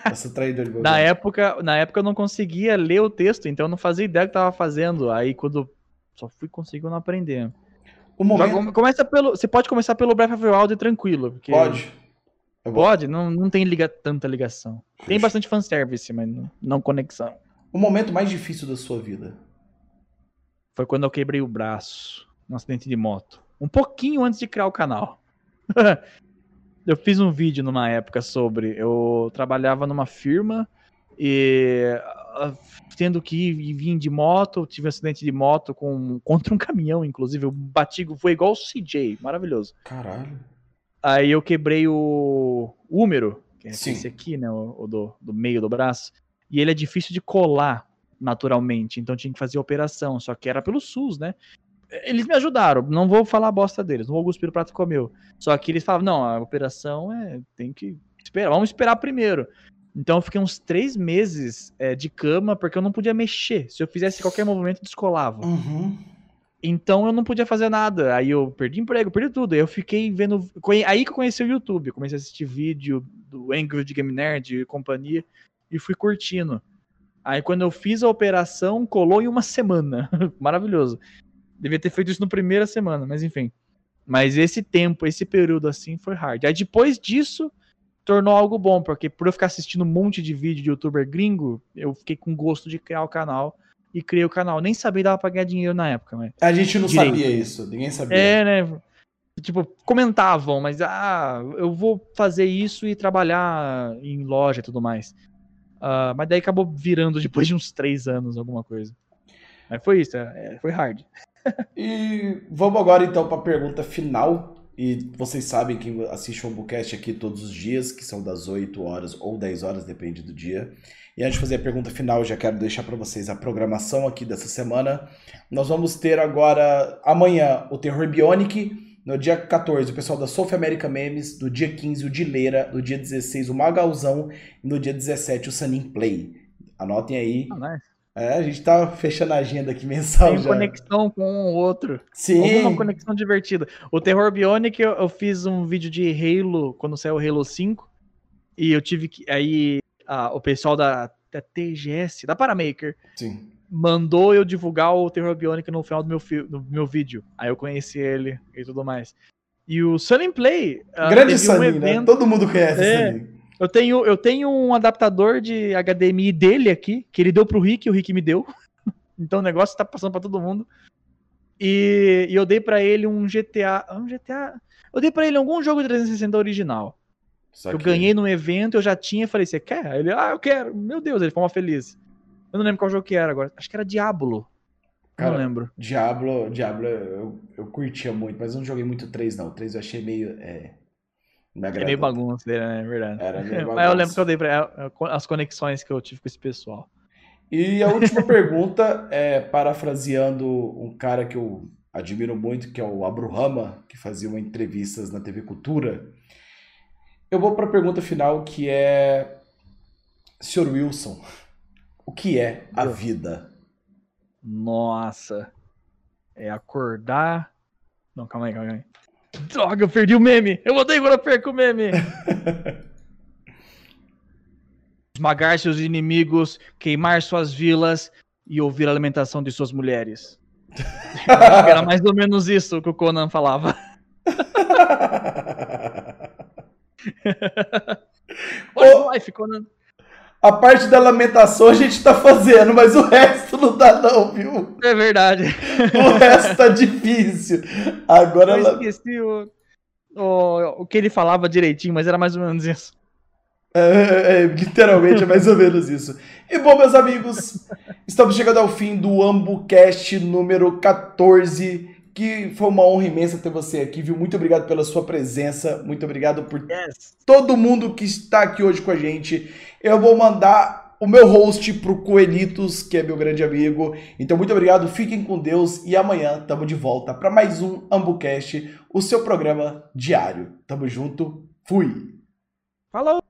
eu sou traidor de movimento. na, época na época eu não conseguia ler o texto, então eu não fazia ideia do que tava fazendo. Aí quando. Só fui conseguindo aprender. O momento... come- Começa pelo, você pode começar pelo Breath of the Wild tranquilo. Porque Pode. Pode, não, não tem liga, tanta ligação. Tem bastante fanservice, mas não, não conexão. O momento mais difícil da sua vida. Foi quando eu quebrei o braço num acidente de moto. Um pouquinho antes de criar o canal. eu fiz um vídeo numa época sobre. Eu trabalhava numa firma e ah, tendo que ir e vir de moto, tive um acidente de moto com, contra um caminhão, inclusive. O batigo foi igual o CJ, maravilhoso. Caralho. Aí eu quebrei o húmero, que é Sim. esse aqui, né? O, o do, do meio do braço. E ele é difícil de colar naturalmente, então tinha que fazer a operação, só que era pelo SUS, né? Eles me ajudaram, não vou falar bosta deles, não vou cuspir o prato que comeu. Só que eles falavam, não, a operação é. tem que esperar, vamos esperar primeiro. Então eu fiquei uns três meses é, de cama, porque eu não podia mexer. Se eu fizesse qualquer movimento, descolava. Uhum. Então eu não podia fazer nada. Aí eu perdi emprego, perdi tudo. Aí eu fiquei vendo. Aí que eu conheci o YouTube. Comecei a assistir vídeo do Angry de Game Nerd e companhia. E fui curtindo. Aí quando eu fiz a operação, colou em uma semana. Maravilhoso. Devia ter feito isso na primeira semana, mas enfim. Mas esse tempo, esse período assim, foi hard. Aí depois disso, tornou algo bom, porque por eu ficar assistindo um monte de vídeo de youtuber gringo, eu fiquei com gosto de criar o canal. E criei o canal. Nem sabia que dava pra ganhar dinheiro na época, mas. A gente não Direito. sabia isso. Ninguém sabia. É, né? Tipo, comentavam, mas ah, eu vou fazer isso e trabalhar em loja e tudo mais. Ah, mas daí acabou virando depois de uns três anos alguma coisa. Mas foi isso, é, foi hard. E vamos agora então para a pergunta final. E vocês sabem que assiste o Ombucast aqui todos os dias, que são das 8 horas ou 10 horas, depende do dia. E antes de fazer a pergunta final, já quero deixar para vocês a programação aqui dessa semana. Nós vamos ter agora, amanhã, o Terror Bionic. No dia 14, o pessoal da South America Memes. No dia 15, o Dileira. No dia 16, o Magalzão. E no dia 17, o Sunin Play. Anotem aí. Ah, nice. É, a gente tá fechando a agenda aqui mensal Tem já. conexão com um ou outro. Sim. Alguma conexão divertida. O Terror Bionic, eu, eu fiz um vídeo de Halo, quando saiu o Halo 5. E eu tive que. Aí ah, o pessoal da, da TGS, da Paramaker, Sim. mandou eu divulgar o Terror Bionic no final do meu, fi- do meu vídeo. Aí eu conheci ele e tudo mais. E o Sun Play. ah, Grande teve um Sunny, né? Todo mundo conhece É. o Sunny. Eu tenho, eu tenho um adaptador de HDMI dele aqui, que ele deu pro Rick e o Rick me deu. Então o negócio tá passando pra todo mundo. E, e eu dei pra ele um GTA. Um GTA. Eu dei pra ele algum jogo de 360 original. Eu ganhei num evento, eu já tinha, falei, você quer? Ele, ah, eu quero. Meu Deus, ele ficou uma feliz. Eu não lembro qual jogo que era agora. Acho que era Diablo. Cara, não lembro. Diablo, Diablo eu, eu curtia muito, mas eu não joguei muito 3, não. O 3 eu achei meio. É, É meio bagunça dele, né? É verdade. Era meio Mas eu lembro que eu dei pra as conexões que eu tive com esse pessoal. E a última pergunta é parafraseando um cara que eu admiro muito, que é o Abruhama, que fazia uma entrevistas na TV Cultura. Eu vou para a pergunta final, que é: Sr. Wilson, o que é a vida? Nossa. É acordar. Não, calma aí, calma aí. Droga, eu perdi o meme. Eu odeio quando eu perco o meme. Esmagar seus inimigos, queimar suas vilas e ouvir a alimentação de suas mulheres. Era mais ou menos isso que o Conan falava. Ô, Life, Conan. A parte da lamentação a gente tá fazendo, mas o resto não dá, não, viu? É verdade. O resto tá difícil. Agora Eu esqueci o, o, o que ele falava direitinho, mas era mais ou menos isso. É, é, literalmente é mais ou menos isso. E bom, meus amigos, estamos chegando ao fim do AmbuCast número 14. Que foi uma honra imensa ter você aqui, viu? Muito obrigado pela sua presença. Muito obrigado por Yes. todo mundo que está aqui hoje com a gente. Eu vou mandar o meu host pro Coelitos, que é meu grande amigo. Então, muito obrigado, fiquem com Deus e amanhã tamo de volta para mais um AmbuCast, o seu programa diário. Tamo junto, fui! Falou!